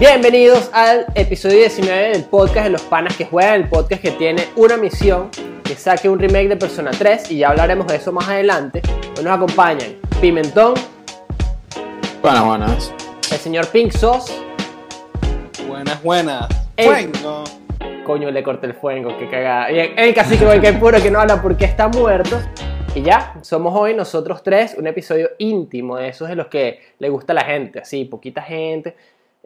Bienvenidos al episodio 19 del podcast de los panas que juegan, el podcast que tiene una misión, que saque un remake de Persona 3 y ya hablaremos de eso más adelante. Hoy nos acompañan Pimentón, Buenas, buenas. el señor Pink Sauce, Buenas, buenas. Ey. Bueno, coño le corté el fuego, que cagada. Y el cacique el que puro que no habla porque está muerto. Y ya, somos hoy nosotros tres, un episodio íntimo de esos de los que le gusta a la gente, así, poquita gente,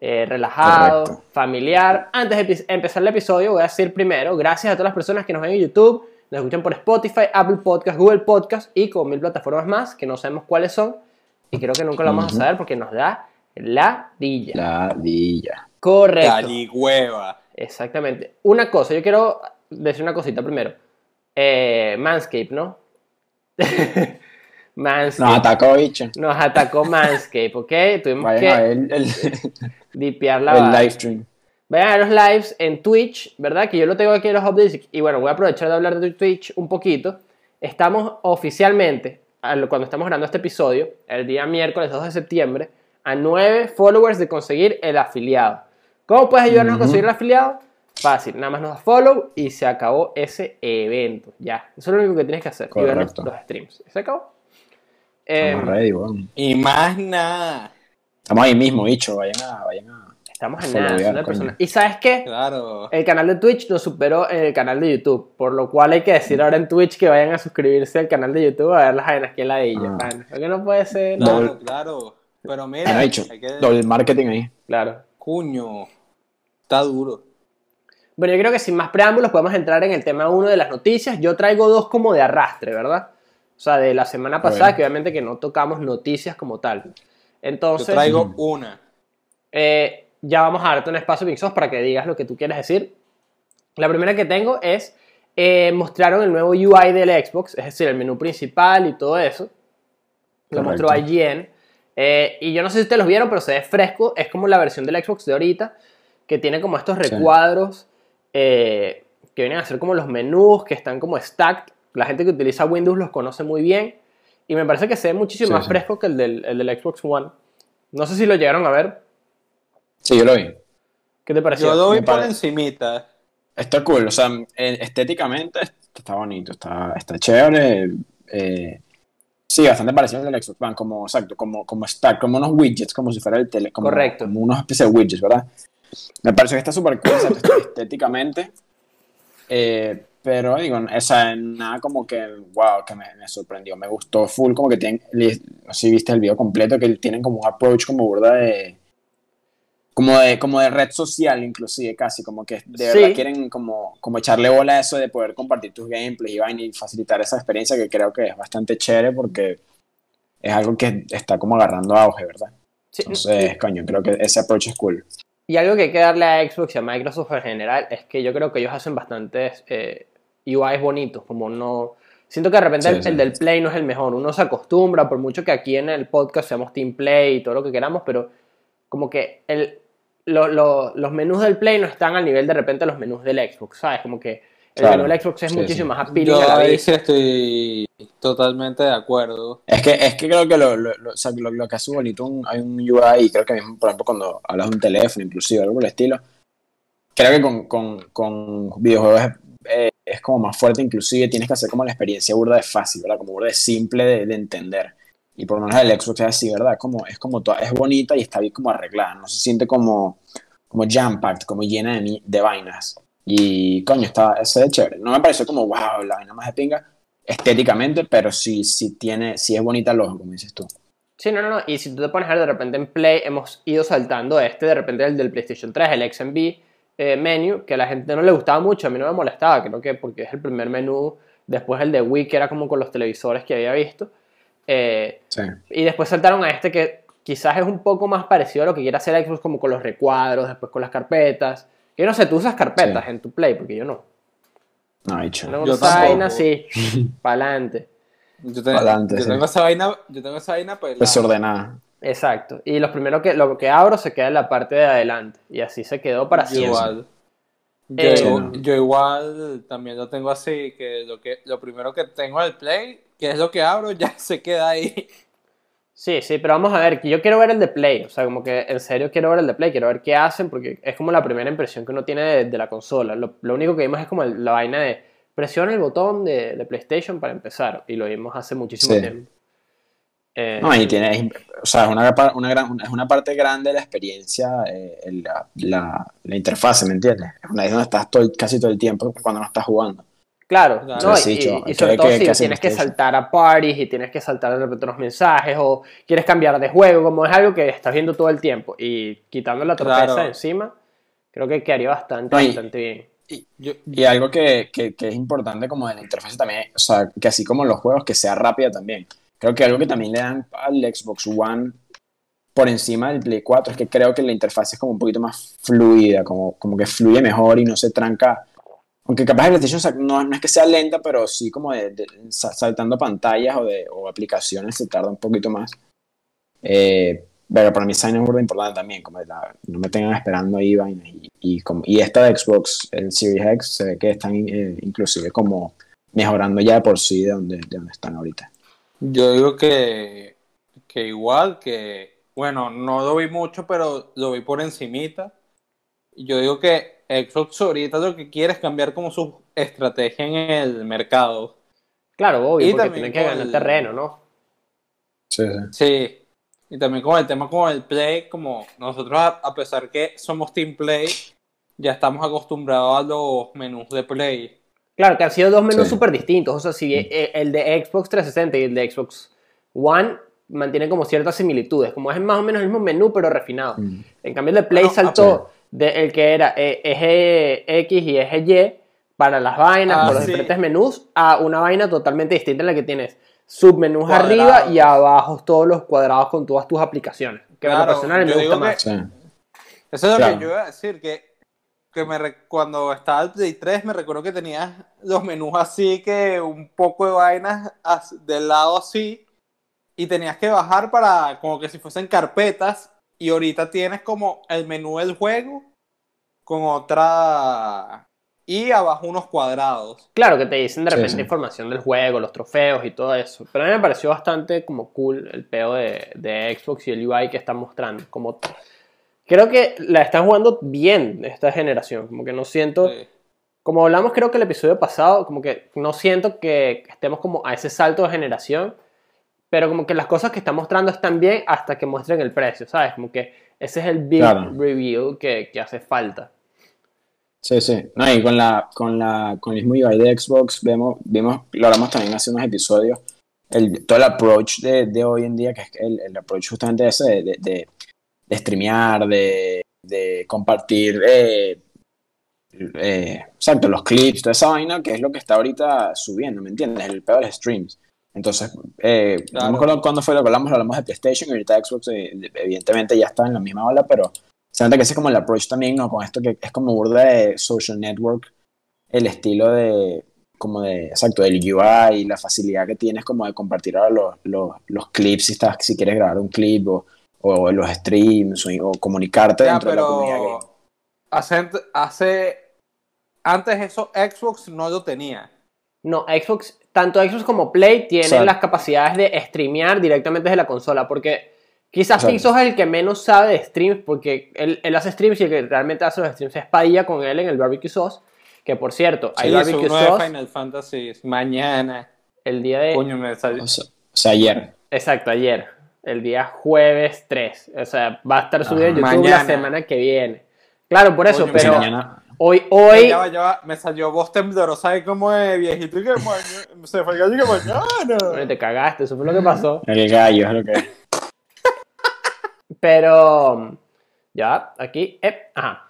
eh, relajado, Correcto. familiar. Antes de empezar el episodio, voy a decir primero, gracias a todas las personas que nos ven en YouTube, nos escuchan por Spotify, Apple Podcast, Google Podcast y con mil plataformas más, que no sabemos cuáles son, y creo que nunca lo vamos a saber porque nos da la dilla. La villa. Correcto. caligüeva. Exactamente. Una cosa, yo quiero decir una cosita primero. Eh, Manscape, ¿no? Manscape. Nos atacó, bicho. Nos atacó Manscape, ¿ok? Tuvimos Vayan que a ver el, el, dipear la el live stream. Vayan a los lives en Twitch, ¿verdad? Que yo lo tengo aquí en los updates. Y bueno, voy a aprovechar de hablar de Twitch un poquito. Estamos oficialmente, al- cuando estamos grabando este episodio, el día miércoles 2 de septiembre, a 9 followers de conseguir el afiliado. ¿Cómo puedes ayudarnos a conseguir el afiliado? Fácil, nada más nos das follow y se acabó ese evento. Ya, eso es lo único que tienes que hacer. Y ver los streams. ¿Se acabó? Eh, Estamos ready, weón. Y más nada. Estamos ahí mismo, bicho. Vayan a. Vayan a... estamos en nada. persona. ¿Y sabes qué? Claro. El canal de Twitch nos superó en el canal de YouTube, por lo cual hay que decir ahora en Twitch que vayan a suscribirse al canal de YouTube a ver las vainas que la de ella. Ah. Porque no puede ser, no. Claro, claro. Pero mira, bicho. hay que... Doble marketing ahí. Claro. Cuño. Está duro. Bueno, yo creo que sin más preámbulos podemos entrar en el tema 1 de las noticias. Yo traigo dos como de arrastre, ¿verdad? O sea, de la semana pasada, Bueno. que obviamente que no tocamos noticias como tal. Yo Entonces, traigo una. eh, ya vamos a darte un espacio, Pixos, para que digas lo que tú quieres decir. La primera que tengo es, eh, mostraron el nuevo UI del Xbox, es decir, el menú principal y todo eso. Lo Correcto. mostró IGN. Eh, y yo no sé si ustedes los vieron, pero se ve fresco. Es como la versión del Xbox de ahorita, que tiene como estos Sí. recuadros eh, que vienen a ser como los menús, que están como stacked. La gente que utiliza Windows los conoce muy bien. Y me parece que se ve muchísimo Sí, más sí. fresco que el del, el del Xbox One. No sé si lo llegaron a ver. Sí, yo lo vi. ¿Qué te pareció? Yo lo vi por encimita. Está cool. O sea, estéticamente está bonito. Está, está chévere. eh, sí, bastante parecido al del Xbox One. Como, exacto, como, como stack, como unos widgets, como si fuera el tele. Como, Correcto. Como unos especies de widgets, ¿verdad? Me pareció que está súper cool estéticamente. Eh, pero digo, o sea, nada como que, wow, que me, me sorprendió. Me gustó full, como que tienen, no sé si viste el video completo, que tienen como un approach como burda de, como de, como de red social inclusive casi, como que de Sí. verdad quieren como, como echarle bola a eso de poder compartir tus gameplays y facilitar esa experiencia que creo que es bastante chévere porque es algo que está como agarrando auge, ¿verdad? Sí, Entonces, coño, creo que ese approach es cool. Y algo que hay que darle a Xbox y a Microsoft en general es que yo creo que ellos hacen bastantes eh, UIs bonitos, como no... Siento que de repente Sí, el, sí. el del Play no es el mejor, uno se acostumbra, por mucho que aquí en el podcast seamos Team Play y todo lo que queramos, pero como que el, lo- lo- los menús del Play no están al nivel de repente los menús del Xbox, ¿sabes? Como que el Claro. menú del Xbox es Sí, muchísimo sí. más appealing Yo a la sí estoy totalmente de acuerdo. Es que, es que creo que lo, lo, lo- o sea, lo- lo que hace bonito un, hay un UI, y creo que mismo, por ejemplo, cuando hablas de un teléfono, inclusive, algo por el estilo, creo que con, con, con videojuegos es, como más fuerte, inclusive tienes que hacer como la experiencia burda de fácil, ¿verdad? Como burda de simple de, de entender. Y por lo menos el Xbox es así, ¿verdad? Como, es como toda, es bonita y está bien como arreglada, no se siente como, como jam-packed, como llena de, de vainas. Y coño, está, ese es chévere. No me pareció como, wow, la vaina más de pinga estéticamente, pero sí, sí tiene, sí es bonita al ojo, como dices tú. Sí, no, no, no. Y si tú te pones a ver de repente en Play, hemos ido saltando este, de repente el del PlayStation 3, el XMB eh, menu, que a la gente no le gustaba mucho, a mí no me molestaba, creo que porque es el primer menú, después el de Wii, que era como con los televisores que había visto. Eh, Sí. y después saltaron a este que quizás es un poco más parecido a lo que quiere hacer Xbox, como con los recuadros, después con las carpetas. Yo no sé, tú usas carpetas Sí. en tu Play, porque yo no. No, dicho. No Yo usas tampoco. vaina así, para adelante. Yo, te- Pa'lante, yo sí. tengo esa vaina, yo tengo esa vaina pues Desordenada. Exacto. Y los primeros que, lo que abro se queda en la parte de adelante. Y así se quedó para siempre. igual. Yo, Eh, yo- yo igual también lo tengo así, que lo que lo primero que tengo al play, que es lo que abro, ya se queda ahí. Sí, sí, pero vamos a ver, que yo quiero ver el de Play, o sea, como que en serio quiero ver el de Play, quiero ver qué hacen, porque es como la primera impresión que uno tiene de, de la consola. Lo, lo único que vimos es como el- la vaina de presiona el botón de, de PlayStation para empezar, y lo vimos hace muchísimo Sí. tiempo. Eh, No, y tiene, o sea, es una, una gran, es una parte grande de la experiencia, eh, el- la, la, la interfase, ¿me entiendes? Es una donde estás todo, casi todo el tiempo cuando no estás jugando. Claro, Claro. ¿no? Y, dicho, y ¿qué- sobre todo qué- si tienes que saltar a parties y tienes que saltar de repente unos mensajes o quieres cambiar de juego, como es algo que estás viendo todo el tiempo y quitando la torpeza Claro. de encima, creo que quedaría bastante, No, y- bastante bien. Yo, Y algo que, que, que es importante como de la interfase también, o sea, que así como los juegos, que sea rápida también. Creo que algo que también le dan al Xbox One por encima del Play 4 es que creo que la interfase es como un poquito más fluida, como, como que fluye mejor y no se tranca. Aunque capaz el PlayStation no, no es que sea lenta, pero sí como de, de- sa- saltando pantallas o, de, o aplicaciones se tarda un poquito más. Eh, pero para mí vaina es muy importante también, como la- no me tengan esperando ahí vainas. Y, y, como, y esta de Xbox, el Series X, se ve que están eh, inclusive como mejorando ya de por sí de donde, de donde están ahorita. Yo digo que, que igual que, bueno, no lo vi mucho, pero lo vi por encimita. Yo digo que Xbox ahorita lo que quiere es cambiar como su estrategia en el mercado. Claro, obvio, Y porque también tienen que ganar el- terreno, ¿no? Sí, sí. Sí. Y también con el tema con el Play, como nosotros a, a pesar que somos Team Play, ya estamos acostumbrados a los menús de Play. Claro, que han sido dos menús Sí. súper distintos. O sea, si eh, el de Xbox 360 y el de Xbox One mantienen como ciertas similitudes. Como es más o menos el mismo menú, pero refinado. Mm. En cambio, el de Play Bueno, saltó de el que era eh, eje X y eje Y para las vainas, Ah, por los sí. diferentes menús, a una vaina totalmente distinta en la que tienes submenús Cuadrados. arriba y abajo todos los cuadrados con todas tus aplicaciones. Que lo Claro, personal me gusta más. que- Sí. Eso es lo Claro. que yo iba a decir, que, que me re- cuando estaba el Play 3 me recuerdo que tenías los menús así, que un poco de vainas as- del lado así, y tenías que bajar para como que si fuesen carpetas, y ahorita tienes como el menú del juego con otra... y abajo unos cuadrados. Claro que te dicen de Sí, repente sí. información del juego, los trofeos y todo eso. Pero a mí me pareció bastante como cool el peo de, de Xbox y el UI que están mostrando. Como creo que la están jugando bien esta generación. Como que no siento. Sí. Como hablamos creo que el episodio pasado, como que no siento que estemos como a ese salto de generación. Pero como que las cosas que están mostrando están bien hasta que muestren el precio, ¿sabes? Como que ese es el big Claro. reveal que, que hace falta. Sí, sí. No, y con la, con la, con el mismo UI de Xbox vemos, vimos, lo hablamos también hace unos episodios, el, todo el approach de, de hoy en día, que es el, el approach justamente ese de, de, de, de streamear, de, de compartir, eh, eh, exacto, los clips, toda esa vaina, que es lo que está ahorita subiendo, ¿me entiendes? El peor de streams. Entonces, eh, Claro. no me acuerdo cuándo fue lo que hablamos, lo hablamos de PlayStation y ahorita Xbox eh, evidentemente ya está en la misma ola, pero se nota que ese es como el approach también, ¿no? Con esto que es como burda de social network, el estilo de, como de, exacto, del UI y la facilidad que tienes como de compartir ahora los, los, los clips si, estás, si quieres grabar un clip o, o los streams o, o comunicarte Ya, dentro de la comunidad game. hace, hace antes eso Xbox no lo tenía. No, Xbox, tanto Xbox como Play tienen Exacto. las capacidades de streamear directamente desde la consola, porque quizás. Pixos es el que menos sabe de streams, porque él, él hace streams y el que realmente hace los streams es Padilla con él en el Barbecue Sauce, que por cierto, hay Barbecue de Sauce Final Fantasy mañana. el día de... Coño, me salió. O sea, o sea, ayer. Exacto, ayer, el día jueves 3, o sea, va a estar subido en. YouTube la Mañana. semana que viene. Claro, por eso, Coño, pero mañana- hoy, hoy, Ya va, ya va, me salió voz temblorosa, ¿sabes cómo es viejito? Y que mañana, se fue el gallo que mañana. Bueno, te cagaste, eso fue lo que pasó. El gallo es lo que es. Pero, ya, aquí, eh, ajá.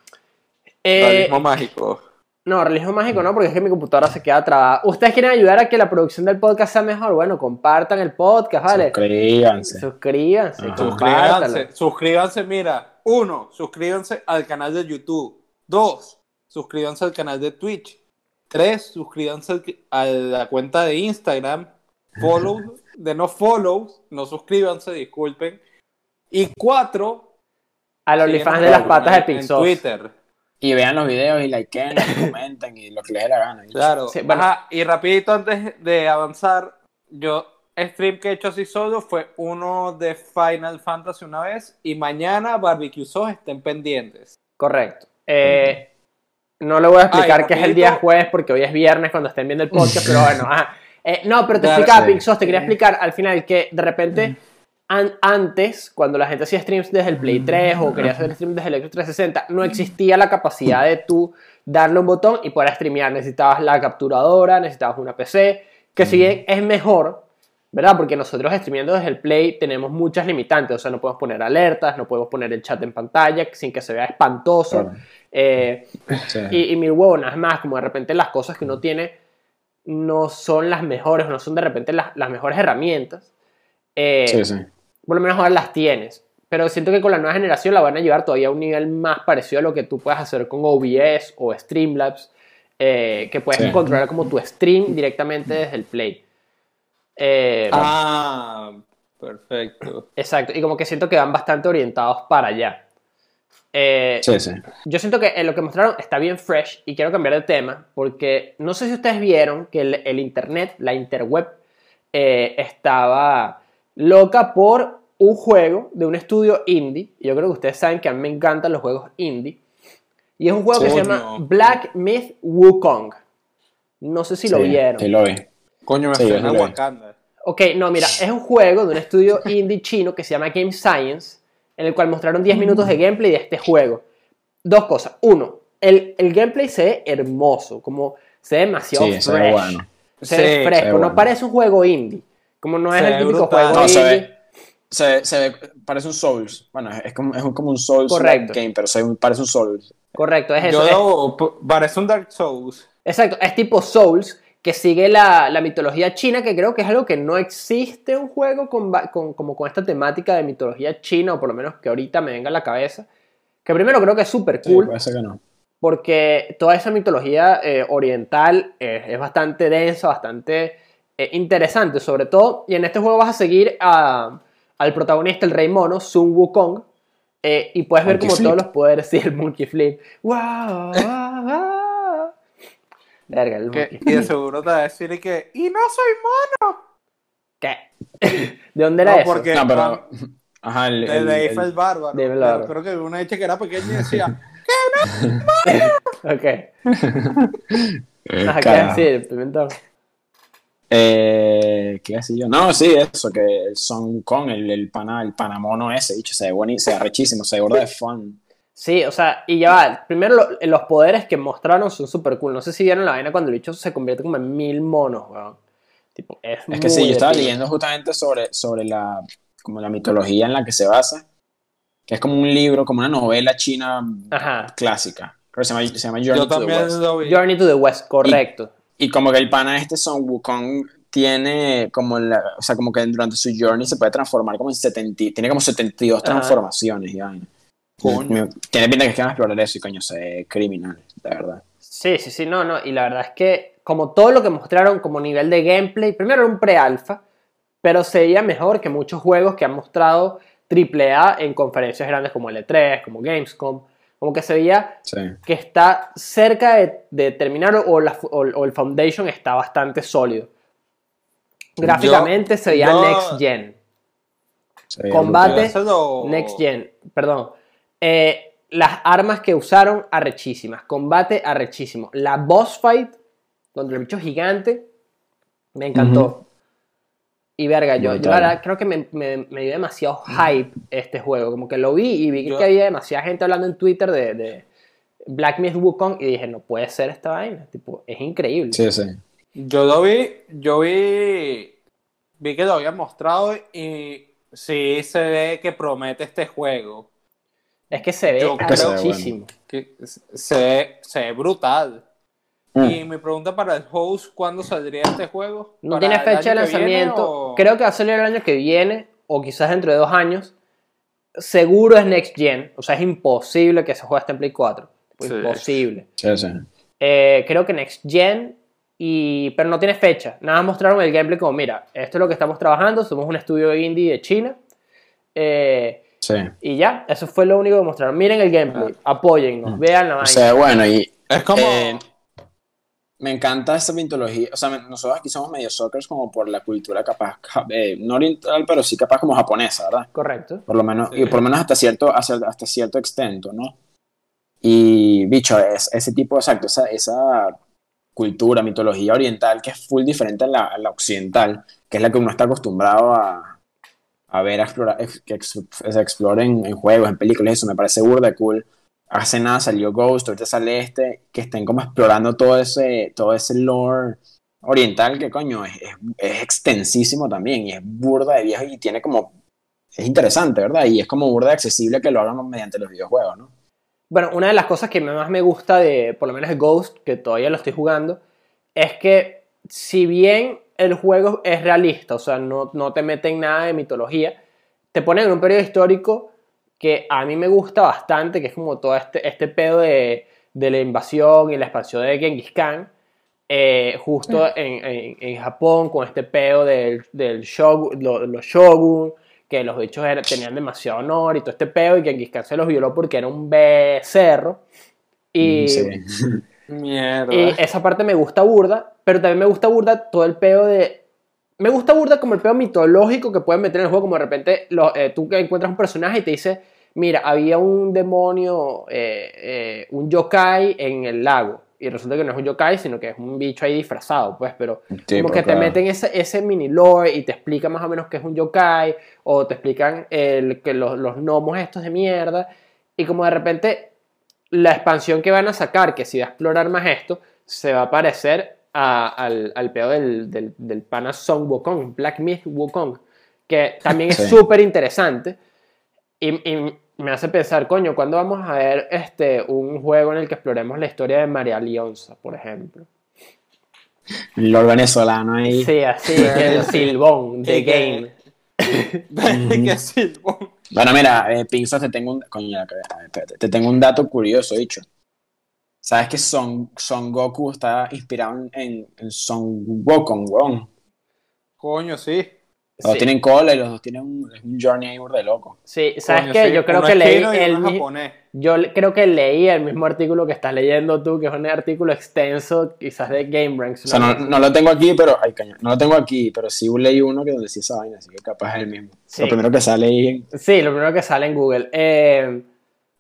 Eh, mágico. No, realismo mágico no, porque es que mi computadora se queda trabada. ¿Ustedes quieren ayudar a que la producción del podcast sea mejor? Bueno, compartan el podcast, ¿vale? Suscríbanse. Suscríbanse. Suscríbanse, suscríbanse, mira. Uno, suscríbanse al canal de YouTube. Dos, suscríbanse al canal de Twitch. Tres, suscríbanse al- a la cuenta de Instagram. Follow, de no follow, no suscríbanse, disculpen. Y cuatro, A los síguenos OnlyFans de las en- patas de en Pixos. Twitter. Y vean los videos y likeen, y comenten y lo que les dé la gana. Claro. Sí, bueno. Ajá, y rapidito antes de avanzar, yo stream que he hecho así solo fue uno de Final Fantasy una vez y mañana Barbecue Sauce estén pendientes. Correcto. Eh, no le voy a explicar Ay, que es el día jueves porque hoy es viernes cuando estén viendo el podcast, pero bueno, ajá. Eh, no, pero te Dale, explicaba, sí. Sauce, te quería explicar al final que de repente an- antes, cuando la gente hacía streams desde el Play 3 o quería hacer streams desde el Xbox 360, no existía la capacidad de tú darle un botón y poder streamear. Necesitabas la capturadora, necesitabas una PC, que si bien es mejor, ¿verdad? Porque nosotros streameando desde el Play tenemos muchas limitantes, o sea, no podemos poner alertas, no podemos poner el chat en pantalla sin que se vea espantoso. Claro. Eh, Sí. y, y mil huevonas más, como de repente las cosas que uno tiene no son las mejores, no son de repente las, las mejores herramientas. Eh, sí, sí. Por lo menos ahora las tienes. Pero siento que con la nueva generación la van a llevar todavía a un nivel más parecido a lo que tú puedes hacer con OBS o Streamlabs, eh, que puedes Sí. controlar como tu stream directamente desde el Play. Eh, Ah, perfecto. Exacto, y como que siento que van bastante orientados para allá. Eh, Sí, sí. Yo siento que lo que mostraron está bien fresh y quiero cambiar de tema porque no sé si ustedes vieron que el, el internet, la interweb, estaba loca por un juego de un estudio indie. Y yo creo que ustedes saben que a mí me encantan los juegos indie. Y es un juego que se llama Black Myth Wukong. No sé si lo vieron. Sí, lo vi. Coño, me Sí, suena. Wakanda. Ok, no, mira, es un juego de un estudio indie chino que se llama Game Science, en el cual mostraron 10 minutos de gameplay de este juego. Dos cosas. Uno, el, el gameplay se ve hermoso, como se ve demasiado Sí, fresh. se ve bueno. Se ve Sí, fresco, se ve no parece un juego indie. Como no es Se el típico brutal. juego No, se ve, se, ve- se ve, parece un Souls. Bueno, es como, es un- como un Souls Correcto. game, pero se parece un Souls. Correcto, es eso. Yo es- debo- p- parece un Dark Souls. exacto, es tipo Souls, que sigue la, la mitología china, que creo que es algo que no existe un juego con, con- como con esta temática de mitología china, o por lo menos que ahorita me venga a la cabeza. Que primero creo que es súper Sí, cool. puede ser que no. porque toda esa mitología eh, oriental eh, es bastante densa, bastante eh, interesante, sobre todo. Y en este juego vas a seguir a- al protagonista, el rey mono, Sun Wukong, eh, y puedes ver Monkey como Flip. todos los poderes, sí, el Monkey Flip. ¡Wow! wow, wow. Verga, el Que- Monkey y de Flip. seguro te va a decir que. ¡Y no soy mono! ¿Qué? ¿De dónde era No, eso? porque- No, pero. Ajá, el. De el- Dave el- el Bárbaro. Bárbaro. Creo que una hecha que era pequeña y decía. Ok. Ajá, ¿qué decir, Pimentón? Eh, ¿Qué decía yo? No, sí, eso, que Son Kong, el, el, pana, el panamono ese, dicho, se ve buenísimo, se ve rechísimo, se ve gordo de fun. Sí, o sea, y ya va. Primero, lo- los poderes que mostraron son súper cool. No sé si vieron la vaina cuando el bicho se convierte como en mil monos, weón. Tipo, es, Es que sí, yo estaba leyendo justamente sobre, sobre la, como la mitología en la que se basa, que es como un libro, como una novela china Ajá. clásica. Creo que se llama, se llama Journey Yo to the también West. lo vi. Journey to the West, correcto. Y como que el pana este Son Wukong tiene como la, o sea, como que durante su journey se puede transformar como en 70, tiene como 72 Ajá. transformaciones y vaina. Coño. Tiene pinta que es que van a explorar eso y coño, se criminal, de verdad. Sí, sí, sí, no, no. Y la verdad es que, como todo lo que mostraron como nivel de gameplay, primero era un pre-alfa, pero se veía mejor que muchos juegos que han mostrado AAA en conferencias grandes como el E3, como Gamescom. Como que se veía Sí. que está cerca de, de terminar o, la- o- o el Foundation está bastante sólido. Gráficamente se veía yo- Next Gen. Combate. lo- Next Gen, perdón. Eh, las armas que usaron, arrechísimas. Combate, arrechísimo. La boss fight contra el bicho gigante, me encantó. Y verga, yo, yo verdad creo que me, me- me dio demasiado hype este juego. Como que lo vi y vi Yo- que había demasiada gente hablando en Twitter de, de Black Myth Wukong y dije, no puede ser esta vaina. Tipo, es increíble. Sí, sí. Yo lo vi, yo vi, vi que lo habían mostrado y sí se ve que promete este juego. Es que se ve arrechísimo. Que se ve, se ve brutal. Mm. Y mi pregunta para el host, ¿cuándo saldría este juego? No ¿Para tiene fecha de viene lanzamiento. o- Creo que va a salir el año que viene o quizás dentro de dos años. Seguro es Next Gen. O sea, es imposible que ese juego esté en Play 4. Pues Sí. Imposible. Sí, sí. Eh, creo que Next Gen. Y, pero no tiene fecha. Nada más mostraron el gameplay como, mira, esto es lo que estamos trabajando. Somos un estudio indie de China. Eh, Sí. y ya, eso fue lo único que mostraron. Miren el gameplay, apóyennos, vean la vaina. O sea, bueno, y Es como, Eh, me encanta esa mitología. O sea, me- nosotros aquí somos medio sockers como por la cultura capaz, eh, no oriental, pero sí capaz como japonesa, ¿verdad? Correcto. Por lo menos, Sí. y por lo menos hasta cierto, hasta, hasta cierto extento, ¿no? Y, bicho, es, ese tipo, exacto, esa, esa cultura, mitología oriental que es full diferente a la, a la occidental, que es la que uno está acostumbrado a, a ver, a explorar, ex- que ex- se explore en, en juegos, en películas, eso me parece burda cool. Hace nada salió Ghost, ahorita sale este, que estén como explorando todo ese, todo ese lore oriental que coño es, es, es extensísimo también y es burda de viejo y tiene como es interesante, ¿verdad? Y es como burda accesible que lo hagan mediante los videojuegos, ¿no? Bueno, una de las cosas que más me gusta de, por lo menos Ghost, que todavía lo estoy jugando, es que si bien el juego es realista, o sea, no, no te meten nada de mitología, te ponen en un periodo histórico que a mí me gusta bastante, que es como todo este, este pedo de, de la invasión y la expansión de Genghis Khan, eh, justo en, en- en Japón, con este pedo del, del shogun, lo- los shogun, que los bichos era- tenían demasiado honor y todo este pedo, y Genghis Khan se los violó porque era un becerro. Y, Mm, Sí. Y esa parte me gusta burda, pero también me gusta burda todo el pedo de... Me gusta burda como el pedo mitológico que pueden meter en el juego, como de repente lo- eh, tú que encuentras un personaje y te dice, mira, había un demonio, eh, eh, un yokai en el lago. Y resulta que no es un yokai, sino que es un bicho ahí disfrazado, pues, pero Sí, como que te meten ese, ese mini lore y te explican más o menos qué es un yokai, o te explican el, que los, los gnomos estos de mierda, y como de repente la expansión que van a sacar, que si va a explorar más esto, se va a parecer a- al, al pedo del, del, del pana Song Wukong, Black Myth Wukong, que también es Sí. súper interesante. Y, y me hace pensar, coño, ¿cuándo vamos a ver este, un juego en el que exploremos la historia de María Lionza, por ejemplo? El lord venezolano ahí. Sí, así, el Silbón de Game. Bueno, mira, eh, Pinzas, te tengo un, coño, te tengo un dato curioso, dicho. ¿Sabes que Son, Son Goku está inspirado en, en Son Wukong, weón? Coño, sí. Los dos Sí, tienen cola y los dos tienen un, journey ahí de loco. sí, ¿sabes qué? sí. Yo creo Uno que leí el mi-. Yo creo que leí el mismo artículo que estás leyendo tú, que es un artículo extenso, quizás de GameRanks. O sea, no, no lo tengo aquí, pero. Ay, caño, no lo tengo aquí, pero sí leí uno que donde sí esa vaina, así que capaz es el mismo. Sí. Lo primero que sale ahí en. Sí, lo primero que sale en Google. Eh,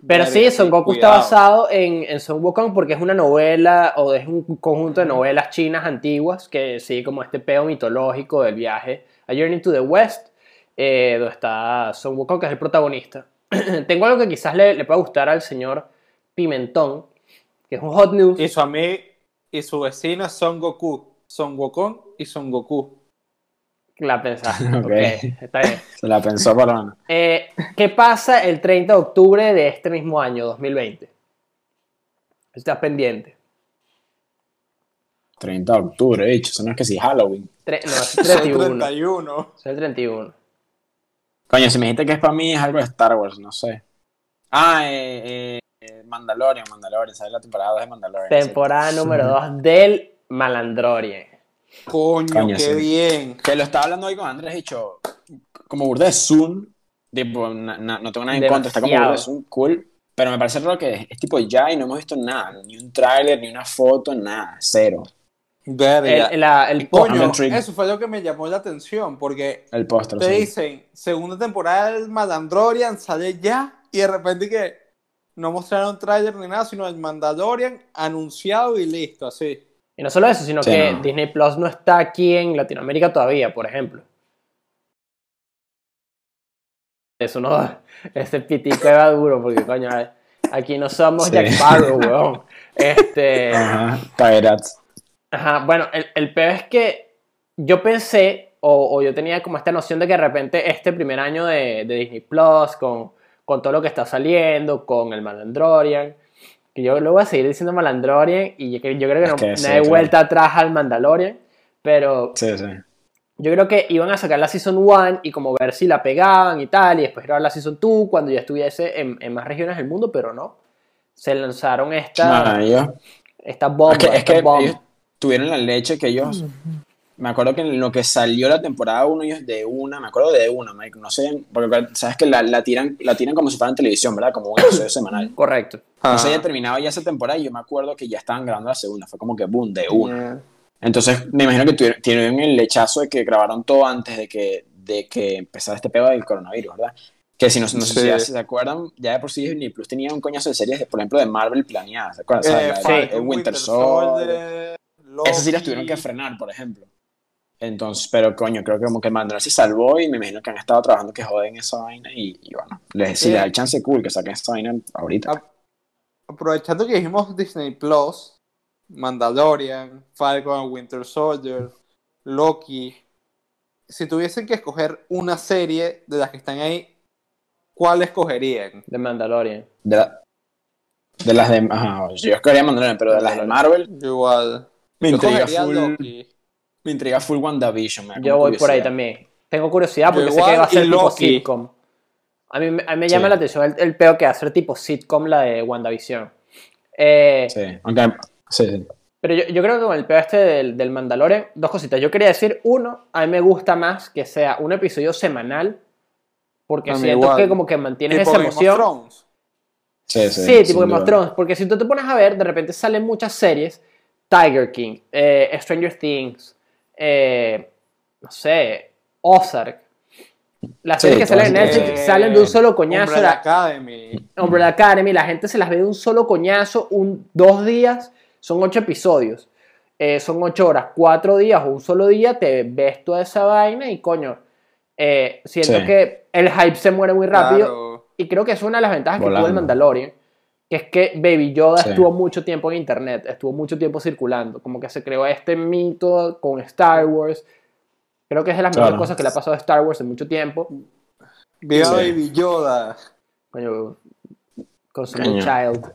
pero sí, Son Goku está basado en, en Son Wukong porque es una novela o es un conjunto de novelas chinas antiguas que sí, como este peo mitológico del viaje a Journey to the West, eh, donde está Son Wukong, que es el protagonista. Tengo algo que quizás le, le pueda gustar al señor Pimentón, que es un hot news. Y su y su vecino Son Goku, Son Wukong y Son Goku. La pensaste. Ok. ok, está bien. Se la pensó para una. Eh, ¿Qué pasa el 30 de octubre de este mismo año, 2020? Estás pendiente. 30 de octubre, dicho. Eso no es que sí, Halloween. Tre- no, es el 31. 31. Es el 31. Coño, si me dijiste que es para mí, es algo de Star Wars, no sé. Ah, eh, eh, Mandalorian, Mandalorian, ¿sabes la temporada 2 de Mandalorian? Temporada número 2 del Malandrorien. Coño, Coño, qué sí. bien. Que lo estaba hablando hoy con Andrés, dicho, como burda de Zoom, tipo, na- na- no tengo nada en contra, está como burda de. Zoom, cool, pero me parece raro que es, es tipo ya y no hemos visto nada, ni un tráiler, ni una foto, nada, cero. Verga. El, la- el Coño, eso fue lo que me llamó la atención, porque El póster, te sí. dicen, segunda temporada del Mandalorian sale ya, y de repente que no mostraron trailer ni nada, sino el Mandalorian anunciado y listo, así. Y no solo eso, sino Sí, que no. Disney Plus no está aquí en Latinoamérica todavía, por ejemplo. Eso no, ese pitico era duro, porque coño, aquí no somos Sí. Jack Sparrow, weón. Este. Ajá, Pirates. Ajá, bueno, el, el peor es que yo pensé, o, o yo tenía como esta noción de que de repente este primer año de, de Disney Plus, con, con todo lo que está saliendo, con el Malandrorian, que yo lo voy a seguir diciendo Malandrorian, y yo, que- yo creo que no, que no sí, hay claro. vuelta atrás al Mandalorian, pero Sí, sí. yo creo que iban a sacar la Season 1 y como ver si la pegaban y tal, y después grabar la Season 2 cuando ya estuviese en, en más regiones del mundo, pero no. Se lanzaron esta, Nah, ellos- esta bomba. es que, es esta que bomba. ellos tuvieron la leche que ellos me acuerdo que en lo que salió la temporada 1 ellos de una, me acuerdo de una, Mike, no sé, porque sabes que la, la tiran, la tiran como si fuera en televisión, ¿verdad? Como un episodio semanal. Correcto. Entonces Ah. ya terminaba ya esa temporada y yo me acuerdo que ya estaban grabando la segunda, fue como que boom, de una. Yeah. Entonces me imagino que tuvieron, tienen el lechazo de que grabaron todo antes de que, de que empezara este pedo del coronavirus, ¿verdad? Que si no, no sé si Sí. ya se acuerdan, ya de por sí Disney Plus tenía un coñazo de series, de, por ejemplo, de Marvel planeadas, ¿se acuerdan? O sea, Eh, Falcon, el Winter Soldier. Soldier, Esas sí las tuvieron que frenar, por ejemplo. Entonces, pero coño, creo que como que Mandalorian se salvó y me imagino que han estado trabajando que joden esa vaina y, y bueno, les, si Sí. le da el chance cool que saquen esa vaina ahorita. Ah, Aprovechando que dijimos Disney Plus, Mandalorian, Falcon, Winter Soldier, Loki. Si tuviesen que escoger una serie de las que están ahí, ¿cuál escogerían? De Mandalorian. De, la- de las de... Ajá, yo quería Mandalorian, pero de las de Marvel igual. me Yo intriga escogería full, Loki. Me intriga full WandaVision. me Yo voy por ahí también. Tengo curiosidad Yo porque sé que va a ser tipo sitcom. A mí, me- a mí me llama Sí. la atención el, el peo que va a ser tipo sitcom la de WandaVision. Eh, Sí, aunque... Sí, sí. Pero yo, yo creo que con el peo este del, del Mandalorian, dos cositas. Yo quería decir, uno, a mí me gusta más que sea un episodio semanal, porque A siento igual. que como que mantienes Tipo esa Game of emoción. Sí, Sí, sí, tipo Game of. Thrones, porque si tú te pones a ver, de repente salen muchas series, Tiger King, eh, Stranger Things, eh, no sé, Ozark. Las Sí, series que salen en Netflix Eh, salen de un solo coñazo. Umbrella la- Academy. Umbrella Academy, la gente se las ve de un solo coñazo, un, dos días, son ocho episodios, eh, son ocho horas, cuatro días o un solo día, te ves toda esa vaina y coño, eh, siento Sí. que el hype se muere muy rápido Claro. y creo que es una de las ventajas que tuvo el. Mandalorian, que es que Baby Yoda Sí. estuvo mucho tiempo en internet, estuvo mucho tiempo circulando, como que se creó este mito con Star Wars. Creo que es de las mejores Claro. cosas que le ha pasado a Star Wars en mucho tiempo. Viva Sí. Baby Yoda. Coño, con su child.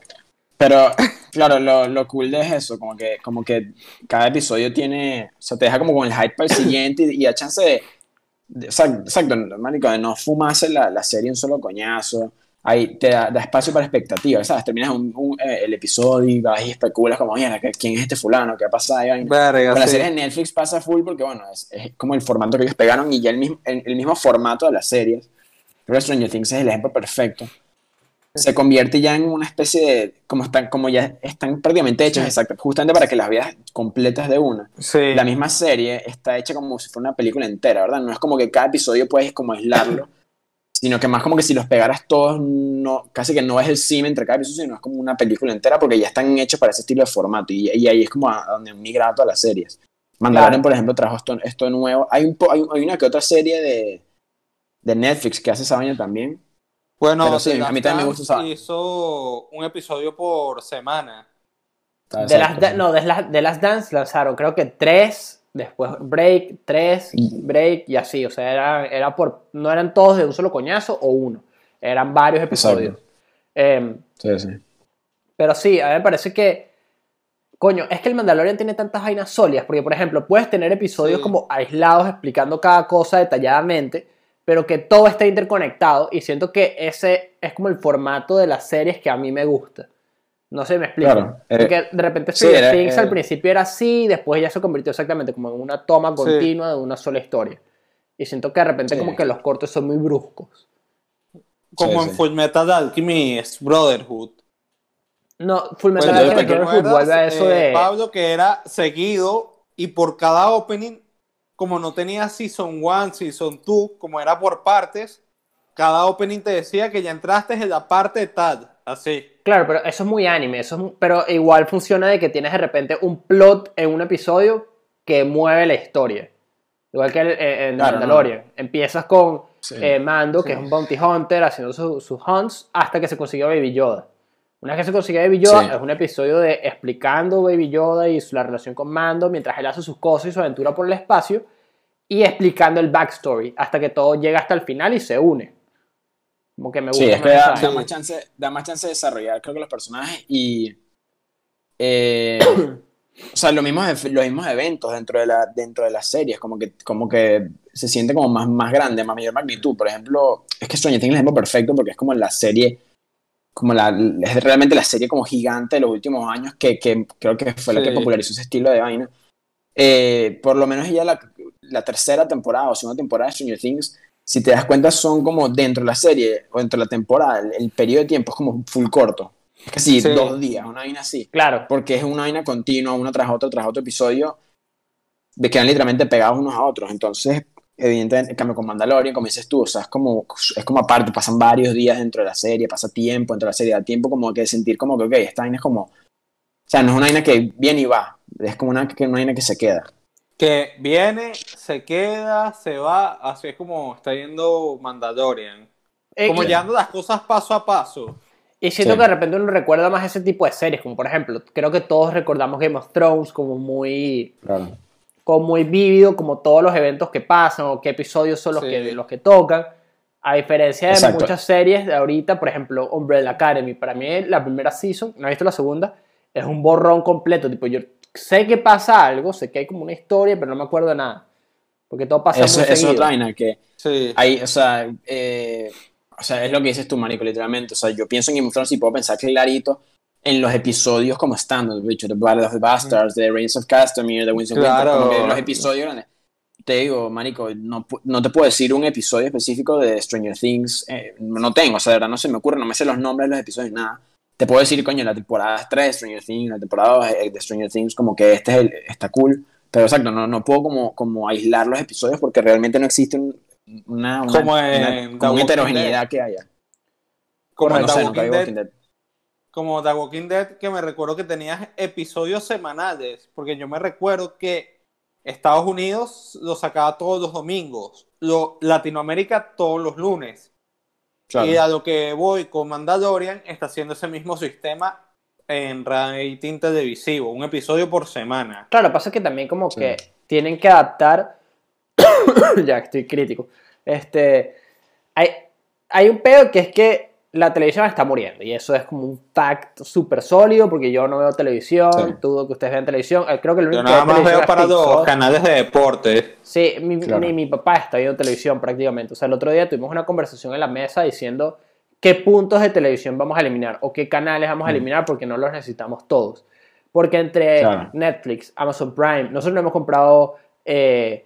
Pero, claro, lo, lo cool de es eso, como que, como que cada episodio tiene, o sea, te deja como con el hype para el siguiente y, y a chance de, de- exacto, exacto, marico, de no fumarse la, la serie en un solo coñazo, ahí te da, da espacio para expectativas, ¿sabes? Terminas un, un, eh, el episodio y vas y especulas como, mira, ¿quién es este fulano? ¿Qué ha pasado? Y vaina. Verga, Con las sí. series de Netflix pasa full porque, bueno, es, es como el formato que ellos pegaron y ya el mismo, el, el mismo formato de las series. Creo que Stranger Things es el ejemplo perfecto. Se convierte ya en una especie de. Como, están, como ya están prácticamente hechas, exacto, justamente para que las veas completas de una. Sí. La misma serie está hecha como si fuera una película entera, ¿verdad? No es como que cada episodio puedes como aislarlo, sino que más como que si los pegaras todos, no, casi que no es el cine entre cada episodio, sino es como una película entera porque ya están hechos para ese estilo de formato y, y ahí es como a, a donde han migrado todas las series. Mandalorian, Claro. por ejemplo, trajo esto, esto nuevo. Hay, un hay, hay una que otra serie de, de Netflix que hace esa vaina también. Bueno, Pero sí, a mí también me gusta esa- Hizo un episodio por semana. Está De las, no, de las, de las Dance lanzaron creo que tres, después break, tres, break y así. O sea, era, era por, no eran todos de un solo coñazo o uno. Eran varios episodios. Em, Sí, sí. pero sí, a mí me parece que, coño, es que el Mandalorian tiene tantas vainas sólidas. Porque, por ejemplo, puedes tener episodios Sí. como aislados explicando cada cosa detalladamente, pero que todo está interconectado. Y siento que ese es como el formato de las series que a mí me gusta. No sé, me explico. Claro, eh, Porque de repente sí, Stranger Things eh, al principio era así, después ya se convirtió exactamente como en una toma continua de una sola historia. Y siento que de repente Sí. como que los cortes son muy bruscos. Como Sí, en sí. Full Metal Alchemist Brotherhood. No, Full Pues, Metal ¿te Brotherhood vuelve a eso eh, de... Pablo, que era seguido y por cada opening, como no tenía Season 1, Season 2, como era por partes, cada opening te decía que ya entraste en la parte tal, así. Claro, pero eso es muy anime, eso es pero igual funciona de que tienes de repente un plot en un episodio que mueve la historia. Igual que el- eh, en Claro, Mandalorian. Empiezas con Sí. eh, Mando, que es un bounty hunter, haciendo su- sus hunts, hasta que se consiguió Baby Yoda. Una vez que se consiguió Baby Yoda, Sí. es un episodio de explicando Baby Yoda y su- la relación con Mando mientras él hace sus cosas y su aventura por el espacio, y explicando el backstory, hasta que todo llega hasta el final y se une. Como que me gusta Sí, es que da, da más chance, da más chance de desarrollar, creo que los personajes y. eh, o sea, los mismos, los mismos eventos dentro de, la, dentro de las series, como que, como que se siente como más, más grande, más mayor magnitud. Por ejemplo, es que Stranger Things es el ejemplo perfecto porque es como la serie, como la, es realmente la serie como gigante de los últimos años que, que creo que fue la que popularizó ese estilo de vaina. eh, por lo menos ya la, la tercera temporada o segunda temporada de Stranger Things, si te das cuenta, son como dentro de la serie o dentro de la temporada, el, el periodo de tiempo es como full corto. Casi Sí. dos días, una vaina así. Claro. Porque es una vaina continua, uno tras otro, tras otro episodio, de que quedan literalmente pegados unos a otros. Entonces, evidentemente, en cambio con Mandalorian, como dices tú, o sea, es como, es como aparte, pasan varios días dentro de la serie, pasa tiempo dentro de la serie, da tiempo como que sentir como que, ok, esta vaina es como, o sea, no es una vaina que viene y va, es como una, una vaina que se queda. Que viene, se queda, se va, así es como está yendo Mandalorian. Eh, Como llevando las cosas paso a paso. Y siento Sí. que de repente uno recuerda más ese tipo de series, como por ejemplo, creo que todos recordamos Game of Thrones como muy, Claro. como muy vívido, como todos los eventos que pasan o qué episodios son los, Sí. que, los que tocan. A diferencia de Exacto. muchas series de ahorita, por ejemplo, Umbrella Academy, para mí la primera season, no he visto la segunda, es un borrón completo. Tipo, yo sé que pasa algo, sé que hay como una historia, pero no me acuerdo de nada. Porque todo pasa Eso, muy eso es otra vaina que Sí. hay, o sea, eh, o sea, es lo que dices tú, marico, literalmente. O sea, yo pienso en Game of Thrones y puedo pensar clarito en los episodios como están, The Battle of the Bastards, The Reigns of Castamere, The Winds of Winter, Claro. los episodios grandes. Te digo, marico, no, no te puedo decir un episodio específico de Stranger Things, eh, no tengo, o sea, de verdad no se me ocurre, no me sé los nombres de los episodios, nada. Te puedo decir, coño, la temporada 3 de Stranger Things, la temporada 2 de Stranger Things, como que este es el, está cool, pero exacto, no, no puedo como, como aislar los episodios porque realmente no existe un- una, una, Como una- como heterogeneidad que haya. Como Bueno, en no The sé, nunca Dead, Walking Dead. como The Walking Dead, que me recuerdo que tenías episodios semanales, porque yo me recuerdo que Estados Unidos lo sacaba todos los domingos, lo, Latinoamérica todos los lunes. Claro. Y a lo que voy con Mandalorian está haciendo ese mismo sistema en rating televisivo, un episodio por semana. Claro, pasa que también como Sí. que tienen que adaptar. ya estoy crítico. Este. Hay, hay un pedo que es que la televisión está muriendo. Y eso es como un fact súper sólido. Porque yo no veo televisión. Sí. Dudo que ustedes vean televisión. eh, Creo que lo único Yo que nada ve más veo para TikTok. canales de deporte. Sí, mi, Claro. mi, mi papá está viendo televisión prácticamente. O sea, el otro día tuvimos una conversación en la mesa diciendo qué puntos de televisión vamos a eliminar o qué canales vamos a Mm. eliminar porque no los necesitamos todos. Porque entre Claro. Netflix, Amazon Prime, nosotros no hemos comprado eh,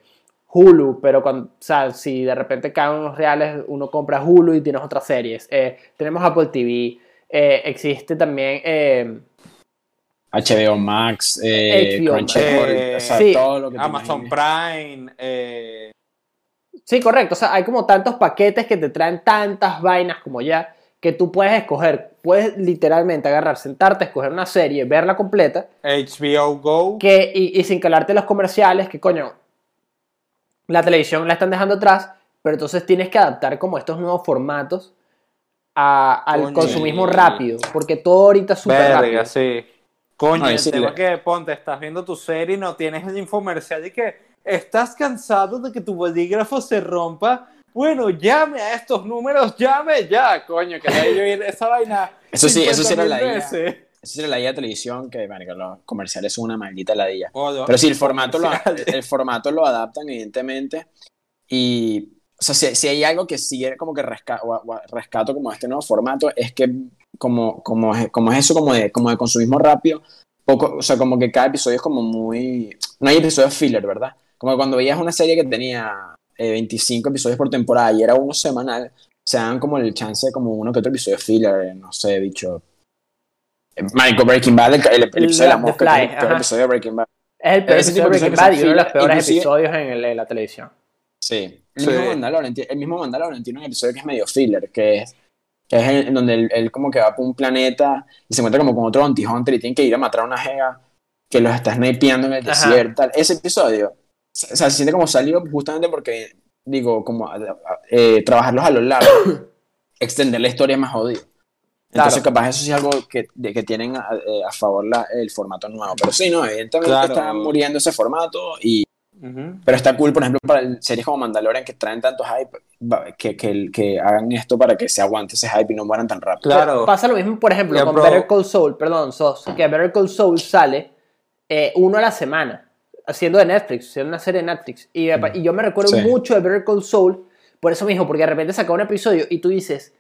Hulu, pero cuando, o sea, si de repente caen unos reales, uno compra Hulu y tienes otras series. Eh, tenemos Apple TV, eh, existe también... eh, HBO Max, eh, HBO Crunchyroll, Max. o sea, Sí. todo lo que te Amazon. Prime, eh, Sí, correcto. O sea, hay como tantos paquetes que te traen tantas vainas como ya que tú puedes escoger. Puedes literalmente agarrar, sentarte, escoger una serie, verla completa HBO Go. que, y, y sin calarte los comerciales, que coño, la televisión la están dejando atrás, pero entonces tienes que adaptar como estos nuevos formatos a- al Coño. consumismo rápido, porque todo ahorita es súper rápido. Sí. Coño, No, el sí, tema le- que ponte, estás viendo tu serie y no tienes el infomercial y que estás cansado de que tu bolígrafo se rompa. Bueno, llame a estos números, llame ya, coño, que yo ir esa vaina. Eso sí, eso sí era 50.000 la idea. Esa era la idea de televisión, que marico, los comerciales son una maldita ladilla. Oh. Pero sí, el formato, lo, el formato lo adaptan, evidentemente. Y, o sea, si, si hay algo que sí como que resca- o- o rescato como este nuevo formato, es que como, como, es, como es eso, como de, como de consumismo rápido, poco, o sea, como que cada episodio es como muy... No hay episodios filler, ¿verdad? Como cuando veías una serie que tenía eh, 25 episodios por temporada y era uno semanal, se dan como el chance de como uno que otro episodio filler, eh, no sé, bicho. Marico, Breaking Bad, el, el- el episodio de la The mosca, Fly, el peor ajá. episodio de Breaking Bad. Es el peor episodio de Breaking Bad y uno de los peores inclusive- episodios en, el- en la televisión. Sí. El Sí. mismo Mandalorian, el mismo Mandalorian tiene un episodio que es medio filler, que es, que es en, en donde él, él como que va por un planeta y se encuentra como con otro bounty hunter y tiene que ir a matar a una jega que los está snipeando en el Ajá. desierto. tal. Ese episodio, o sea, se siente como salido justamente porque, digo, como eh, trabajarlos a lo largo, extender la historia es más jodido. Entonces, Claro. capaz eso sí es algo que, de, que tienen a, eh, a favor la- el formato nuevo. Pero sí, no, evidentemente Claro. está muriendo ese formato y Ujú. pero está cool, por ejemplo, para el- series como Mandalorian que traen tanto hype, que, que, que hagan esto para que se aguante ese hype y no mueran tan rápido. Claro. Pasa lo mismo, por ejemplo, Ya, con pero- Better Call Saul, perdón, Sos, que Better Call Saul sale eh, uno a la semana, haciendo de Netflix, haciendo una serie de Netflix. Y, pa- y yo me recuerdo Sí. mucho de Better Call Saul por eso mismo, porque de repente saca un episodio y tú dices,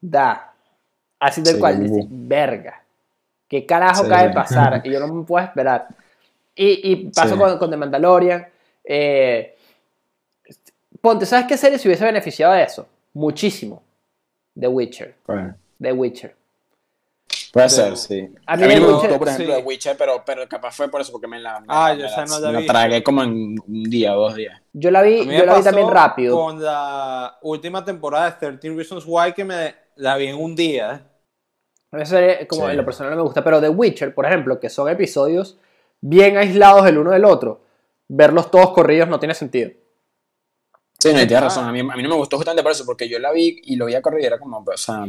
mierda. Así Sí, cual, dices, verga. ¿Qué carajo Sí, sí. pasar? Y yo no me puedo esperar. Y, y paso Sí. con, con The Mandalorian. Eh, ponte, ¿sabes qué serie se hubiese beneficiado de eso? Muchísimo. The Witcher. Bueno, The Witcher. puede De- ser, sí. A A mí me gustó, por ejemplo, sí. The Witcher, pero, pero capaz fue por eso, porque me la, me Ah, la- yo me esa la- no la me la vi. tragué como en un día o dos días. Yo la vi, yo la vi también rápido. Con la última temporada de 13 Reasons Why que me la vi en un día. ¿eh? Esa serie, como Sí. en lo personal no me gusta, pero The Witcher, por ejemplo, que son episodios bien aislados el uno del otro, verlos todos corridos no tiene sentido. Sí, no, y tienes Ah. razón. A mí, a mí no me gustó justamente por eso, porque yo la vi y lo vi a correr y era como, o sea, o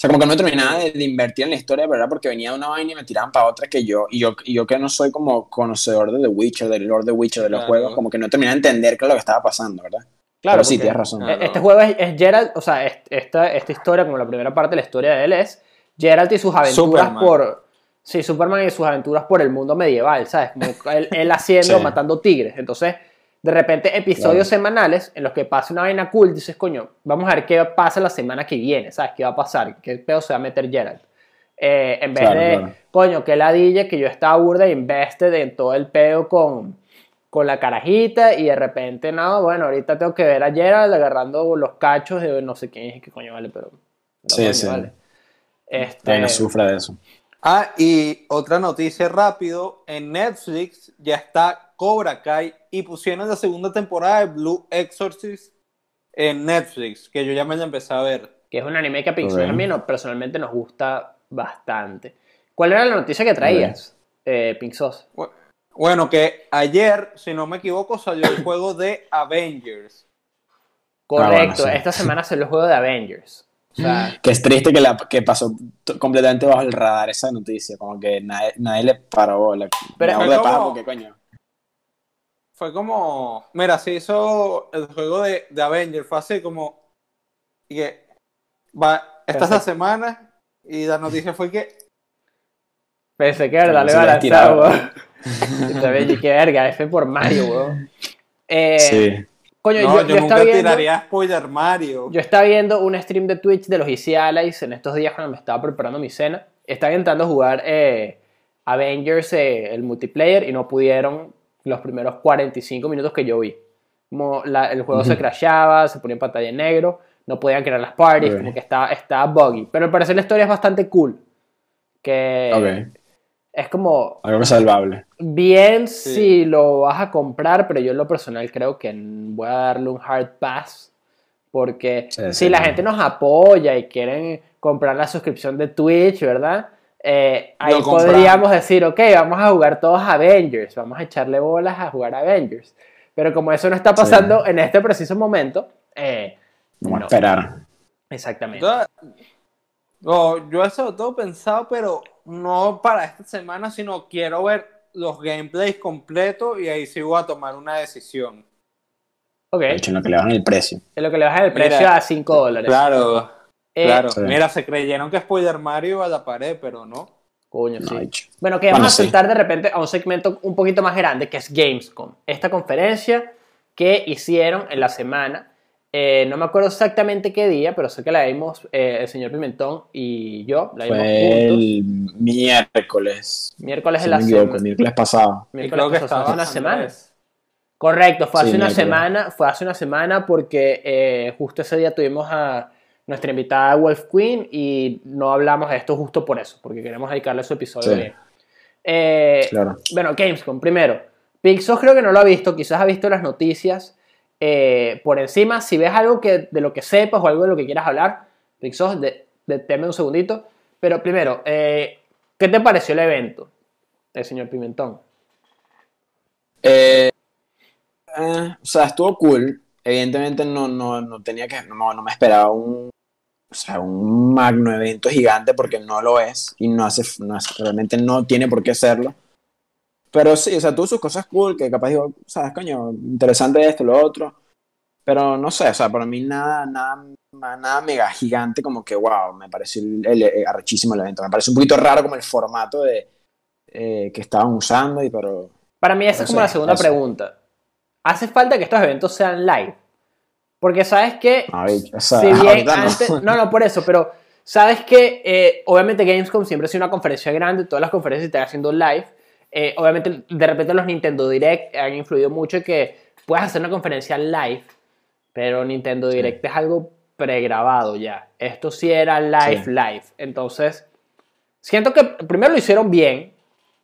sea, como que no terminaba de, de invertir en la historia, era porque venía de una vaina y me tiraban para otra que yo, y yo, y yo que no soy como conocedor de The Witcher, del Lord de Witcher, de los Claro. juegos, como que no terminaba de entender qué es lo que estaba pasando, ¿verdad? Claro, pero sí, tienes razón. Claro. Este juego es, es Geralt, o sea, es- esta, esta historia, como la primera parte de la historia de él, es Geralt y sus aventuras Superman. por. Sí, Superman y sus aventuras por el mundo medieval, ¿sabes? Como él, él haciendo, Sí. matando tigres. Entonces, de repente, episodios Claro. semanales en los que pasa una vaina cool, dices, coño, vamos a ver qué pasa la semana que viene, ¿sabes? ¿Qué va a pasar? ¿Qué pedo se va a meter Geralt? Eh, en vez Claro, de, claro. coño, que ladilla que yo estaba burda e invested en todo el pedo con, con la carajita y de repente, no, bueno, ahorita tengo que ver a Gerald agarrando los cachos de no sé quién es, qué coño vale, pero... pero Sí, coño, sí. vale. Este, no sufra de eso. Ah, y otra noticia rápido, en Netflix ya está Cobra Kai y pusieron la segunda temporada de Blue Exorcist en Netflix, que yo ya me la empecé a ver. que es un anime que a Pixar a mí no- personalmente nos gusta bastante. ¿Cuál era la noticia que traías, eh, Pink Sauce? Bueno, que ayer, si no me equivoco, salió el juego de Avengers. Correcto, bueno, sí. esta semana salió el juego de Avengers. O sea, Que es triste que, la, que pasó completamente bajo el radar esa noticia, como que nadie, nadie le paró la Pero- de paja como- porque coño. Fue como, mira, se hizo el juego de, de Avengers, fue así como, y que va, esta es la semana, y la noticia fue que pensé que verdad le iba a lanzar, y qué verga, F por Mario, weón. Eh, sí. Coño, no, yo, yo, yo nunca estaba viendo, tiraría spoiler Mario. yo estaba viendo un stream de Twitch de los Easy Allies en estos días cuando me estaba preparando mi cena. Estaba intentando jugar eh, Avengers, eh, el multiplayer, y no pudieron los primeros 45 minutos que yo vi. Como la- el juego se crashaba, se ponía en pantalla en negro, no podían crear las parties, como que estaba, estaba buggy. Pero al parecer la historia es bastante cool. Que Ok, es como, algo salvable. bien Sí. si lo vas a comprar, pero yo en lo personal creo que voy a darle un hard pass. Porque Sí, si sí, la no. gente nos apoya y quieren comprar la suscripción de Twitch, ¿verdad? Eh, ahí podríamos decir, ok, vamos a jugar todos Avengers, vamos a echarle bolas a jugar Avengers. Pero como eso no está pasando en este preciso momento, eh, Vamos no. a esperar. exactamente. No, yo eso lo tengo pensado, pero no para esta semana, sino quiero ver los gameplays completos y ahí sí voy a tomar una decisión. Ok, De hecho, en lo que le bajan el precio. es lo que le bajan el precio Mira, a 5 dólares. Claro, Eh, claro. Sí. Mira, se creyeron que spoiler Mario iba a la pared, pero no. Coño, No, sí. hecho. Bueno, que vamos Bueno, a sí. saltar de repente a un segmento un poquito más grande, que es Gamescom. Esta conferencia que hicieron en la semana. Eh, no me acuerdo exactamente qué día, pero sé que la vimos eh, el señor Pimentón y yo. La vimos Fue juntos. el miércoles. Miércoles de la semana. miércoles pasado. Miércoles creo que pasado, hace estaba una semana. Andrés. Correcto, fue hace Sí, una miércoles. semana, fue hace una semana porque eh, justo ese día tuvimos a nuestra invitada Wolf Queen y no hablamos de esto justo por eso, porque queremos dedicarle su episodio Sí. bien. Eh, Claro. Bueno, Gamescom, primero. Pixos creo que no lo ha visto, quizás ha visto las noticias eh, por encima. Si ves algo que, de lo que sepas o algo de lo que quieras hablar, Pixos, de, deteme un segundito. Pero primero, eh, ¿qué te pareció el evento, el señor Pimentón? Eh, eh, o sea, estuvo cool. Evidentemente no, no, no tenía que, no, no me esperaba un, o sea, un magno evento gigante porque no lo es y no hace, no realmente no tiene por qué serlo. Pero sí, o sea, tuvo sus cosas cool que capaz digo, sabes, coño, interesante esto, lo otro. Pero no sé, o sea, para mí nada, nada, nada mega gigante como que, wow, me pareció el, el- el- arrechísimo el evento. Me parece un poquito raro como el formato de, eh, que estaban usando, y pero Para mí esa No es como sé, la segunda pregunta. ¿Hace falta que estos eventos sean live? Porque sabes que o sea, si bien ahorita no. antes, no, no, por eso, pero sabes que eh, obviamente Gamescom siempre ha sido una conferencia grande, todas las conferencias están haciendo live. Eh, obviamente, de repente los Nintendo Direct han influido mucho en que puedes hacer una conferencia live, pero Nintendo Direct es algo pregrabado ya. Esto sí era live, Sí. live. Entonces, siento que primero lo hicieron bien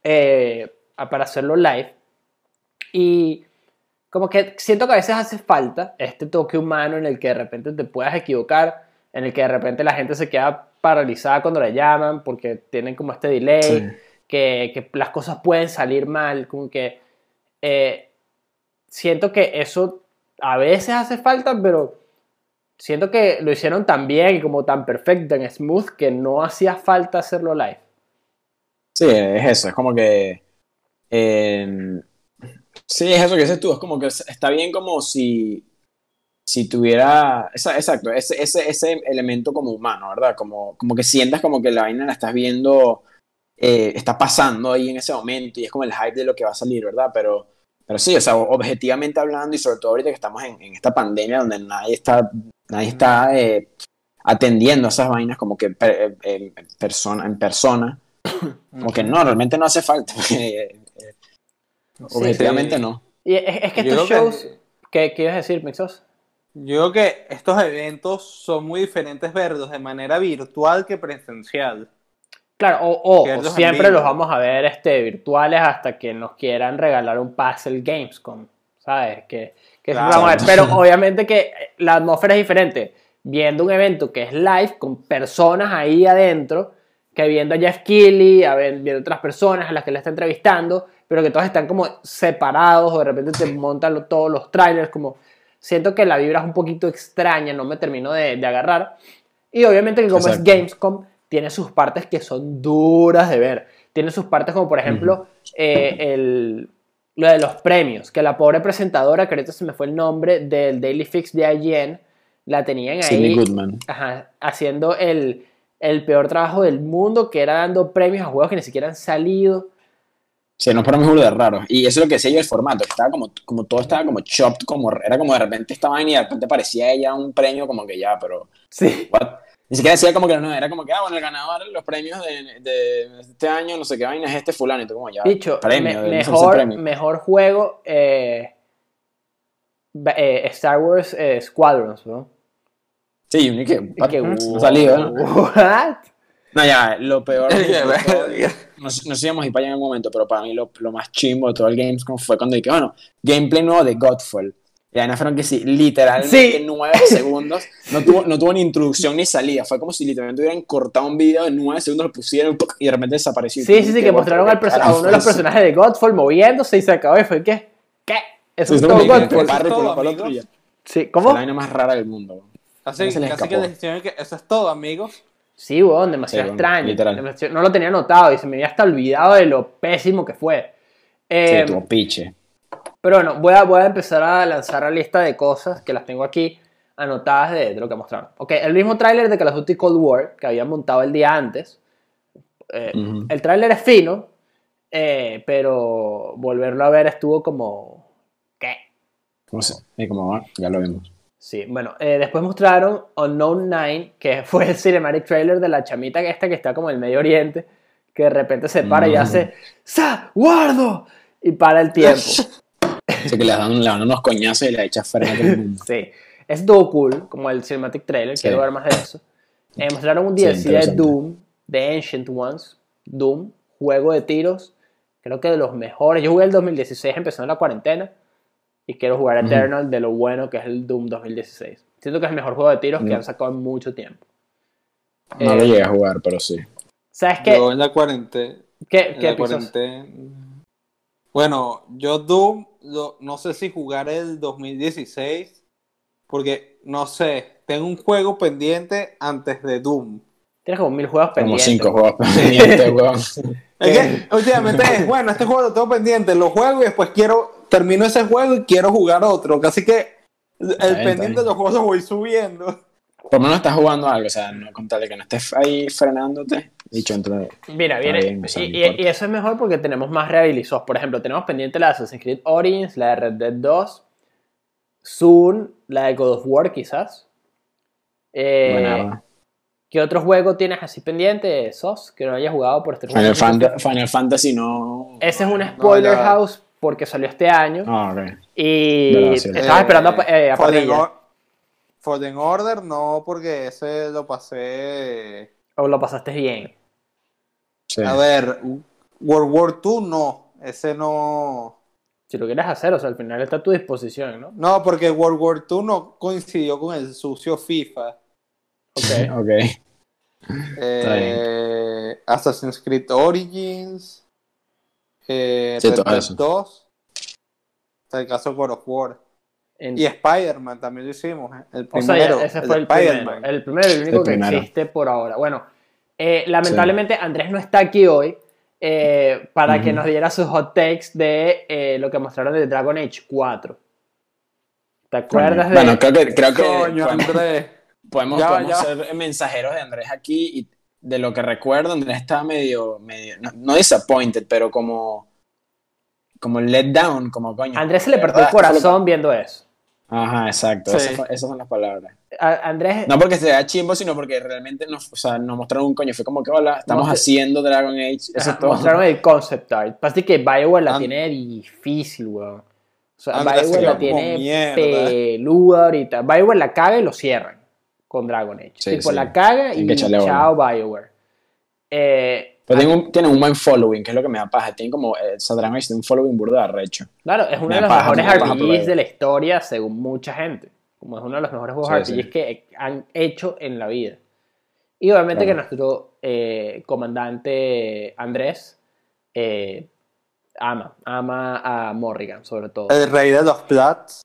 eh, para hacerlo live. Y como que siento que a veces hace falta este toque humano en el que de repente te puedas equivocar, en el que de repente la gente se queda paralizada cuando la llaman porque tienen como este delay, Sí. Que, que las cosas pueden salir mal, como que eh, siento que eso a veces hace falta, pero siento que lo hicieron tan bien y como tan perfecto, en smooth, que no hacía falta hacerlo live. Sí, es eso, es como que... eh, sí, es eso que dices tú, es como que está bien como si, si tuviera... exacto, ese, ese, ese elemento como humano, ¿verdad? Como, como que sientas como que la vaina la estás viendo, eh, está pasando ahí en ese momento y es como el hype de lo que va a salir, ¿verdad? Pero, pero sí, o sea, objetivamente hablando y sobre todo ahorita que estamos en, en esta pandemia donde nadie está, nadie está eh, atendiendo esas vainas como que per- eh, en persona, en persona. Como que no, realmente no hace falta. porque, eh, objetivamente Sí. no. Y es, es que Yo estos creo que- shows, ¿qué quieres decir, Mixos? Yo creo que estos eventos son muy diferentes verlos de manera virtual que presencial. Claro, o, o- siempre los vamos a ver este, virtuales hasta que nos quieran regalar un Puzzle Gamescom, ¿sabes? Que, que Claro. vamos a ver. Pero obviamente que la atmósfera es diferente viendo un evento que es live con personas ahí adentro que viendo a Jeff Keighley, a ver- viendo otras personas a las que le está entrevistando, pero que todos están como separados o de repente te montan todos los trailers, como siento que la vibra es un poquito extraña, no me termino de, de agarrar. Y obviamente que como es Exacto. Gamescom, tiene sus partes que son duras de ver. Tiene sus partes como por ejemplo eh, el, lo de los premios, que la pobre presentadora, que ahorita se me fue el nombre, del Daily Fix de IGN, la tenían ahí Sidney Goodman. ajá, haciendo el, el peor trabajo del mundo, que era dando premios a juegos que ni siquiera han salido. Sí, no para mí de raro. Y eso es lo que decía yo el formato, que estaba como, como todo estaba como chopped, como, era como de repente esta vaina y de repente parecía ella un premio como que ya, pero Sí. what? Ni siquiera decía como que no, era como que, ah, bueno, el ganador de los premios de, de este año, no sé qué vaina es este fulano, y tú como ya, Dicho, premio, me- mejor, premio. mejor juego eh, eh, Star Wars eh, Squadrons, ¿no? Sí, y que, Y que, no ha salido, ¿no? What? No, ya, lo peor. de Ya, todo- verga. no, sé- no sé si íbamos a ir para allá en algún momento, pero para mí lo, lo más chimbo de todo el Gamescom fue cuando dije, bueno, gameplay nuevo de Godfall. Y ahí fueron que sí, literalmente Sí. nueve segundos. No tuvo, no tuvo ni introducción ni salida. Fue como si literalmente hubieran cortado un video de nueve segundos, lo pusieron y de repente desapareció. Sí, sí, sí, que mostraron al a uno de los personajes de Godfall moviéndose y se acabó y fue que, ¿qué? Eso Sí, es es todo Godfall. Sí, Es ¿cómo? la vaina más rara del mundo. Así, que decidieron que eso es todo, amigos. Sí, weón, demasiado Sí, extraño. literal. Demasiado- No lo tenía notado y se me había hasta olvidado de lo pésimo que fue. Sí, Eh, tuvo piche. Pero bueno, voy a, voy a empezar a lanzar la lista de cosas que las tengo aquí anotadas de, de lo que mostraron. Ok, el mismo tráiler de Call of Duty Cold War que habían montado el día antes. Eh. El tráiler es fino, eh, pero volverlo a ver estuvo como... ¿Qué? ¿Cómo se? Y como, ah, ya lo vimos. Sí, bueno, eh, después mostraron Unknown Nine, que fue el cinematic trailer de la chamita esta que está como en el Medio Oriente, que de repente se para y Mm. hace ¡Sa! ¡Guardo! Y para el tiempo. Así que le dan, le dan unos coñazos y le echas freno a todo el mundo. Sí, es estuvo cool, como el cinematic trailer, Sí. quiero ver más de eso. Eh, mostraron un Sí, DLC de interesante. Doom, The Ancient Ones, Doom, juego de tiros, creo que de los mejores. Yo jugué el 2016, empezó en la cuarentena, y quiero jugar. Eternal de lo bueno que es el Doom 2016. Siento que es el mejor juego de tiros que han sacado en mucho tiempo. No Eh, lo llegué a jugar, pero sí. ¿Sabes qué? Yo en la cuarentena. ¿Qué, en qué la cuarentena. Bueno, yo Doom, lo- no sé si jugar el 2016, porque no sé, tengo un juego pendiente antes de Doom. Tienes como mil juegos Como pendientes. cinco juegos pendientes, weón. Es que últimamente es, bueno, este juego lo tengo pendiente, lo juego y después quiero, termino ese juego y quiero jugar otro. Casi que el Está bien, está pendiente bien. de los juegos lo voy subiendo. Por lo menos estás jugando algo, o sea, no con tal de que no estés ahí frenándote. Dicho entre. Mira, viene, bien, y, y- importa. y eso es mejor porque tenemos más rehabilitados. Por ejemplo, tenemos pendiente la de Assassin's Creed Origins, la de Red Dead 2, Soon, la de God of War quizás. Eh, Buena, ¿Qué ¿Qué otro juego tienes así pendiente, SOS, que no hayas jugado por este Final, Fanta- Final Fantasy no. Ese es un spoiler house porque salió este año Ah, ok. y Verdad, sí. estaba esperando a, eh, a Fallen, Order no, porque ese lo pasé. O lo pasaste bien. Sí. A ver, World War II no. Ese no. Si lo quieres hacer, o sea, al final está a tu disposición, ¿no? No, porque World War II no coincidió con el sucio FIFA. Ok. Ok. Eh, Assassin's Creed Origins. Eh, Sí, Red todo Dead eso. 2. Está el caso de God of War. En- Y Spider-Man también lo hicimos. ¿eh? El o sea, primero. ese el fue de el primero. Spider-Man. El primero y el único El que primero. existe por ahora. Bueno, eh, lamentablemente Andrés no está aquí hoy eh, para que Ujú. nos diera sus hot takes de eh, lo que mostraron de Dragon Age 4. ¿Te acuerdas de...? Bueno, creo que, creo que Coño, podemos, Andrés. podemos, Ya podemos ya ser mensajeros de Andrés aquí y de lo que recuerdo, Andrés estaba medio, medio no, no disappointed, pero como, como let down, como coño. Andrés se le partió el lo corazón viendo eso. Ajá, exacto, Sí. esas, son las palabras. A- Andrés, No porque se vea chimbo, sino porque realmente nos, o sea, nos mostraron un coño. Fue como que, hola, estamos Mostra- haciendo Dragon Age. Eso ajá, es todo. mostraron el concept art. Pasa que Bioware la And- tiene difícil, weón. O sea, Andrés Bioware se la tiene mierda. peluda ahorita. Bioware la caga y lo cierran con Dragon Age. Sí, tipo, sí. la caga y chao Bioware. Eh, Pero tienen un, tienen un buen following, que es lo que me da paja. Tienen como, eh, Age tiene un following burda recho. Claro, es uno Me de los paja, mejores RPGs de la historia, según mucha gente. Como es uno de los mejores juegos Sí, RPGs sí. que han hecho en la vida. Y obviamente Claro. que nuestro eh, comandante Andrés eh, ama, ama a Morrigan, sobre todo. El rey de los plats.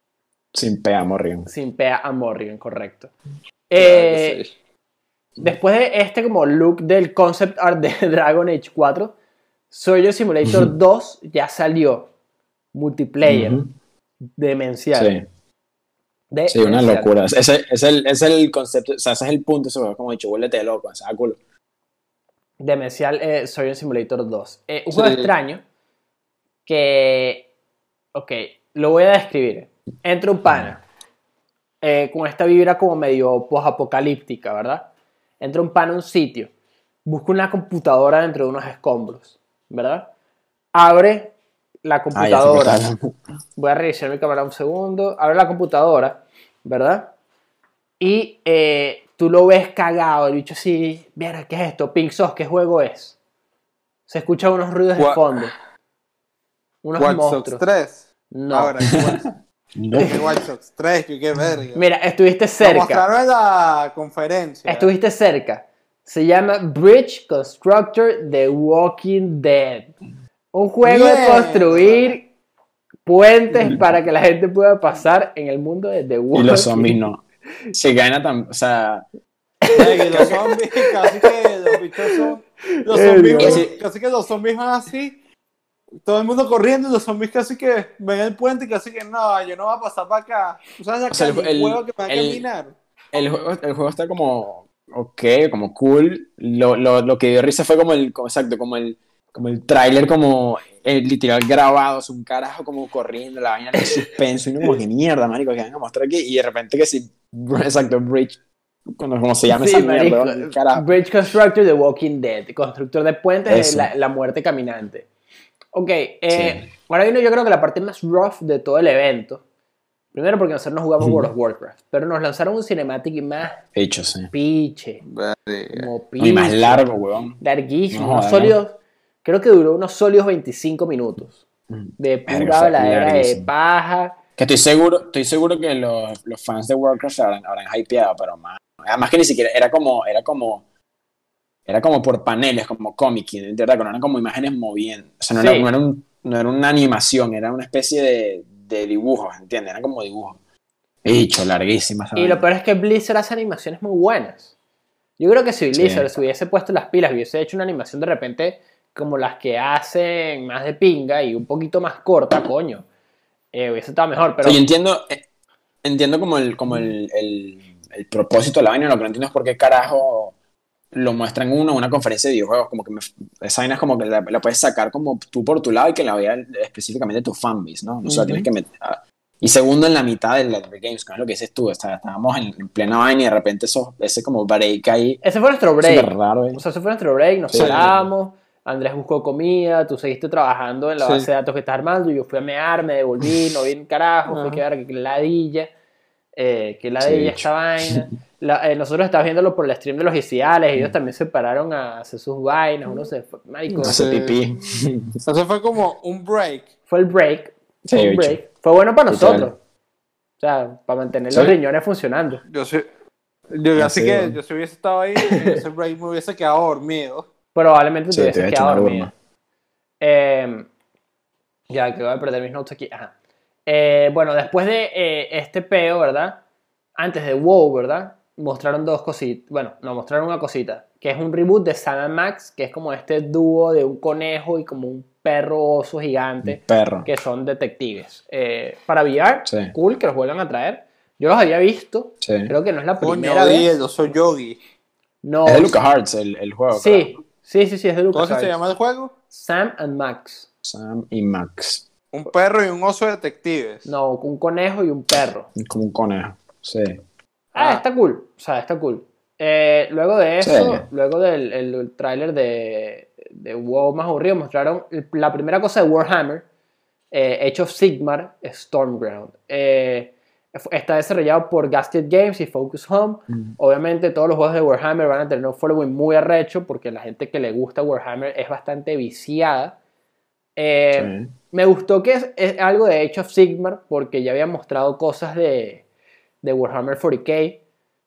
Sin pea, Morrigan. Sin pea a Morrigan, correcto. Claro Eh, sí. Después de este como look del concept art de Dragon Age 4, Soldier Simulator Ujú. 2 ya salió. Multiplayer. Ujú. Demencial. Sí, De- sí, una demencial. locura. Ese es el, es el concepto, o sea, ese es el punto. Eso, como he dicho, vuélvete loco. Demencial eh, Surgeon Simulator 2. Eh, un juego Sí. extraño que. Ok, lo voy a describir. Entra un pana eh, con esta vibra como medio post-apocalíptica, ¿verdad? Entra un pana a un sitio, busca una computadora dentro de unos escombros, ¿verdad? Abre la Ah, computadora. Voy a revisar mi cámara un segundo. Abre la computadora, ¿verdad? Y eh, tú lo ves cagado, el bicho así, mira, ¿qué es esto? Pink Sauce, ¿qué juego es? Se escuchan unos ruidos de fondo. Unos monstruos. 3. No. Ahora, ¿qué Watch- No. qué Watch Dogs 3? ¿Qué, qué verga? Mira, estuviste Lo cerca. mostraron en la conferencia. Estuviste cerca. Se llama Bridge Constructor The Walking Dead. Un juego de construir puentes para que la gente pueda pasar en el mundo de The Walking Y los zombies no. Si gana tan, o sea, los zombies, casi que los bichos son. Los zombies, casi que los zombies van así. Todo el mundo corriendo y los zombies casi que ven el puente y casi que no, yo no voy a pasar para acá. ¿Tú sabes O sea, el- acá el, juego que me va a el- caminar? el juego, el juego está como, ok, como cool. Lo, lo, lo que dio risa fue como el, como, exacto, como el, como el tráiler, como el literal grabado, es un carajo como corriendo, la vaina de suspenso, y no como que mierda, marico, que van a mostrar aquí, y de repente que sí, exacto, Bridge, cuando, como se llama Sí, esa marico. mierda, carajo. Bridge Constructor The Walking Dead. Constructor de puentes de la, la muerte caminante. Ok, eh, ahora viene yo creo que la parte más rough de todo el evento. Primero porque nosotros no jugamos. World of Warcraft, pero nos lanzaron un cinematic más Hecho, sí. piche, Verga. como No, y más piche, largo, weón. larguísimo, No unos joda, ¿no? sólidos, creo que duró unos sólidos 25 minutos de Verga, pura habladera de paja. Que estoy seguro, estoy seguro que los, los fans de Warcraft se habrán, habrán hypeado, pero más. Además que ni siquiera era como, era como, era como por paneles, como cómic, de verdad, que no eran como imágenes moviendo. O sea, no, Sí. era, no, era un- no era una animación, era una especie de, de dibujos, ¿entiendes? Eran como dibujos. Dicho, larguísimas. Y lo peor es que Blizzard hace animaciones muy buenas. Yo creo que si Sí. Blizzard se hubiese puesto las pilas, hubiese hecho una animación de repente como las que hacen más de pinga y un poquito más corta, coño, eh, hubiese estado mejor. Pero yo entiendo, eh, entiendo como el, como el, el, el propósito de la vaina, lo que no entiendo es por qué carajo lo muestran uno en una conferencia de videojuegos, como que me- esa vaina es como que la, la puedes sacar como tú por tu lado y que la vea específicamente tu fanbase, ¿no? O sea, tienes que ah, Y segundo en la mitad del de Gamescom, es lo que dices tú, sea, estábamos en, en plena vaina y de repente eso, ese como break ahí, Ese fue nuestro break. raro. ¿eh? O sea, ese fue nuestro break, nos Sí. paramos, Andrés buscó comida, tú seguiste trabajando en la Sí. base de datos que estás armando, y yo fui a mear, me devolví, no vi un carajo, fue Ajá. que ver que ladilla, eh, que ladilla Sí. esta vaina. La- eh, nosotros estábamos viéndolo por el stream de los iniciales, ellos también se pararon a hacer sus vainas, uno se fue, marico, Hace pipí. Eso fue como un break. fue el break, Sí, fue un bicho. break. Fue bueno para nosotros, o sea, para mantener Sí. los riñones funcionando. Yo sí. Yo, así sí, que yo si hubiese estado ahí, ese break me hubiese quedado dormido. Probablemente Sí, te hecho quedado dormido. Eh, ya que voy a perder mis notes aquí. Ajá. Eh, bueno, después de eh, este peo, ¿verdad? Antes de WoW, ¿verdad? Mostraron dos cositas. Bueno, no, mostraron una cosita. Que es un reboot de Sam and Max, que es como este dúo de un conejo y como un perro oso gigante, Perro. que son detectives. Eh, para VR, Sí. cool que los vuelvan a traer. Yo los había visto. Sí. Creo que no es la Coño, primera di, vez. yo soy Yogi. No, Es de LucasArts el, el juego. Sí, sí, sí, sí, es de ¿Cómo se llama el juego? Sam and Max. Sam y Max. Un perro y un oso detectives. No, un conejo y un perro. Es Como un conejo. Sí. Ah, Ah. está cool. O sea, está cool. Eh, luego de Sí. eso, luego del el, el tráiler de, de WoW más aburrido, mostraron la primera cosa de Warhammer, eh, Age of Sigmar, Stormground. Eh, está desarrollado por Gasted Games y Focus Home. Obviamente todos los juegos de Warhammer van a tener un following muy arrecho porque la gente que le gusta Warhammer es bastante viciada. Eh, Sí. me gustó que es, es algo de Age of Sigmar porque ya había mostrado cosas de, de Warhammer 40k.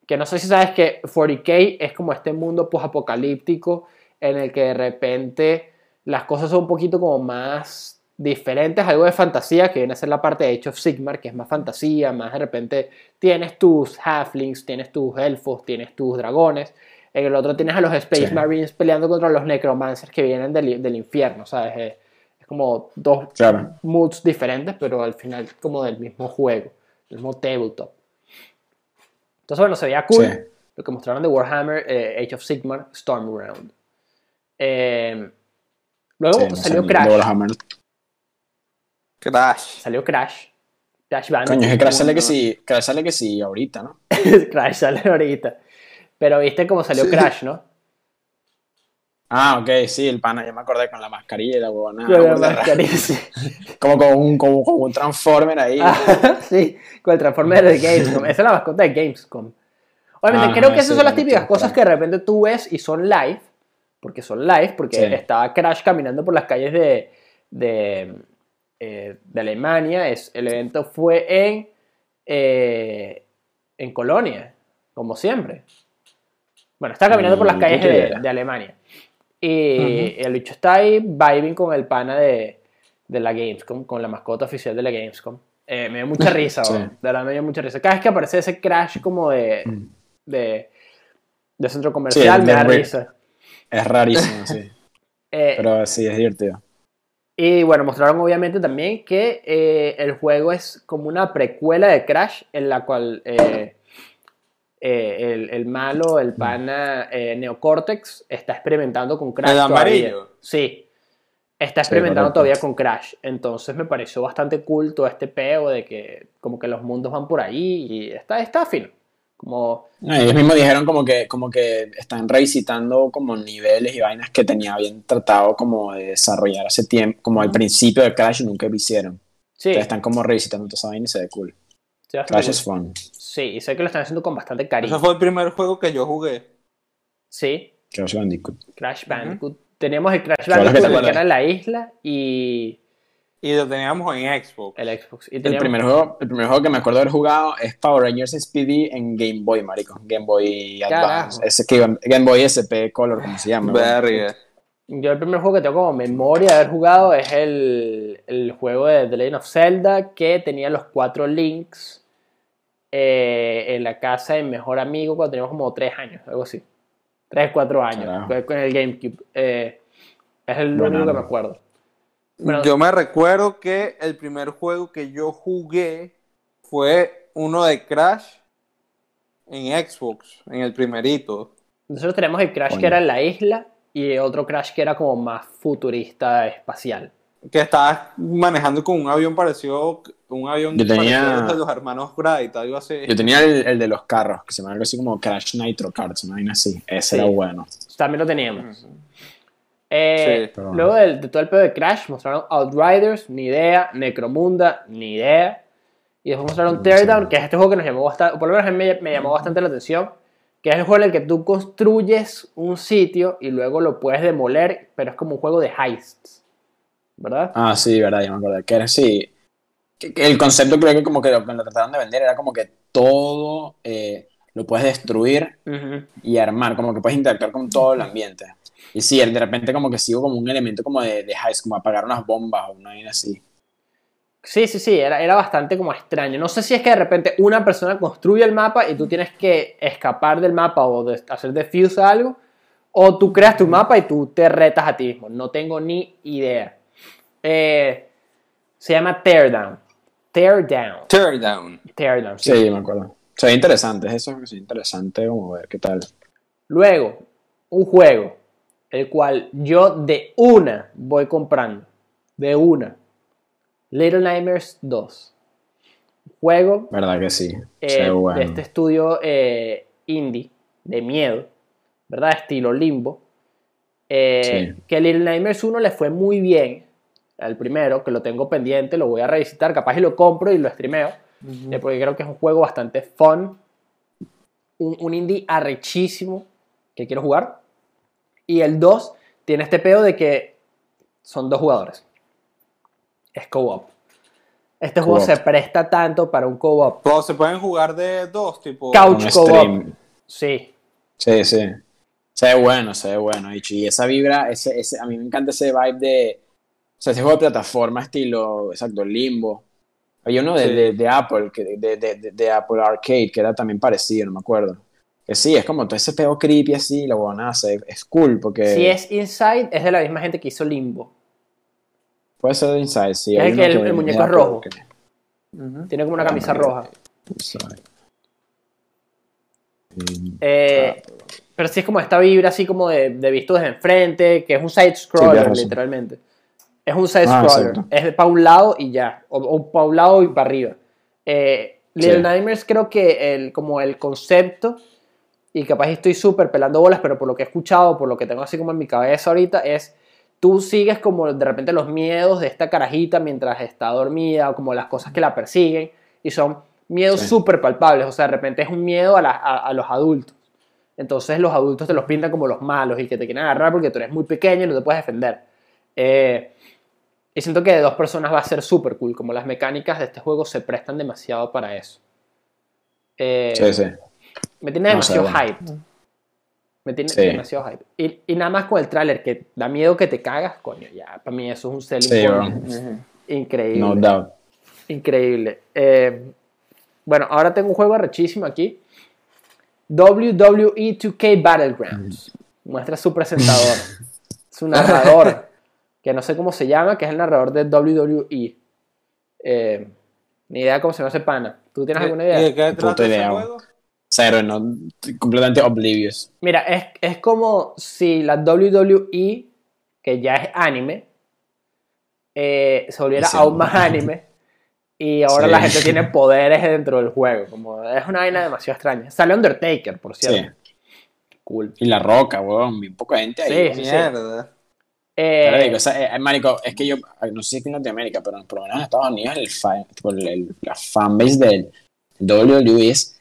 Que no sé si sabes que 40k es como este mundo post-apocalíptico en el que de repente las cosas son un poquito como más diferentes, algo de fantasía, que viene a ser la parte de Age of Sigmar, que es más fantasía, más de repente tienes tus halflings, tienes tus elfos, tienes tus dragones. En el otro tienes a los Space Sí. Marines peleando contra los necromancers que vienen del, del infierno, ¿sabes? Como dos Claro. moods diferentes, pero al final como del mismo juego, del mismo tabletop. Entonces, bueno, se veía cool Sí. lo que mostraron de Warhammer, eh, Age of Sigmar, Stormground. Eh, luego Sí, salió Crash. Warhammer. Crash. Salió Crash. Crash Bandicoot. Coño, es que Crash sale que sí, Crash sale que sí ahorita, ¿no? Crash sale ahorita. Pero viste cómo salió Sí. Crash, ¿no? Ah, ok, sí, el pana, ya me acordé con la mascarilla y la huevona. Con la mascarilla, sí. Como con un, como, como un Transformer ahí. Ah, sí, con el Transformer de Gamescom. Esa es la mascota de Gamescom. Obviamente, Ajá, creo que esas sí, son las típicas cosas que de repente tú ves y son live, porque son live, porque Sí. estaba Crash caminando por las calles de, de, eh, de Alemania. Es, el evento fue en, eh, en Colonia, como siempre. Bueno, está caminando por las Mm, calles de Alemania. Y el bicho está ahí vibing con el pana de, de la Gamescom, con la mascota oficial de la Gamescom. Eh, me dio mucha risa, Sí. de verdad me dio mucha risa. Cada vez que aparece ese crash como de, Mm. de, de centro comercial, Sí, me da risa. Es rarísimo, sí. Eh, Pero sí, es divertido. y bueno, mostraron obviamente también que eh, el juego es como una precuela de Crash, en la cual eh, eh, el, el malo, el pana eh, Neocortex, está experimentando con Crash. ¿El todavía. amarillo? Sí. Está experimentando correcto. todavía con Crash. Entonces me pareció bastante cool todo este peo de que como que los mundos van por ahí y está, está fino. Como, No, ellos mismos dijeron como que, como que están revisitando como niveles y vainas que tenía bien tratado como de desarrollar hace tiempo, como al principio de Crash y nunca lo hicieron. sí, Entonces están como revisitando toda esa vaina y se ve cool. Sí, bastante Crash cool. es fun. Sí, y sé que lo están haciendo con bastante cariño. Ese fue el primer juego que yo jugué. Sí, Crash Bandicoot. Crash Bandicoot. Teníamos el Crash que Bandicoot, que acuerdas. era en la isla, y Y lo teníamos en Xbox. el Xbox. Y El primer, juego, el primer juego que me acuerdo de haber jugado es Power Rangers Speedy en Game Boy, marico. Game Boy. Advance. Ese que Game Boy SP Color, como se llama. Verga. Yo el primer juego que tengo como memoria de haber jugado es el, el juego de The Legend of Zelda que tenía los cuatro links eh, en la casa de mi mejor amigo cuando teníamos como tres años, algo así. Tres, cuatro años, Carajo. con, el GameCube. Eh, es el único que me acuerdo. Bueno. Yo me recuerdo que el primer juego que yo jugué fue uno de Crash en Xbox, en el primerito. Nosotros tenemos el Crash que era en la isla y otro Crash que era como más futurista espacial. Que estabas manejando con un avión parecido, un avión Yo tenía- parecido al de los hermanos Wright, algo así. Yo tenía el, el de los carros, que se llama algo así como Crash Nitro Karts, una vaina así. Ese Sí. era bueno. También lo teníamos. Eh, Sí, pero- luego de, todo el pedo de Crash mostraron Outriders, ni idea, Necromunda, ni idea. Y después mostraron No Teardown, que es este juego que nos llamó bastante, por lo menos a mí me, me llamó bastante la atención, que es el juego en el que tú construyes un sitio y luego lo puedes demoler, pero es como un juego de heists, ¿verdad? Ah, sí, verdad, ya me acordé. Que era que el concepto creo que como que lo lo trataron de vender era como que todo eh, lo puedes destruir Ujú. y armar, como que puedes interactuar con todo el ambiente. Y sí, de repente como que sigo como un elemento como de, de heist, como apagar unas bombas o una vaina así. Sí, sí, sí, era, era bastante como extraño. No sé si es que de repente una persona construye el mapa y tú tienes que escapar del mapa o de- hacer defuse a algo, o tú creas tu mapa y tú te retas a ti mismo. No tengo ni idea. Eh, se llama Teardown. Teardown. Teardown. Teardown. sí. Sí, me acuerdo. Se ve interesante, es eso, es interesante como ver qué tal. Luego, un juego, el cual yo de una voy comprando. De una. Little Nightmares 2. Juego ¿Verdad que sí? eh, bueno. de este estudio eh, indie de miedo, ¿verdad? Estilo limbo. Eh, Sí. Que Little Nightmares 1 le fue muy bien. El primero, que lo tengo pendiente, lo voy a revisitar. Capaz y lo compro y lo streameo. eh, porque creo que es un juego bastante fun. Un, un indie arrechísimo que quiero jugar. Y el 2 tiene este pedo de que son dos jugadores. Es co-op. Este juego Co-op. se presta tanto para un co-op. Pero se pueden jugar de dos, tipo. Couch co-op. Sí. Sí, sí. Se ve bueno, se ve bueno. Y esa vibra, ese, ese, a mí me encanta ese vibe de. O sea, ese juego de plataforma estilo, exacto, limbo. Había uno de, Sí. de, de Apple, que, de, Apple Arcade, que era también parecido, no me acuerdo. Que sí, es como todo ese pedo creepy así, la buena es, cool, porque Si es Inside, es de la misma gente que hizo Limbo. puede ser de Inside, sí. Es el uno que el- de el muñeco es rojo. que-. Tiene como una Ah, camisa roja. Inside. Eh, pero sí es como esta vibra así como de, de visto desde enfrente, que es un side Sí, scroller, tienes razón. literalmente. Es un side Ah. Es para un lado y ya. O, o para un lado y para arriba. Eh, Little Sí. Nightmares creo que el, como el concepto, y capaz estoy súper pelando bolas, pero por lo que he escuchado, por lo que tengo así como en mi cabeza ahorita, es tú sigues como de repente los miedos de esta carajita mientras está dormida, o como las cosas que la persiguen, y son miedos Sí. súper palpables, o sea, de repente es un miedo a, la- a- a los adultos. Entonces los adultos te los pintan como los malos y que te quieren agarrar porque tú eres muy pequeño y no te puedes defender. Eh, y siento que de dos personas va a ser súper cool, como las mecánicas de este juego se prestan demasiado para eso. Eh, Sí, sí. me tiene No sé, demasiado bueno. hype. Me tiene Sí. demasiado hype. Y, y nada más con el tráiler que da miedo que te cagas, coño, ya, para mí eso es un selling Sí, point bro. Increíble. No doubt. Increíble. Eh, bueno, ahora tengo un juego arrechísimo aquí. WWE 2K Battlegrounds. Muestra su presentador. su narrador. Que no sé cómo se llama, que es el narrador de WWE. Eh, ni idea cómo se llama ese pana. ¿Tú tienes alguna ¿Y de idea? qué trata ese idea, juego? Cero, no, completamente oblivious. Mira, es, es como si la WWE, que ya es anime, eh, se volviera Sí. aún más anime. Y ahora Sí. la gente tiene poderes dentro del juego. Como es una vaina demasiado extraña. Sale Undertaker, por Sí. cierto. Cool. Y la roca, weón, bien poca gente ahí. Sí, sí, Mierda. Eh, digo, o sea, eh, marico, es que yo, no sé si aquí en Latinoamérica, pero por lo menos en Estados Unidos, el fan, el- la fanbase del WWE es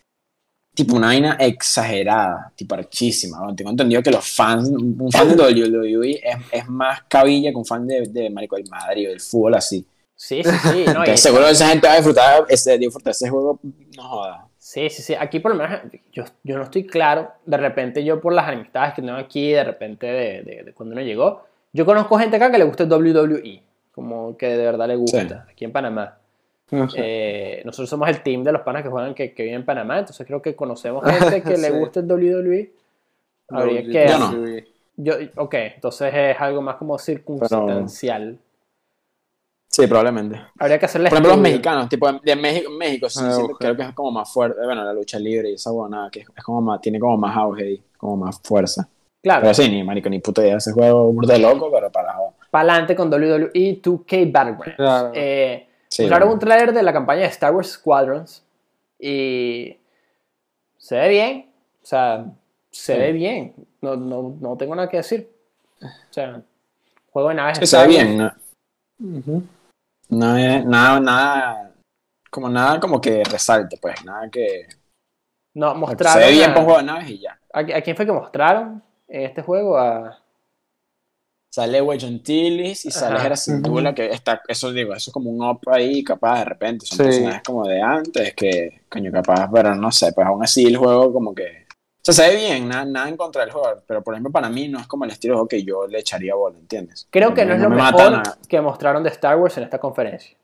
tipo una vaina exagerada, tipo archísima. weón. Tengo entendido que los fans, un fan de WWE es, es más cabilla que un fan de, de marico, del Madrid o del fútbol así. sí, sí, sí. no, Entonces, seguro esa gente va a disfrutar, ese, disfrutar ese juego, no joda. Sí, sí, sí. Aquí por lo menos yo, yo no estoy claro. De repente yo por las amistades que tengo aquí, de repente de, de- de cuando uno llegó, yo conozco gente acá que le gusta el WWE. Como que de verdad le gusta. Sí. Aquí en Panamá. No sé. Eh, nosotros somos el team de los panas que juegan que, que viven en Panamá. Entonces creo que conocemos gente que le Sí. gusta el WWE. Habría que... Yo no. Yo, ok, entonces es algo más como circunstancial. Sí, probablemente. Habría que hacerle Por ejemplo, los mexicanos, tipo de México, México sí, Ah, ok. creo que es como más fuerte, bueno, la lucha libre y esa buena, que es como más, tiene como más auge y como más fuerza. Claro, Pero sí, ni marico, ni puta idea ese juego burda de loco, pero para para adelante con WWE 2K Battlegrounds. Claro. Eh, Sí, bueno. un trailer de la campaña de Star Wars Squadrons y se ve bien. O sea, se Sí. ve bien. No, no, no tengo nada que decir. O sea, juego de naves. Sí, se ve bien. ¿no? Nada, nada, nada, como nada como que resalte, pues, nada que... No, Se mostraron. ve bien un juego de naves y ya. ¿A, a quién fue que mostraron este juego? A, Sale Wedge Tillis y sale Ajá. Hera Syndulla, que está, eso digo, eso es como un up ahí, capaz de repente, son Sí. personajes como de antes, que, coño, capaz, pero no sé, pues aún así el juego como que... O sea, se ve bien, nada, nada en contra del juego, pero por ejemplo para mí no es como el estilo de juego que yo le echaría bola, ¿entiendes? Creo que no, es lo me mejor nada. que mostraron de Star Wars en esta conferencia.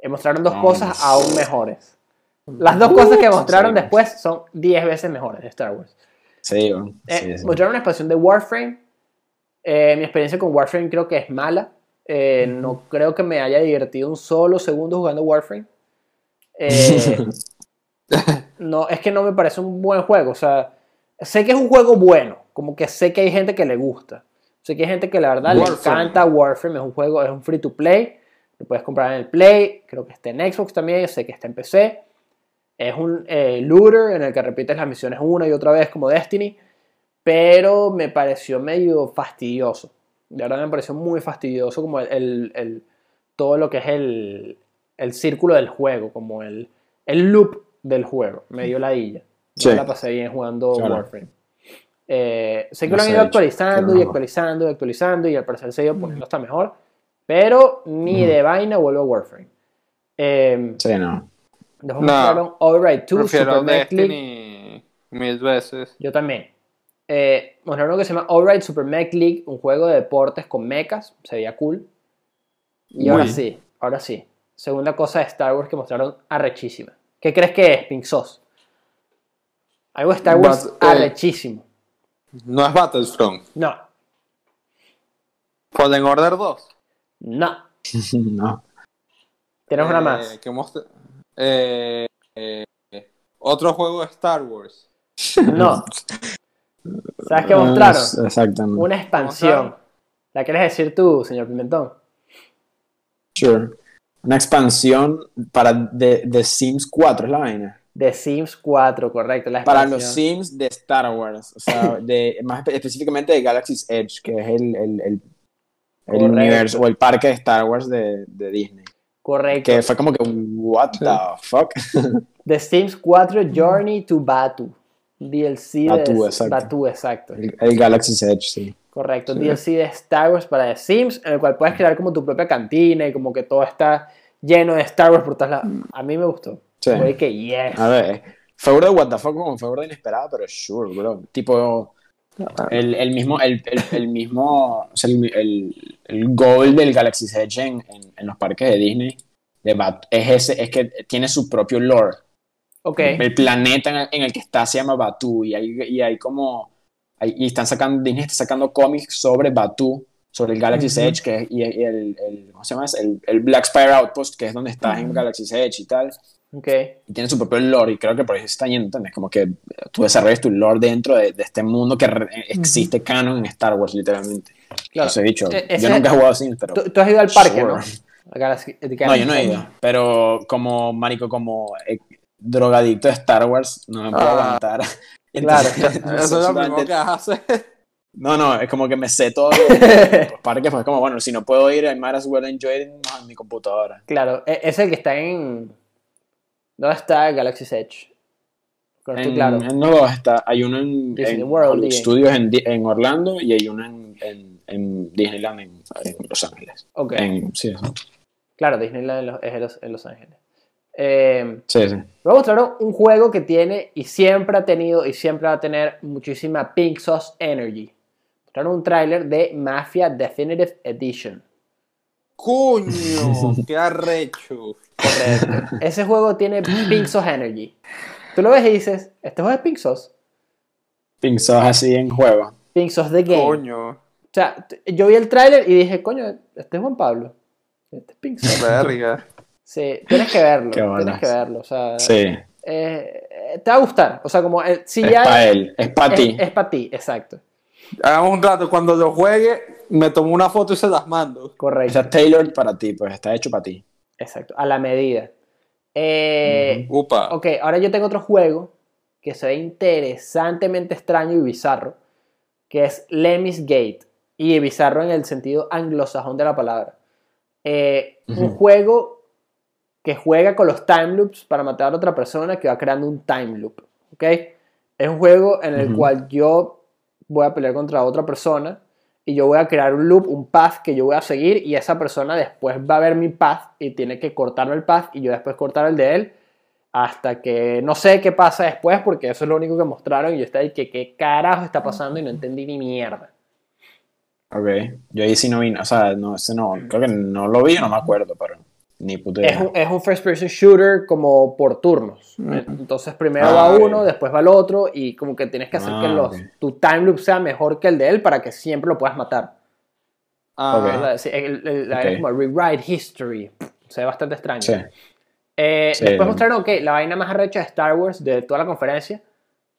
Eh, mostraron dos No, cosas no. aún mejores. Las dos cosas que mostraron después son 10 veces mejores de Star Wars. Sí, bueno, Eh, sí, sí. Mostraron una expansión de Warframe. Eh, mi experiencia con Warframe creo que es mala. Eh, No creo que me haya divertido un solo segundo jugando Warframe. Eh, no, es que no me parece un buen juego. O sea, sé que es un juego bueno. Como que sé que hay gente que le gusta. Sé que hay gente que la verdad le encanta Warframe. Es un juego, es un free to play. Lo puedes comprar en el Play. Creo que está en Xbox también. Sé que está en PC. Es un eh, looter en el que repites las misiones una y otra vez como Destiny. Pero me pareció medio fastidioso. De verdad me pareció muy fastidioso como el, el- el- todo lo que es el, el círculo del juego, como el, el loop del juego. Me dio ladilla. Yo Sí. la pasé bien jugando Claro. Warframe. Eh, sé que No lo han ido actualizando y actualizando y actualizando y al parecer se ha ido poniendo hasta mejor. Pero ni de vaina vuelvo a Warframe. Eh, Sí, no. Después No. mostraron Override 2, Prefiero Super Mech League. Destiny mil veces. Yo también. Eh, mostraron uno que se llama Alright Super Mech League, un juego de deportes con mechas, se veía cool. Y ahora Uy. sí, ahora sí. Segunda cosa de Star Wars que mostraron arrechísima. ¿Qué crees que es, Pink Sauce? Algo de Star Wars But, eh, arrechísimo. No es Battlefront. No, Fallen Order 2. no. no. Tienes una Eh, más. ¿qué mostra- eh, eh, otro juego de Star Wars. No. ¿Sabes qué Ah, mostraron? Exactamente. Una expansión. ¿La quieres decir tú, señor Pimentón? Sure. Una expansión para de, de Sims 4, es la vaina. De Sims 4, correcto. La Para los Sims de Star Wars. O sea, de, más espe- específicamente de Galaxy's Edge, que es el, el, el, el universo o el parque de Star Wars de, de Disney. Correcto. Que fue como que, what the fuck? The Sims 4 Journey to Batu. DLC de Batu, exacto. Batu, exacto. El, el Galaxy's Edge, sí. Correcto. Sí. DLC de Star Wars para The Sims, en el cual puedes crear como tu propia cantina y como que todo está lleno de Star Wars por todas las. A mí me gustó. Sí. Fue que yes. A ver, fue de what the fuck como fue de inesperado, pero sure, bro. Tipo, el, el mismo, el, el, el mismo, o sea, el, goal del Galaxy's Edge en, en, en los parques de Disney de Bat- es ese, es que tiene su propio lore. Ok. El planeta en el, que está se llama Batu y hay, y hay como, hay- y están sacando, Disney está sacando cómics sobre Batu, sobre el Galaxy's Ujú. Edge, que y, y el, el, ¿cómo se llama? El, el Black Spire Outpost, que es donde está en Galaxy's Edge y tal Ok. y tiene su propio lore y creo que por eso se está yendo, ¿entendés? Como que tú desarrollas tu lore dentro de, de este mundo que re- existe canon en Star Wars, literalmente. Claro. Eso he dicho. E- ese- yo nunca he jugado Sims, pero... Tú, tú has ido al parque, Sure. ¿no? No, yo no he ido. Pero como, marico, como eh, drogadicto de Star Wars, no me puedo Ah. aguantar. Claro. no sé Eso es lo primero que hace. No, no, es como que me sé todo los, los parques, pues como, bueno, si no puedo ir, I might as well enjoy it en mi computadora. Claro, e- es el que está en. ¿Dónde está Galaxy's Edge? Con En, claro. en no está, hay uno en, Disney en World, diga. Studios en, en Orlando y hay uno en, en, en Disneyland en, en Los Ángeles. Ok. En- sí, sí, Claro, Disneyland en Los- es en Los, en Los Ángeles. Eh, sí, sí. luego mostraron un juego que tiene y siempre ha tenido y siempre va a tener muchísima Pink Sauce Energy. Mostraron un tráiler de Mafia Definitive Edition. ¡Coño! ¡Qué arrecho! Ese juego tiene Pink Sauce Energy. Tú lo ves y dices, este juego es Pink Sauce. Pink Sauce así en juego. Pink Sauce The Game. ¡Coño! O sea, yo vi el tráiler y dije, coño, este es Juan Pablo. Este es Pink Sauce. Verga. Sí, tienes que verlo. Qué tienes que verlo. O sea, Sí, eh, te va a gustar. O sea, como eh, si es ya para él, es para ti. es, para ti, exacto. Hagamos un trato. Cuando lo juegue, me tomo una foto y se las mando. Correcto. Está tailored para ti, pues está hecho para ti. Exacto, a la medida. Eh, Upa. Ok, ahora yo tengo otro juego que se ve interesantemente extraño y bizarro, que es Lemmy's Gate. Y bizarro en el sentido anglosajón de la palabra. Eh, Un juego que juega con los time loops para matar a otra persona que va creando un time loop. ¿Ok? Es un juego en el cual yo voy a pelear contra otra persona y yo voy a crear un loop, un path que yo voy a seguir y esa persona después va a ver mi path y tiene que cortarme el path y yo después cortar el de él hasta que no sé qué pasa después porque eso es lo único que mostraron y yo estaba ahí que qué carajo está pasando y no entendí ni mierda. Ok. Yo ahí sí no vi, o sea, no, ese no, creo que no lo vi, no me acuerdo, pero ni puta idea. Es un, es un first person shooter como por turnos. Entonces primero Ah, va uno, después va el otro y como que tienes que hacer Ah, que los, ok. tu time loop sea mejor que el de él para que siempre lo puedas matar. Ah, Ok. La- sí, el- el- la- Ok. es como rewrite history. Se ve bastante extraño. Sí. Eh, Sí. Después mostraron, ok, la vaina más arrecha de Star Wars de toda la conferencia,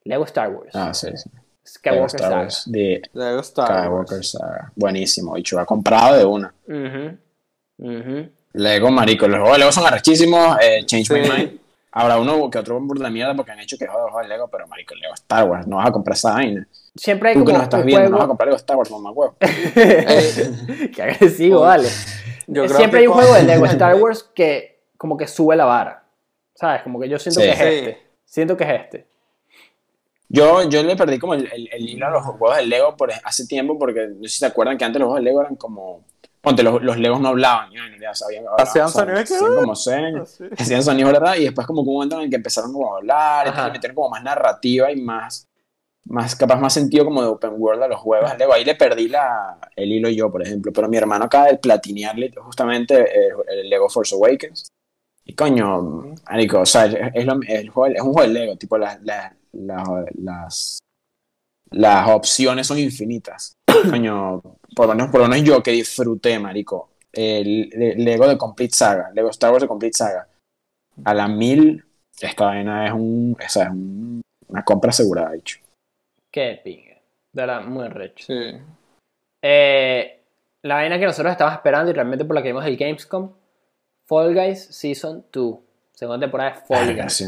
Lego Star Wars. Ah, sí, sí. Skywalker Star Saga. Wars, de Lego Star Wars. Skywalker Saga. Buenísimo, bicho. Ha comprado de una. Ujú, ujú. Lego, marico. Los juegos de Lego son arrechísimos. Eh, Change My. Mind. Habrá uno que otro burda de mierda porque han hecho que joder, joder, Lego, pero marico, Lego Star Wars. No vas a comprar esa vaina. Siempre hay Tú que nos estás viendo, no vas a comprar Lego Star Wars, mamá huevo. Qué agresivo, vale. Yo creo Siempre que hay un juego de Lego Star Wars que como que sube la vara. ¿Sabes? Como que yo siento Sí. que es este. Siento que es este. Yo, yo le perdí como el, el, el hilo a los juegos de Lego por hace tiempo porque no sé si se acuerdan que antes los juegos de Lego eran como... Ponte, los, los Legos no hablaban, ya, ya sabían. Hacían o sea, sonido que- Hacían como señas. Sí. hacían sonidos, ¿verdad? Y después como que un momento en el que empezaron como a hablar, y Ajá. metieron como más narrativa y más, más capaz más sentido como de open world a los juegos. Luego ahí le perdí la, el hilo yo, por ejemplo, pero mi hermano acaba de platinearle justamente eh, el Lego Force Awakens. Y coño, marico, o sea, es, lo- el juego, es un juego de Lego, tipo las, las, las, las, las opciones son infinitas. Coño, por lo menos, por lo menos yo que disfruté, marico, el, el Lego de Complete Saga, Lego Star Wars de Complete Saga, a la mil, esta vaina es, un, o sea, es un- una compra asegurada, dicho. Qué pinga. De verdad, muy recho. Sí. Eh, la vaina que nosotros estábamos esperando y realmente por la que vimos el Gamescom, Fall Guys Season 2. Segunda temporada de Fall Guys.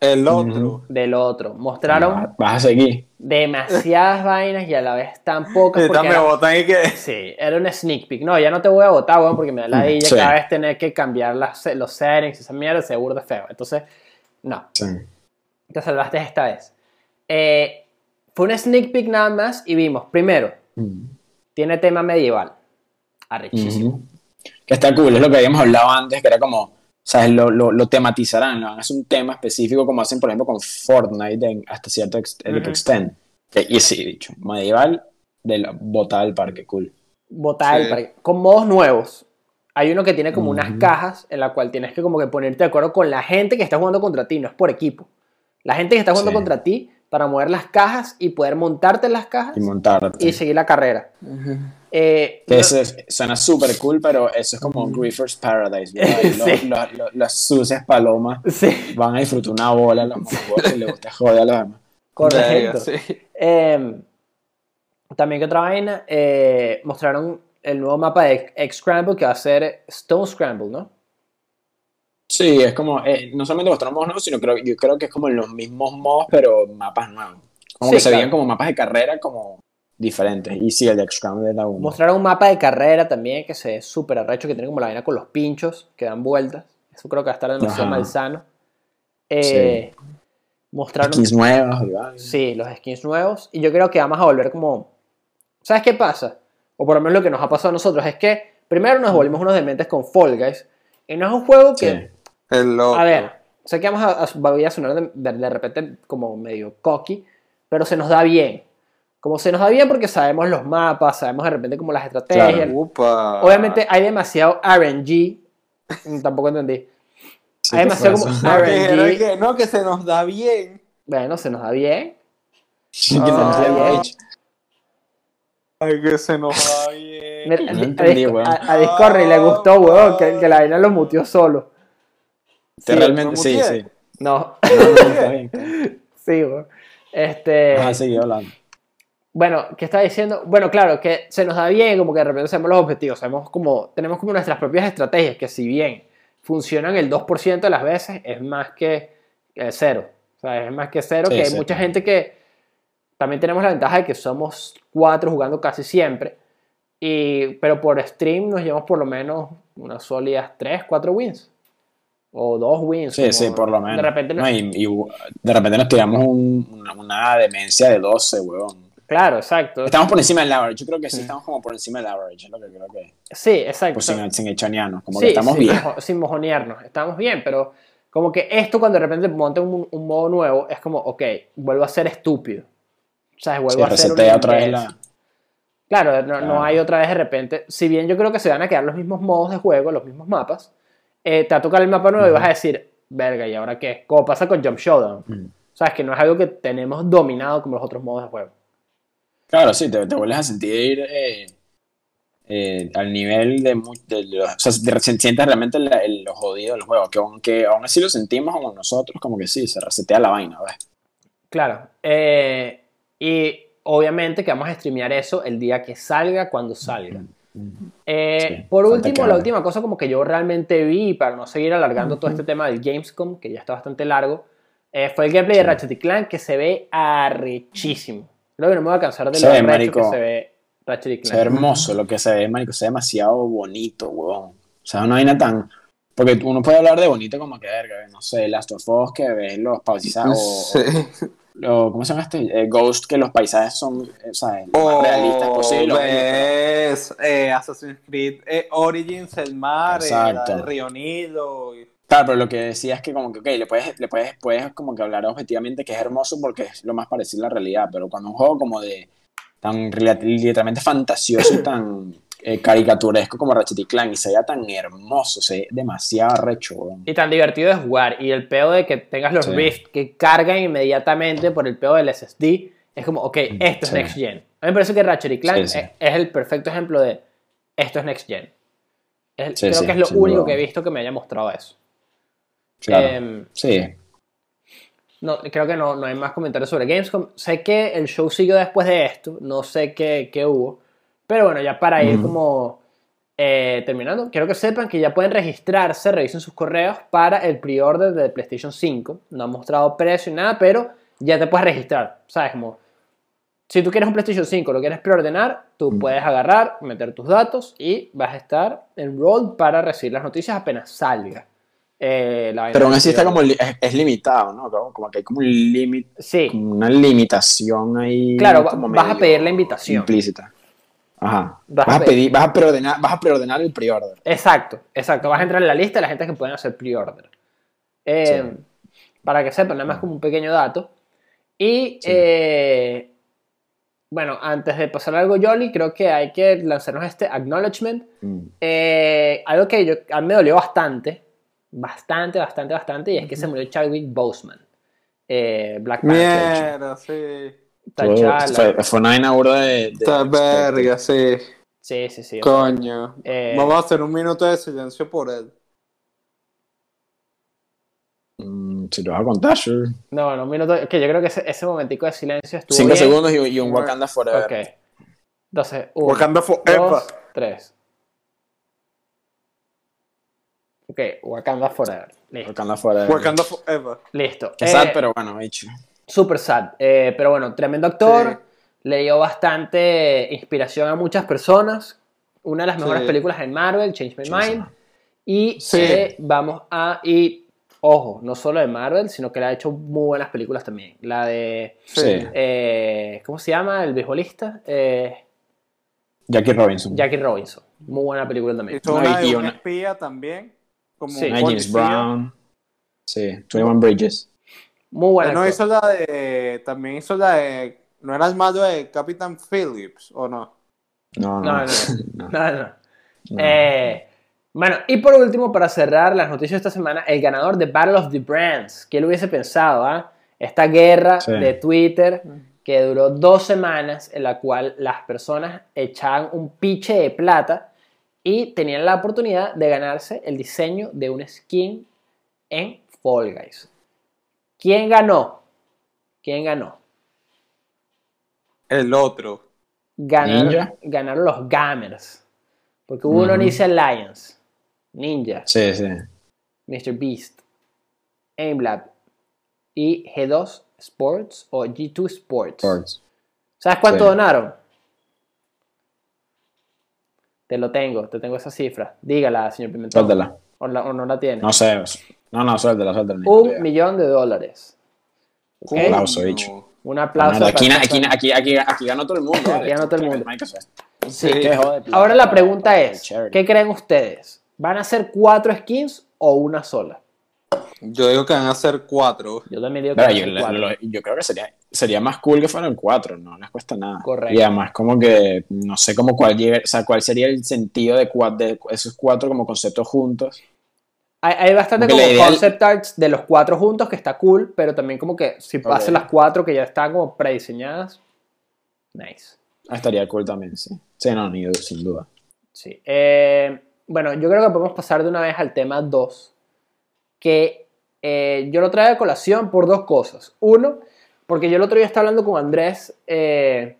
El otro. Del otro. Mostraron Vas- Vas a seguir. demasiadas vainas y a la vez tan pocas. Porque me botan y que. Sí, era un sneak peek. No, ya no te voy a votar, weón, porque me da la idea Sí. cada vez tener que cambiar las, los settings y esa mierda, seguro de feo. Entonces, no, Sí. te salvaste esta vez. Eh, fue un sneak peek nada más y vimos, primero, Mm. tiene tema medieval. Arrechísimo. Ujú. Que está cool, es lo que habíamos hablado antes, que era como, ¿sabes? Lo, lo, lo tematizarán, lo van a hacer un tema específico como hacen, por ejemplo, con Fortnite en- hasta cierto ex- Ujú. extent. Que- y sí, dicho, medieval de la botada del parque, cool. Botar el Sí. parque. Con modos nuevos. Hay uno que tiene como unas Ujú. cajas en la cual tienes que como que ponerte de acuerdo con la gente que está jugando contra ti, no es por equipo. La gente que está jugando Sí. contra ti para mover las cajas y poder montarte en las cajas Y montarte. y seguir la carrera. Eh, Que no- eso es- suena súper cool, pero eso es como Griefer's Paradise. ¿verdad? Sí. Los- los- los- las sucias palomas Sí, van a disfrutar una bola, los que les gusta joder a los demás. correcto. Sí. Eh, también que otra vaina, eh, mostraron el nuevo mapa de X-Scramble que va a ser Stone Scramble, ¿no? Sí, es como, eh, no solamente mostraron modos nuevos, sino creo, yo creo que es como los mismos modos, pero mapas nuevos. Como Sí, que se claro. veían como mapas de carrera como diferentes. Y sí, el de X-Scramble era uno. Mostraron un mapa de carrera también que se ve súper arrecho, que tiene como la vaina con los pinchos que dan vueltas. Eso creo que va a estar demasiado Ajá. malsano. Eh, Mostraron Skins nuevos. Sí, los skins nuevos. Y yo creo que vamos a volver como. ¿Sabes qué pasa? O por lo menos lo que nos ha pasado a nosotros es que primero nos volvimos unos dementes con Fall Guys. Y no es un juego que. Sí. A ver, sé que vamos a, a- voy a sonar de, de- de repente como medio cocky, pero se nos da bien. Como se nos da bien porque sabemos los mapas, sabemos de repente como las estrategias. Claro. Upa. Obviamente hay demasiado RNG. Mm, Tampoco entendí. Sí, hay ¿qué demasiado como RNG. que, no, que se nos da bien. Bueno, se nos da bien. Sí, que Ah, se bien. había hecho. Ay, que se nos da bien. Mira, no a, entendí, weón. a- a Discordy le gustó, weón, que, que la vaina lo mutió solo. Te Sí, realmente, ¿no sí, sí. No, No, no, está bien. sí, weón. Este, Ajá, seguí hablando. Bueno, ¿qué está diciendo? Bueno, claro, que se nos da bien, como que de repente hacemos los objetivos, como, tenemos como nuestras propias estrategias, que si bien funcionan el 2% de las veces, es más que el cero. O sea, es más que cero, Sí, que hay sí. mucha gente que también tenemos la ventaja de que somos cuatro jugando casi siempre, y, pero por stream nos llevamos por lo menos unas sólidas 3, 4 wins. O dos wins. Sí, como sí, por lo menos. De repente no- No, y, y de repente nos tiramos un- una, una demencia de 12, weón. Claro, exacto. Estamos por encima del average. Yo creo que sí estamos como por encima del average. Es lo que creo que. Sí, exacto. Pues sin, sin hechonearnos. Como Sí, que estamos sin bien. mojo- sin mojonearnos, estamos bien, pero como que esto cuando de repente monta un, un modo nuevo, es como, ok, vuelvo a ser estúpido. O sea, vuelvo Sí, a ser un resetea otra vez imbécil. la. Claro, no, hay otra vez de repente. Si bien yo creo que se van a quedar los mismos modos de juego, los mismos mapas, eh, te va a tocar el mapa nuevo y vas a decir, verga, ¿y ahora qué? Como pasa con Jump Showdown. O sea, es que no es algo que tenemos dominado como los otros modos de juego. Claro, sí, te, te vuelves a sentir eh, eh, al nivel de, mu- de los- o sea, de- sientes realmente la- el- lo jodido del juego, que aunque aún así lo sentimos como nosotros, como que sí, se resetea la vaina, ¿ves? Claro. eh, y obviamente que vamos a streamear eso el día que salga, cuando salga. Eh, Sí, por último, la última cosa como que yo realmente vi, para no seguir alargando todo este tema del Gamescom, que ya está bastante largo, eh, fue el gameplay de. Ratchet y Clank que se ve arrechísimo. Creo que no me voy a cansar de Se lo ve, marico. que se ve Ratchet y Se ve hermoso lo que se ve, marico, se ve demasiado bonito, huevón. O sea, una vaina tan... Porque uno puede hablar de bonito como que, verga, no sé, Last of Us, que ves los paisajes, o, Sí. o- ¿cómo se llama este? Eh, Ghost, que los paisajes son, eh, o sea, lo más realistas O posible. ves eh, Assassin's Creed eh, Origins, el mar, del Río Nilo. y- Claro, pero lo que decía es que como que, ok, le puedes, le puedes, puedes como que hablar objetivamente que es hermoso porque es lo más parecido a la realidad, pero cuando un juego como de tan literalmente fantasioso y tan eh, caricaturesco como Ratchet y Clank y se vea tan hermoso, se ve demasiado recho. Y tan divertido de jugar. Y el peo de que tengas los Sí. Rift que cargan inmediatamente por el peo del SSD, es como, ok, esto es. Next Gen. A mí me parece que Ratchet y Clank Sí. Es, es el perfecto ejemplo de esto es Next Gen. Es- creo que es lo único que he visto que me haya mostrado eso. Claro. Em, sí, no, creo que no, no hay más comentarios sobre Gamescom. Sé que el show siguió después de esto, no sé qué, qué hubo. Pero bueno, ya para ir como eh, terminando, quiero que sepan que ya pueden registrarse, revisen sus correos para el pre-order de PlayStation 5. No han mostrado precio ni nada, pero ya te puedes registrar. ¿Sabes? Como, si tú quieres un PlayStation 5, lo quieres preordenar, tú Mm. puedes agarrar, meter tus datos y vas a estar enrolled para recibir las noticias apenas salga. Eh, la pero aún así está como, es, es limitado, ¿no? Como, como que hay como un límite, Sí, una limitación ahí. Claro, como vas a pedir la invitación. Implícita. Ajá. Vas Vas, a a pedir, vas a preordenar, vas a preordenar el pre-order. Exacto, exacto. Vas a entrar en la lista de la gente que pueden hacer pre-order. Eh, Para que sepan, nada más como un pequeño dato. Y Sí. eh, bueno, antes de pasar algo Jolly, creo que hay que lanzarnos este acknowledgement. Mm. Eh, algo que yo, a mí me dolió bastante, bastante, bastante, bastante, y es que se murió Chadwick Boseman. Eh, Black Panther. Mierda, sí. T'Challa. Fue, una vaina burda de. de Esta verga, sí. Sí, sí, sí. Coño. Eh, Vamos a hacer un minuto de silencio por él. Mm, si lo vas a contar, sure. No, no, un minuto. Que yo creo que ese, ese momentico de silencio estuvo. Cinco bien. segundos y, y un Wakanda Forever. Ok. Entonces, uno, Wakanda Forever. dos, tres. Ok, Wakanda Forever. Listo. Wakanda Forever. Wakanda Forever. Listo. Qué sad, Eh, pero bueno, hecho. Super sad. Eh, pero bueno, tremendo actor. Sí. Le dio bastante inspiración a muchas personas. Una de las mejores Sí. películas en Marvel, Change My Mind. Y Sí. eh, vamos a. Y ojo, no solo de Marvel, sino que le ha hecho muy buenas películas también. La de. Sí. Eh, ¿Cómo se llama? El beisbolista. Eh, Jackie Robinson. Jackie Robinson. Muy buena película también. Hizo una de un una- espía también. Como Sí. James. Brown. Sí, 21 Bridges. Muy buena. No hizo la de. También hizo la de. ¿No era el malo de Captain Phillips o no? No, No, no. no, no, No, no. no. Eh, bueno, y por último, para cerrar las noticias de esta semana, el ganador de Battle of the Brands. ¿Quién lo hubiese pensado? ah? Esta guerra Sí. de Twitter que duró dos semanas, en la cual las personas echaban un piche de plata y tenían la oportunidad de ganarse el diseño de un skin en Fall Guys. ¿Quién ganó? ¿Quién ganó? El otro. Ganaron, Ninja. ganaron los Gamers. Porque hubo uno. Ninja Alliance, Ninja, Sí, sí. Mr. Beast, Aimlab y G2 Sports o G2 Sports. Sports. ¿Sabes cuánto Sí. donaron? Te lo tengo, te tengo esa cifra. Dígala, señor Pimentón. Suéltala. O, la- o no la tiene. No sé. No, no, suéltala, suéltala. Un millón de dólares. Un aplauso, bicho. Un aplauso. Aquí, para- aquí, aquí, aquí, aquí ganó todo el mundo. Aquí ganó todo el mundo. Sí. Qué joder, Ahora la pregunta es. ¿qué creen ustedes? ¿Van a ser cuatro skins o una sola? Yo digo que van a ser cuatro. Yo también digo que van a ser cuatro. lo- yo creo que sería, sería más cool que fueran cuatro, no les cuesta nada. Correcto. Y además como que no sé cómo cuál, o sea, cuál sería el sentido de, de esos cuatro como conceptos juntos. Hay, hay bastante Como concept arts de los cuatro juntos que está cool, pero también como que si Ok. pasan las cuatro que ya están como prediseñadas, nice. Estaría cool también, sí. Sí, no, ni sin duda. Sí. Eh, bueno, yo creo que podemos pasar de una vez al tema 2, que eh, yo lo traigo a colación por dos cosas. Uno, porque yo el otro día estaba hablando con Andrés eh,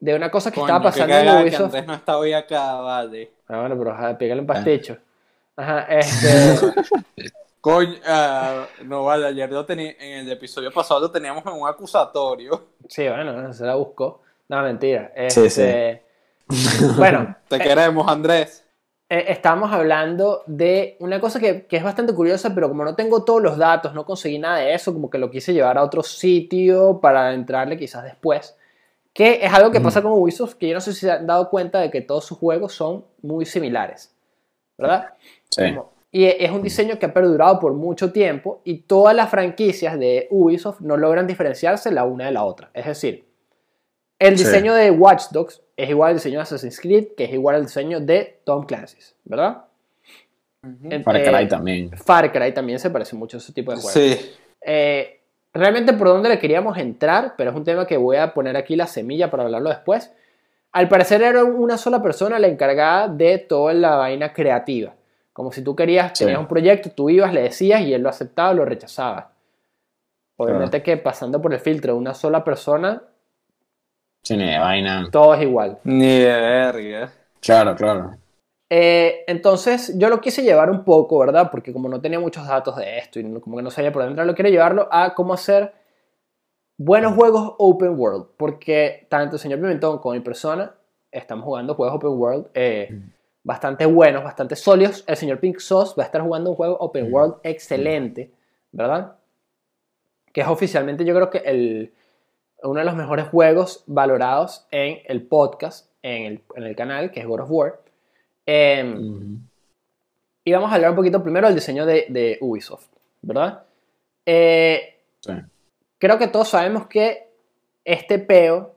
de una cosa que Coño, estaba pasando en Ubisoft. Andrés no está hoy acá, vale. Ah, bueno, pero ajá, pégale un pasticho. Ajá, este... Coño, ah, no vale, ayer lo tenía, en el episodio pasado lo teníamos en un acusatorio. sí, bueno, se la buscó. No, mentira. Sí, Este, Bueno, Te queremos, Andrés. Eh, estamos hablando de una cosa que, que es bastante curiosa, pero como no tengo todos los datos, no conseguí nada de eso, como que lo quise llevar a otro sitio para entrarle quizás después. Que es algo que pasa con Ubisoft, que yo no sé si se han dado cuenta de que todos sus juegos son muy similares, ¿verdad? Sí. Como- y es un diseño que ha perdurado por mucho tiempo y todas las franquicias de Ubisoft no logran diferenciarse la una de la otra. Es decir, el Sí. diseño de Watch Dogs es igual al diseño de Assassin's Creed, que es igual al diseño de Tom Clancy's, ¿verdad? Far eh, Cry también. Far Cry también se parece mucho a ese tipo de juegos. Sí. Eh, realmente por dónde le queríamos entrar, pero es un tema que voy a poner aquí la semilla para hablarlo después. Al parecer era una sola persona la encargada de toda la vaina creativa. Como si tú querías, Sí. tenías un proyecto, tú ibas, le decías y él lo aceptaba o lo rechazaba. Obviamente que pasando por el filtro de una sola persona, Sí, ni de vaina. todo es igual. Ni de verga. Claro, claro. Eh, entonces yo lo quise llevar un poco, ¿verdad? Porque como no tenía muchos datos de esto y como que no sabía por dónde entrar, lo quiero llevarlo a cómo hacer buenos juegos open world. Porque tanto el señor Pimentón como mi persona estamos jugando juegos open world eh, bastante buenos, bastante sólidos. El señor Pink Sauce va a estar jugando un juego open world excelente, ¿verdad? Que es oficialmente yo creo que el, uno de los mejores juegos valorados en el podcast, en el, en el canal, que es God of War. Em, y vamos a hablar un poquito primero del diseño de, de Ubisoft, ¿verdad? Eh, Sí. creo que todos sabemos que este peo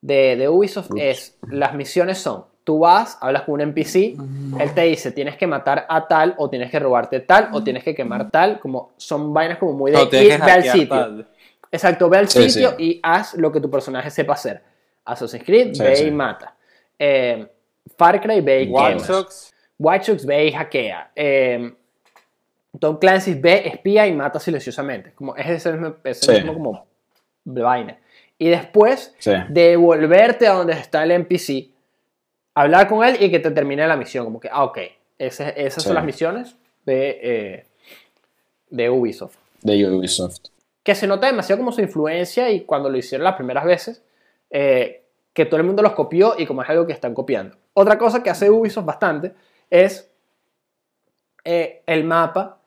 de, de Ubisoft Ups. es, las misiones son, tú vas, hablas con un NPC, él te dice, tienes que matar a tal, o tienes que robarte tal, o tienes que quemar tal, como son vainas como muy de No, ir, ve al sitio. tal. Exacto, ve al Sí, sitio sí. y haz lo que tu personaje sepa hacer. Assassin's Creed, Sí, ve y mata. Eh, Far Cry, ve y quema. Dogs. Watch Dogs ve y hackea. Eh, Tom Clancy ve, espía y mata silenciosamente. Como, es ese mismo, ese mismo como de vaina. Y después, Sí. devolverte a donde está el NPC, hablar con él y que te termine la misión. Como que, ah, ok, ese- esas son las misiones de, eh, de Ubisoft. De Ubisoft. Que se nota demasiado como su influencia y cuando lo hicieron las primeras veces, eh, que todo el mundo los copió y como es algo que están copiando. Otra cosa que hace Ubisoft bastante es eh, el mapa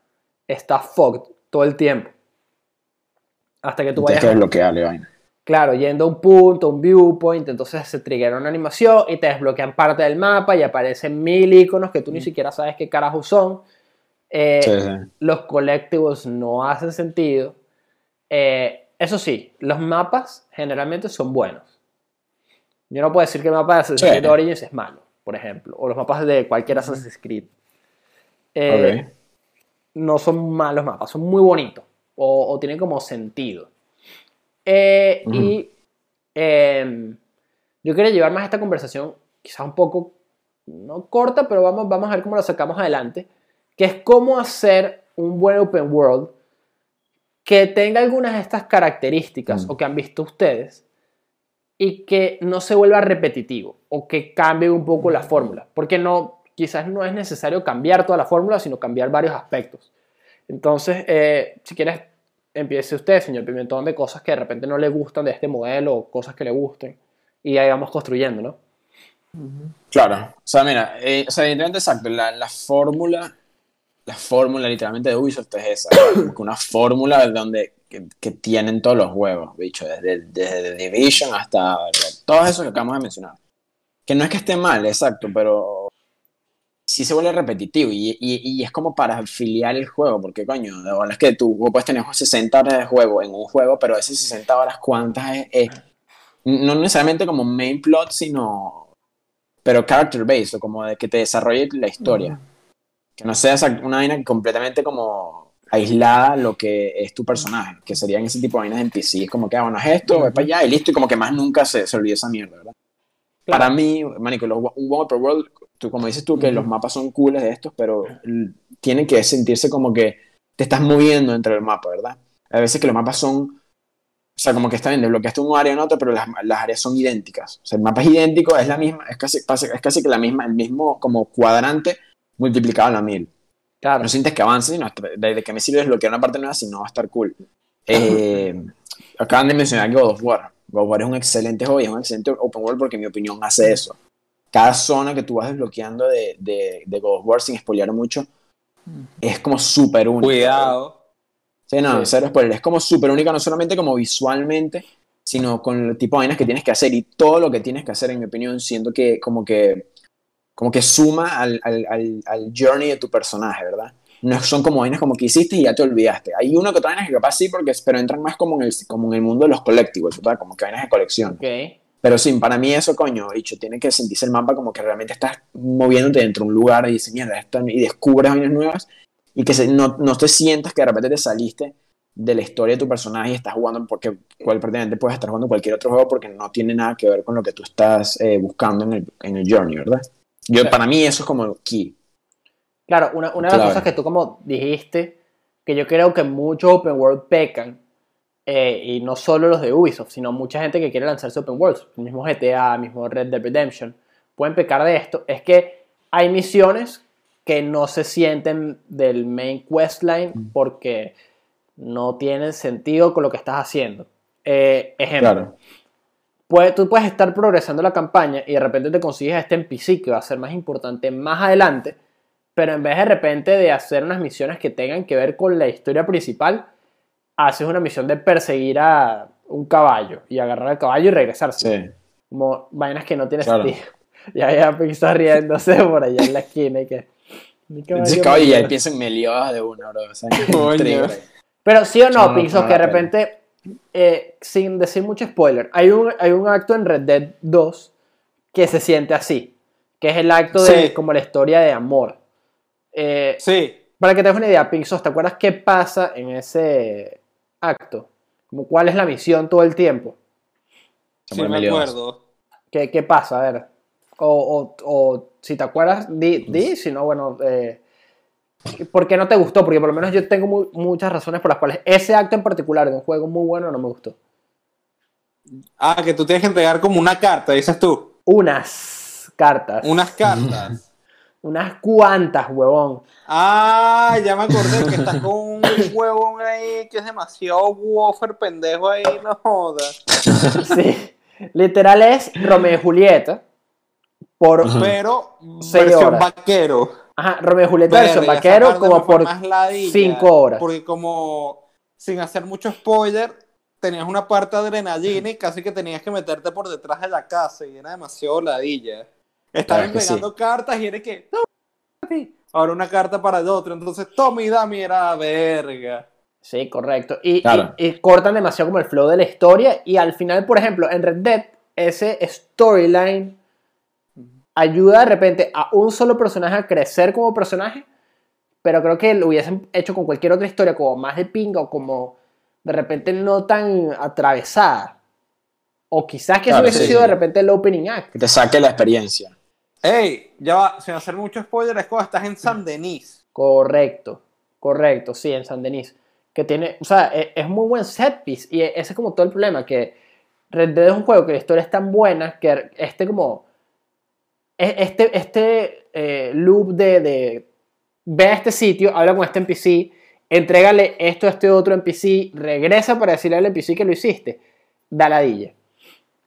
está fogged todo el tiempo. Hasta que tú Tienes vayas que desbloquearle vaina. Claro, yendo a un punto, un viewpoint, entonces se triggera una animación y te desbloquean parte del mapa y aparecen mil iconos que tú ni siquiera sabes qué carajo son. Eh, Sí, sí. Los collectibles no hacen sentido. Eh, eso sí, los mapas generalmente son buenos. Yo no puedo decir que el mapa de Assassin's Sí. Creed Origins es malo, por ejemplo, o los mapas de cualquier Assassin's Creed. Eh, no son malos mapas, son muy bonitos o, o tienen como sentido. Eh. Y em, yo quería llevar más esta conversación, quizás un poco, no corta, pero vamos, vamos a ver cómo la sacamos adelante, que es cómo hacer un buen open world que tenga algunas de estas características Mm. o que han visto ustedes y que no se vuelva repetitivo o que cambie un poco la fórmula, porque no, quizás no es necesario cambiar toda la fórmula, sino cambiar varios aspectos. Entonces, eh, si quieres, empiece usted, señor Pimentón, de cosas que de repente no le gustan de este modelo o cosas que le gusten y ahí vamos construyendo, ¿no? Claro, o sea, mira, eh, o sea, evidentemente, exacto, la, la fórmula, la fórmula literalmente de Ubisoft es esa, una fórmula donde que, que tienen todos los juegos, bicho, desde, desde The Division hasta todos esos que acabamos de mencionar. Que no es que esté mal, exacto, pero sí se vuelve repetitivo y, y, y es como para afiliar el juego, porque coño, de verdad es que tú puedes tener 60 horas de juego en un juego, pero esas 60 horas, ¿cuántas es? es no necesariamente como main plot, sino pero character based, o como de que te desarrolle la historia. Que no sea una vaina completamente como aislada lo que es tu personaje, que serían ese tipo de vainas en PC. Es como que, ah, bueno, es esto, voy para allá y listo, y como que más nunca se, se olvide esa mierda, ¿verdad? Para mí, manico, los, un Open World, tú, como dices tú, que los mapas son cooles de estos, pero tienen que sentirse como que te estás moviendo entre el mapa, ¿verdad? A veces que los mapas son o sea, como que está bien, desbloqueaste un área en otra, pero las, las, áreas son idénticas. O sea, el mapa es idéntico, es la misma, es casi, es casi que la misma, el mismo como cuadrante multiplicado a la mil. Claro. No sientes que avance, sino de, que me sirve desbloquear una parte nueva, si no va a estar cool. Eh, acaban de mencionar God of War. God of War es un excelente juego y es un excelente open world porque en mi opinión hace eso. Cada zona que tú vas desbloqueando de, de, de God of War, sin spoilear mucho, es como súper único. Cuidado. Sí, no, cero spoiler. Es como súper única, no solamente como visualmente, sino con el tipo de vainas que tienes que hacer y todo lo que tienes que hacer, en mi opinión, siento que como que, como que suma al, al, al, journey de tu personaje, ¿verdad? No son como vainas como que hiciste y ya te olvidaste. Hay uno que otra vainas que capaz sí, porque, pero entran más como en el, como en el mundo de los colectivos, ¿verdad? Como que vainas de colección. Okay. Pero sí, para mí eso, coño, dicho, tiene que sentirse el mapa como que realmente estás moviéndote dentro de un lugar y dices, mierda, esto, y descubres vainas nuevas y que se, no, no, te sientas que de repente te saliste de la historia de tu personaje y estás jugando porque cual, prácticamente puedes estar jugando cualquier otro juego porque no tiene nada que ver con lo que tú estás eh, buscando en el, en el journey, ¿verdad? Yo, claro. Para mí eso es como key. Claro, una, una de las cosas que tú como dijiste, que yo creo que muchos open world pecan, eh, y no solo los de Ubisoft, sino mucha gente que quiere lanzarse open worlds, el mismo GTA, el mismo Red Dead Redemption, pueden pecar de esto, es que hay misiones que no se sienten del main questline porque no tienen sentido con lo que estás haciendo. Eh, ejemplo, claro. Puede, tú puedes estar progresando la campaña y de repente te consigues este NPC que va a ser más importante más adelante, pero en vez de repente de hacer unas misiones que tengan que ver con la historia principal, haces una misión de perseguir a un caballo y agarrar al caballo y regresarse. Sí. Como vainas que no tienen claro. sentido. Ya ya está riéndose por allá en la esquina y que caballo empieza en meliodas de una, bro. O sea, Pero sí o no, Pixos, que de repente, eh, sin decir mucho spoiler, hay un, hay un acto en Red Dead 2 que se siente así, que es el acto sí. de como la historia de amor. Eh, sí. Para que te des una idea, Pixos, ¿te acuerdas qué pasa en ese acto? Como cuál es la misión todo el tiempo. Sí, me acuerdo. ¿Qué, ¿Qué pasa? A ver. O, o, o, si te acuerdas, di, di si no, bueno, eh, ¿por qué no te gustó? Porque por lo menos yo tengo muy, muchas razones por las cuales ese acto en particular de un juego muy bueno no me gustó. Ah, que tú tienes que entregar como una carta, dices tú. Unas cartas. Unas cartas. Unas cuantas, huevón. Ah, ya me acordé que estás con un huevón ahí que es demasiado woofer pendejo ahí, no jodas. Sí, literal es Romeo y Julieta por pero versión horas. vaquero. Ajá, Romeo y Julieta versión vaquero como por 5 horas. Porque como sin hacer mucho spoiler, tenías una parte de adrenalina y casi que tenías que meterte por detrás de la casa y era demasiado ladilla. Estaban Claro pegando sí. cartas y era que ahora una carta para el otro, entonces Tommy y Dami era verga. Sí, correcto. Y, Claro. y- y cortan demasiado como el flow de la historia. Y al final, por ejemplo, en Red Dead, ese storyline ayuda de repente a un solo personaje a crecer como personaje. Pero creo que lo hubiesen hecho con cualquier otra historia, como más de pinga o como de repente no tan atravesada. O quizás que eso hubiese sí, sido sí. de repente el opening act. Que te saque la experiencia. Ey, ya va, sin hacer mucho spoiler, es cuando estás en San Denis. Correcto, correcto, sí, en San Denis. Que tiene, o sea, e- es, muy buen set piece y ese es como todo el problema, que Red Dead es un juego que la historia es tan buena que este como... Este, este eh, loop de, de... Ve a este sitio, habla con este NPC, entrégale esto a este otro NPC, regresa para decirle al NPC que lo hiciste. Da ladilla.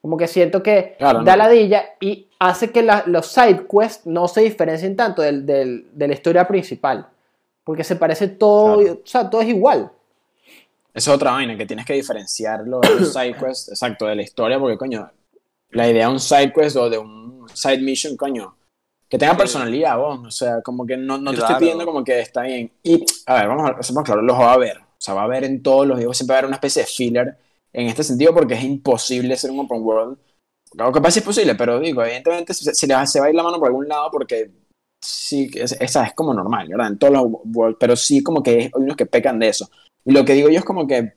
Como que siento que Claro, da no. ladilla y hace que la- los side quests no se diferencien tanto del- del- de la historia principal. Porque se parece todo, Claro. o sea, todo es igual. Esa es otra vaina, que tienes que diferenciarlo de los side quests, exacto, de la historia, porque coño, la idea de un side quest o de un side mission, coño, que tenga personalidad, vos, o sea, como que no, no te Claro. estoy pidiendo como que está bien. Y, a ver, vamos a seamos claros, los va a haber, o sea, va a haber en todos los juegos, siempre va a haber una especie de filler en este sentido, porque es imposible ser un open world. Claro, capaz sí es posible, pero digo, evidentemente se, se se va a ir la mano por algún lado porque sí, esa es como normal, ¿verdad? En todos los worlds, pero sí como que hay unos que pecan de eso. Y lo que digo yo es como que,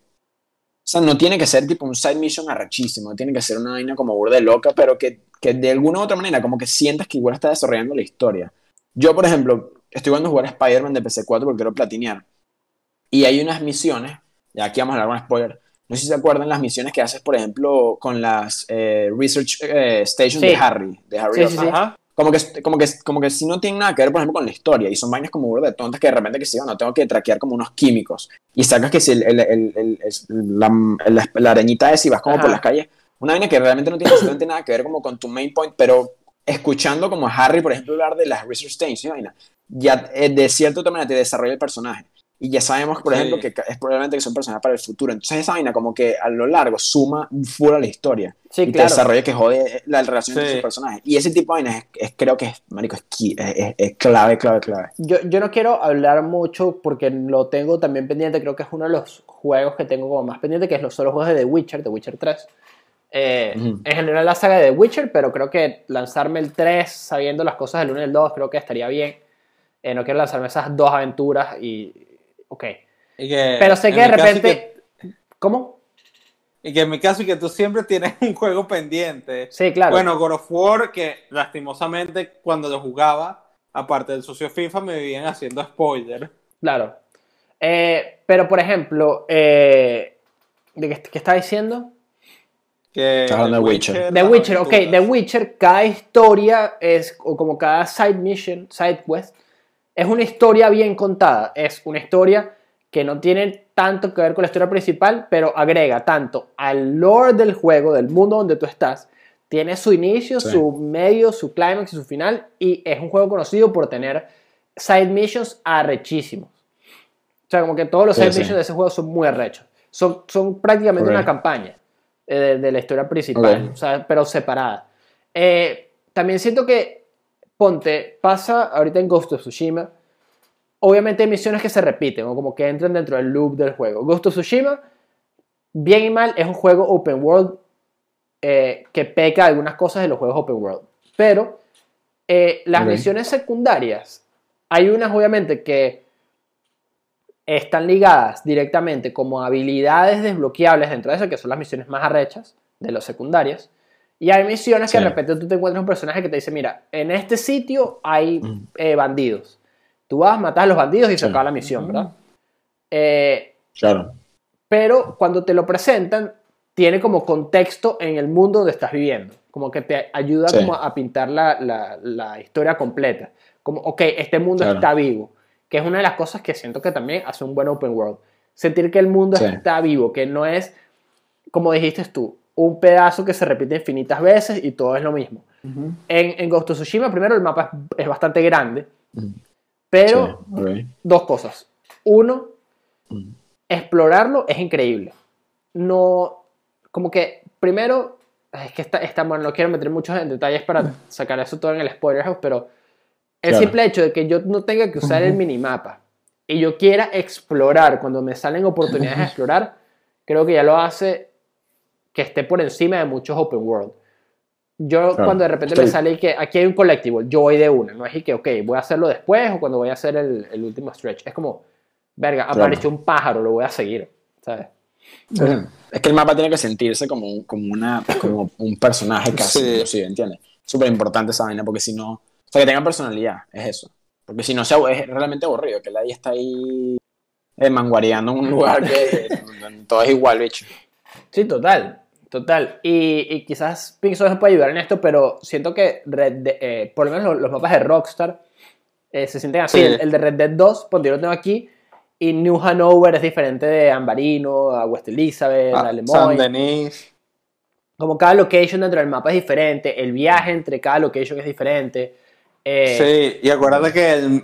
sea, no tiene que ser tipo un side mission arrechísimo, tiene que ser una vaina como burde loca, pero que, que de alguna u otra manera como que sientas que igual está desarrollando la historia. Yo, por ejemplo, estoy jugando a jugar Spider-Man de PC4 porque quiero platinear. Y hay unas misiones, y aquí vamos a hablar con spoiler, no sé si se acuerdan las misiones que haces, por ejemplo, con las eh, Research eh, Stations Sí. de Harry, de Harry Sí, sí, Osborn. sí. Ajá. Como que, como, que, como que si no tienen nada que ver, por ejemplo, con la historia, y son vainas como burda de tontas que de repente que sí, no tengo que traquear como unos químicos, y sacas que si el, el, el, la, la, la arañita es y vas como Ajá. por las calles, una vaina que realmente no tiene absolutamente nada que ver como con tu main point, pero escuchando como a Harry, por ejemplo, hablar de las Research Stations, y vaina, ya eh, de cierta otra manera te desarrolla el personaje. Y ya sabemos, por Sí. ejemplo, que es probablemente que son personajes para el futuro. Entonces esa vaina como que a lo largo suma fuera la historia Sí, y te claro. desarrolla que jode la relación entre Sí. sus personajes. Y ese tipo de vainas es, es- creo que es, marico, es, es, es- clave, clave, clave. Yo, yo no quiero hablar mucho porque lo tengo también pendiente, creo que es uno de los juegos que tengo como más pendiente, que es los solo juegos de The Witcher, The Witcher 3. Eh, Ujú. En general la saga de The Witcher, pero creo que lanzarme el 3 sabiendo las cosas del 1 y el 2 creo que estaría bien. Eh, no quiero lanzarme esas dos aventuras y... Ok. Y que, Pero sé que de repente... ¿Cómo? Y que en mi caso, y que tú siempre tienes un juego pendiente. Sí, claro. Bueno, God of War, que lastimosamente cuando lo jugaba, aparte del socio FIFA, me vivían haciendo spoiler. Claro. Eh, pero, por ejemplo, eh, ¿de qué, qué está diciendo? Que Estás hablando The de Witcher. The Witcher, ok. The Witcher, cada historia es, o como cada side mission, side quest, es una historia bien contada. Es una historia que no tiene tanto que ver con la historia principal, pero agrega tanto al lore del juego, del mundo donde tú estás. Tiene su inicio, Sí. su medio, su climax y su final. Y es un juego conocido por tener side missions arrechísimos. O sea, como que todos los Sí, side sí. missions de ese juego son muy arrechos. Son, son prácticamente una campaña eh, de, de la historia principal, o sea, pero separada. Eh, también siento que, ponte, pasa ahorita en Ghost of Tsushima, obviamente hay misiones que se repiten o como que entran dentro del loop del juego. Ghost of Tsushima, bien y mal, es un juego open world eh, que peca algunas cosas de los juegos open world. Pero eh, las misiones secundarias, hay unas obviamente que están ligadas directamente como habilidades desbloqueables dentro de eso, que son las misiones más arrechas de las secundarias. Y hay misiones que de repente tú te encuentras un personaje que te dice, mira, en este sitio hay Mm. eh, bandidos. Tú vas, matas a los bandidos y se Sí. acaba la misión, ¿verdad? Eh, Claro. pero cuando te lo presentan, tiene como contexto en el mundo donde estás viviendo. Como que te ayuda Sí. como a pintar la, la- la historia completa. Como, ok, este mundo Claro. está vivo. Que es una de las cosas que siento que también hace un buen open world. Sentir que el mundo Sí. está vivo, que no es, como dijiste tú, un pedazo que se repite infinitas veces y todo es lo mismo. En, en Ghost of Tsushima, primero, el mapa es, es bastante grande, pero Sí, dos cosas. Uno, explorarlo es increíble. No, como que, primero, es que está, está bueno, no quiero meter muchos en detalles para sacar eso todo en el spoiler house, pero el Claro. simple hecho de que yo no tenga que usar el minimapa y yo quiera explorar cuando me salen oportunidades de explorar, creo que ya lo hace que esté por encima de muchos open world. Yo Claro. cuando de repente me Estoy- sale que aquí hay un collectible, yo voy de una, no es y que, ok, voy a hacerlo después o cuando voy a hacer el, el último stretch. Es como, verga, Claro. apareció un pájaro, lo voy a seguir, ¿sabes? Es que el mapa tiene que sentirse como, un- como, una, como un personaje casi, Sí. inclusive, ¿entiendes? Súper importante esa vaina, porque si no... O sea, que tenga personalidad, es eso. Porque si no, se abu- es realmente aburrido, que nadie está ahí eh, manguareando en un lugar que donde todo es igual, bicho. Sí, total. Total. Y, y quizás Pixel me puede ayudar en esto, pero siento que Red De- eh, por lo menos los, los mapas de Rockstar eh, se sienten así. Sí. El, el de Red Dead 2, pues yo lo tengo aquí. Y New Hanover es diferente de Ambarino, a West Elizabeth, a Ah, Le San. Denis. Como cada location dentro del mapa es diferente, el viaje entre cada location es diferente. eh, Sí, y acuérdate que el-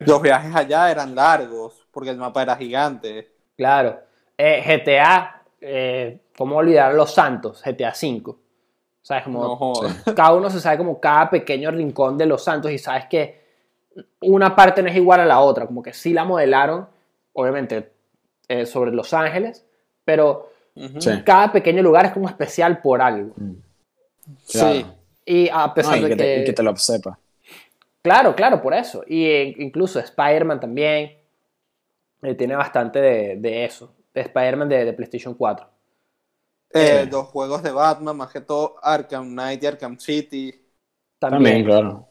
los viajes allá eran largos, porque el mapa era gigante. Claro. Eh, GTA, eh, ¿cómo olvidar los santos? GTA V. ¿Sabes? Como No jodas. cada uno se sabe como cada pequeño rincón de los santos y sabes que una parte no es igual a la otra, como que sí la modelaron, obviamente, eh, sobre Los Ángeles, pero. Sí. cada pequeño lugar es como especial por algo. Claro. Sí. Y a pesar No, y de que, que... te, y que te lo sepa. Claro, claro, por eso. Y eh, incluso Spider-Man también eh, tiene bastante de, de eso, de Spider-Man de, de PlayStation 4. Eh, Sí. Los juegos de Batman, más que todo Arkham Knight y Arkham City. También, También, claro.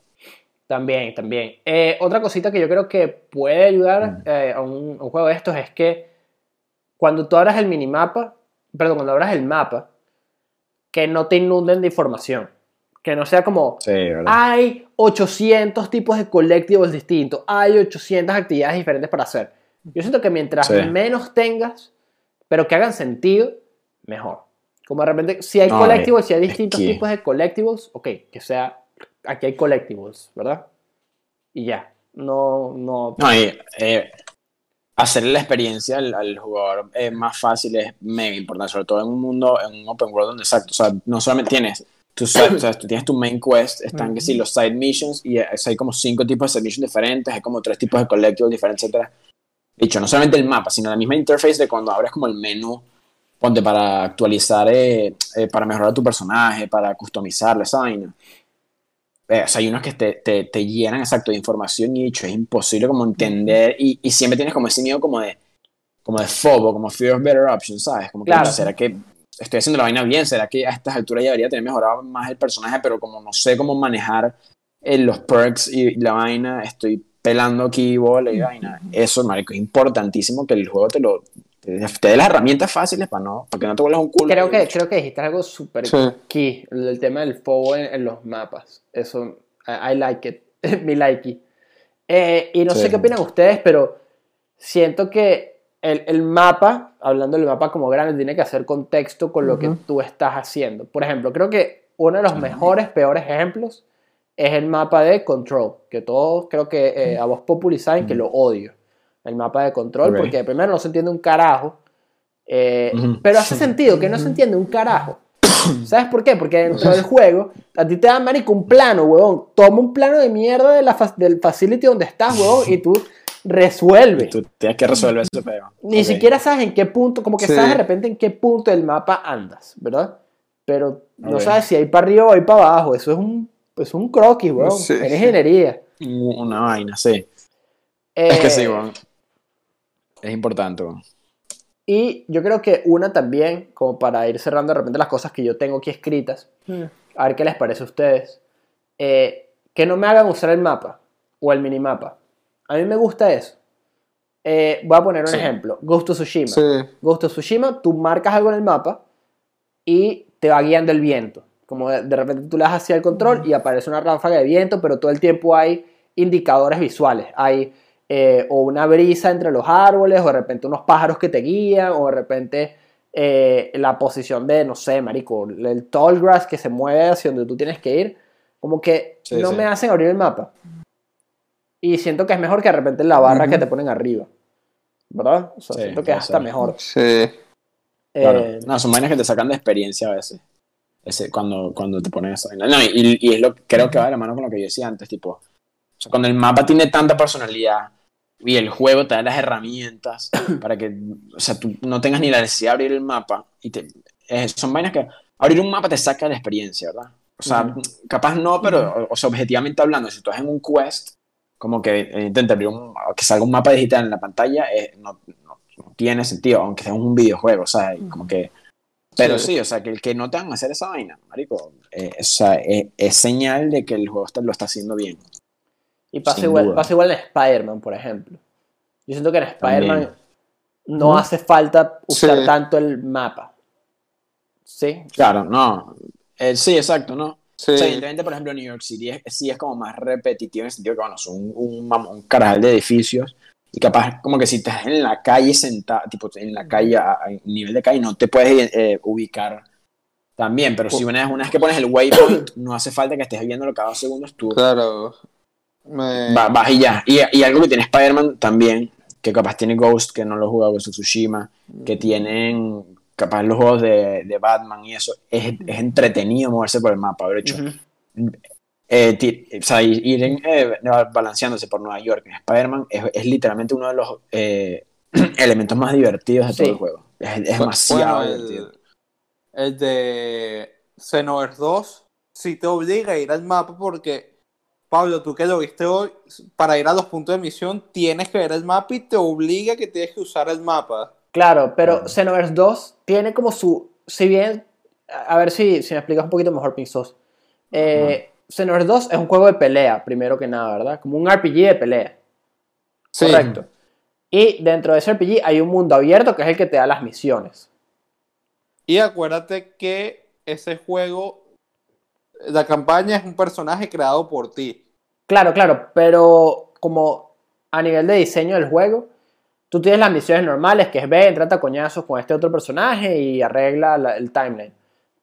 también, también. Eh, otra cosita que yo creo que puede ayudar Mm. eh, a, un, a un juego de estos es que cuando tú abras el minimapa, perdón, cuando abras el mapa, que no te inunden de información. Que no sea como, Sí, hay 800 tipos de collectibles distintos, hay 800 actividades diferentes para hacer. Yo siento que mientras Sí. menos tengas, pero que hagan sentido, mejor. Como de repente, si hay No, collectibles, si hay es distintos que- tipos de collectibles, ok, que sea, aquí hay collectibles, ¿verdad? Y ya, no, no, No, y, eh, hacerle la experiencia al, al jugador eh, más fácil es mega importante, sobre todo en un mundo, en un open world donde exacto, o sea, no solamente tienes tu side- o sea, tú tienes tu main quest, están que sí, los side missions, y eh, hay como cinco tipos de side missions diferentes, hay como tres tipos de collectibles diferentes, etcétera. Dicho, no solamente el mapa, sino la misma interface de cuando abres como el menú, ponte para actualizar, eh, eh, para mejorar tu personaje, para customizarle esa vaina. Eh, o sea, hay unos que te, te, te llenan exacto de información y dicho, es imposible como entender y, y siempre tienes como ese miedo como de como de fobo, como fear of better options, ¿sabes? Como que, Claro. ¿será que estoy haciendo la vaina bien? ¿Será que a estas alturas ya debería tener mejorado más el personaje? Pero como no sé cómo manejar eh, los perks y la vaina, estoy pelando aquí bola y vaina. Eso, marico, es importantísimo que el juego te lo te, te dé las herramientas fáciles para no para que no te vuelvas un culo. creo que, creo que dijiste algo súper Sí. key, el tema del fuego en, en los mapas. Eso, I, I like it, me like it. Eh, y no Sí. sé qué opinan ustedes, pero siento que el, el mapa, hablando del mapa como grande, tiene que hacer contexto con lo que Ujú. tú estás haciendo. Por ejemplo, creo que uno de los mejores, peores ejemplos es el mapa de Control, que todos creo que eh, a vos Populi saben que lo odio. El mapa de Control, porque primero no se entiende un carajo, eh, pero hace sentido que no se entiende un carajo. ¿Sabes por qué? Porque dentro del juego, a ti te dan, marico, un plano, huevón. Toma un plano de mierda de la fa- del facility donde estás, huevón, y tú resuelves. Tú tienes que resolver ese peo. Ni siquiera sabes en qué punto, como que Sí. sabes de repente en qué punto del mapa andas, ¿verdad? Pero no sabes si hay para arriba o hay para abajo. Eso es un, es un croquis, huevón. Sí. Es ingeniería. Una vaina, sí. Es que Eh, sí, weón. Es importante. Y yo creo que una también, como para ir cerrando de repente las cosas que yo tengo aquí escritas, a ver qué les parece a ustedes, eh, que no me hagan usar el mapa o el minimapa. A mí me gusta eso. Eh, voy a poner un Sí. ejemplo. Ghost of Tsushima. Sí. Ghost of Tsushima, tú marcas algo en el mapa y te va guiando el viento. Como de, de repente tú le das hacia el control y aparece una ráfaga de viento, pero todo el tiempo hay indicadores visuales. Hay eh, o una brisa entre los árboles, o de repente unos pájaros que te guían, o de repente eh, la posición de, no sé, marico, el tall grass que se mueve hacia donde tú tienes que ir. Como que Sí, no sí. me hacen abrir el mapa. Y siento que es mejor que de repente la barra que te ponen arriba. ¿Verdad? O sea, Sí, siento que es hasta mejor. Sí. Claro. Eh, no, son vainas que te sacan de experiencia a veces. Ese, cuando, cuando te ponen esa vaina. No, y, y es lo creo que va de la mano con lo que yo decía antes, tipo. O sea, cuando el mapa tiene tanta personalidad y el juego te da las herramientas para que, o sea, tú no tengas ni la necesidad de abrir el mapa. Y te, eh, son vainas que abrir un mapa te saca la experiencia, ¿verdad? O sea, Ujú. capaz no, pero, o, o sea, objetivamente hablando, si tú estás en un quest, como que eh, intenta abrir un, que salga un mapa digital en la pantalla, eh, no, no- no tiene sentido, aunque sea un videojuego, o sea, como que... Pero Sí. sí, o sea, que el que no te van a hacer esa vaina, marico, eh, o sea, eh, es señal de que el juego está- lo está haciendo bien. Y pasa igual, pasa igual en Spider-Man, por ejemplo. Yo siento que en Spider-Man no hace falta usar Sí. tanto el mapa. Sí. Claro, no. Eh, sí, exacto, ¿no? Sí. O sea, evidentemente, por ejemplo, New York City es, sí es como más repetitivo en el sentido que, bueno, son un, un, carajal de edificios y capaz como que si estás en la calle sentado, tipo en la calle, a, a nivel de calle, no te puedes eh, ubicar también, pero si una vez, una vez que pones el waypoint, no hace falta que estés viéndolo cada dos segundos, tú Claro. Me- va- vas y ya. Y, y algo que tiene Spider-Man también, que capaz tiene Ghost, que no lo he jugado, Ghost Tsushima, que tienen capaz los juegos de, de Batman y eso, es, es entretenido moverse por el mapa, haber hecho eh, o sea, ir en, eh, balanceándose por Nueva York en Spider-Man es, es literalmente uno de los eh, elementos más divertidos de todo el juego. Es, es Bueno, demasiado el- divertido. El de Xenoverse 2 sí te obliga a ir al mapa porque, Pablo, tú que lo viste hoy, para ir a los puntos de misión tienes que ver el mapa y te obliga que tienes que usar el mapa. Claro, pero. Xenoverse 2 tiene como su. Si bien. A ver si, si me explicas un poquito mejor, Pinzos. Eh, Xenoverse 2 es un juego de pelea, primero que nada, ¿verdad? Como un RPG de pelea. Sí. Correcto. Y dentro de ese RPG hay un mundo abierto que es el que te da las misiones. Y acuérdate que ese juego, la campaña es un personaje creado por ti. Claro, claro, pero como a nivel de diseño del juego, tú tienes las misiones normales, que es ve, trata coñazos con este otro personaje y arregla la- el timeline.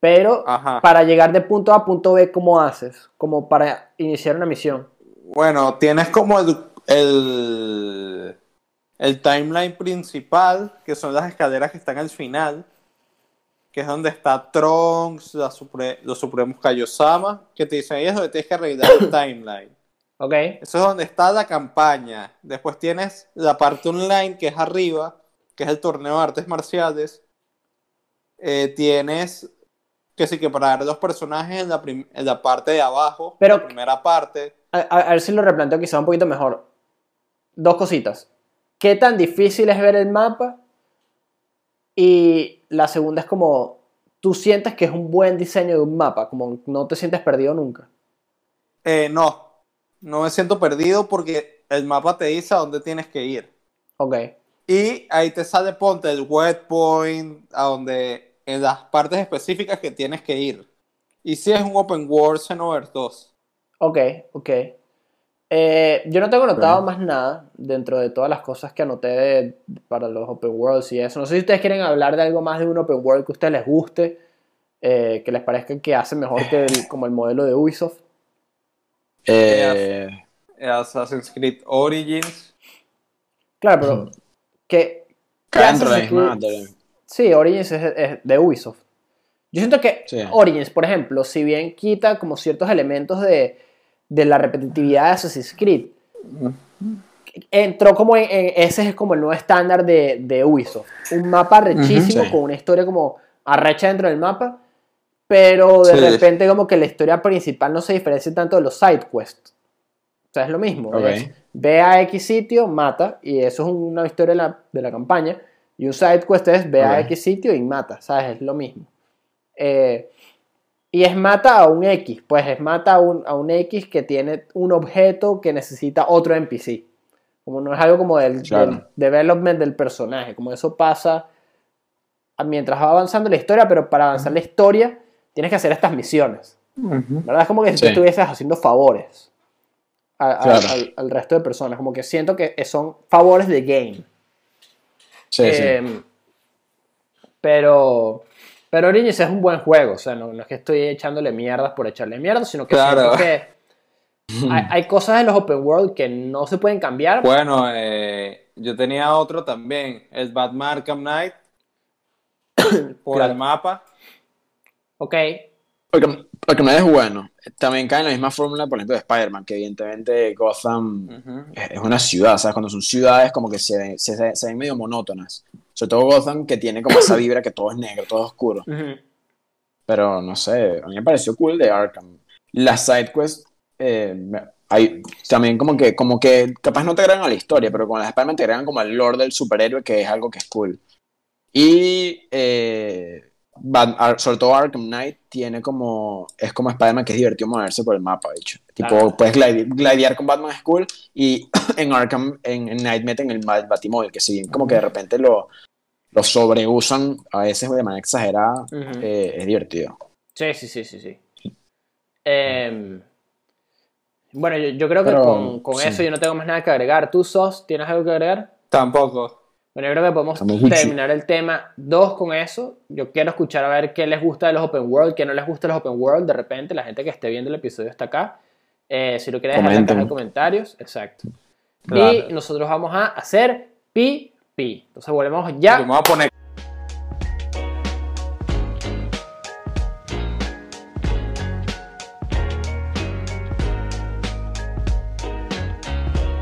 Pero Ajá. para llegar de punto A a punto B, ¿cómo haces? Como para iniciar una misión. Bueno, tienes como el, el, el timeline principal, que son las escaleras que están al final, que es donde está Trunks, la Supre- los Supremos Kaiosama, que te dicen ahí es donde tienes que arreglar el timeline. ¿Ok? Eso es donde está la campaña. Después tienes la parte online, que es arriba, que es el torneo de artes marciales. Eh, tienes que sí que para ver los personajes en la, prim- en la parte de abajo, Pero- la primera parte. A ver si lo replanteo quizá un poquito mejor. Dos cositas. ¿Qué tan difícil es ver el mapa? Y la segunda es como, tú sientes que es un buen diseño de un mapa, como no te sientes perdido nunca. Eh, no, no me siento perdido porque el mapa te dice a dónde tienes que ir. Ok. Y ahí te sale, ponte el wet point, a donde, en las partes específicas que tienes que ir. Y si es un open world Xenoverse 2. Ok, ok. Eh, yo no tengo anotado más nada dentro de todas las cosas que anoté de- para los open worlds y eso. No sé si ustedes quieren hablar de algo más de un open world que a ustedes les guste, eh, que les parezca que hace mejor que el- como el modelo de Ubisoft. Eh, Assassin's Creed Origins. Claro, pero que... Sí, Origins es, es de Ubisoft. Yo siento que Sí. Origins, por ejemplo, si bien quita como ciertos elementos de, de la repetitividad de Assassin's Creed, entró como en, en- ese es como el nuevo estándar de, de Ubisoft. Un mapa rechísimo sí. con una historia como arrecha dentro del mapa, pero de Sí. repente como que la historia principal no se diferencia tanto de los side quests. O sea, es lo mismo. Es, ve a X sitio, mata, y eso es una historia de la, de la campaña. Y un side quest es ve a. X sitio y mata, ¿sabes? Es lo mismo. Eh, y es mata a un X, pues es mata a un, a un X que tiene un objeto que necesita otro NPC. Como no es algo como del, Claro. del development del personaje, como eso pasa mientras va avanzando la historia, pero para avanzar la historia tienes que hacer estas misiones. ¿Verdad? Es como que si tú Sí. estuvieses haciendo favores a- a- Claro. al, al resto de personas, como que siento que son favores de game. Sí, sí. Eh, Pero, pero Origins es un buen juego, o sea, no, no es que estoy echándole mierdas por echarle mierdas, sino que Claro. siento que hay, hay cosas en los open world que no se pueden cambiar. Bueno, eh, yo tenía otro también, el Batman Arkham Knight, por Claro. el mapa. Ok, Porque, porque no es bueno. También cae en la misma fórmula, por ejemplo, de Spider-Man, que evidentemente Gotham Ujú. es es una ciudad, ¿sabes? Cuando son ciudades como que se, se, se- ven medio monótonas. Sobre todo Gotham, que tiene como esa vibra que todo es negro, todo es oscuro. ujú, Pero no sé, a mí me pareció cool de Arkham. Las sidequests, eh, hay también como que, como que capaz no te agregan a la historia, pero con las Spider-Man te agregan como al lore del superhéroe, que es algo que es cool. Y eh, Bat- Ar- sobre todo Arkham Knight tiene como, es como Spider-Man que es divertido moverse por el mapa, de hecho. Tipo, puedes glide- glidear con Batman es cool y en Arkham, en, en Knight meten el, Batimóvil, que si bien como que de repente lo, lo sobreusan a veces de manera exagerada, eh, es divertido. Sí, sí, sí, sí, sí. Em, bueno, yo, yo creo que Pero, con, con sí. eso yo no tengo más nada que agregar. ¿Tú, Sos, tienes algo que agregar? Tampoco. Bueno, yo creo que podemos Estamos terminar el tema 2 con eso. Yo quiero escuchar a ver qué les gusta de los Open World, qué no les gusta de los Open World. De repente, la gente que esté viendo el episodio está acá. Eh, si lo quiere dejar en la Comenten. caja de comentarios, exacto. Claro. Y nosotros vamos a hacer pi, pi. Entonces volvemos ya. Yo me voy a poner.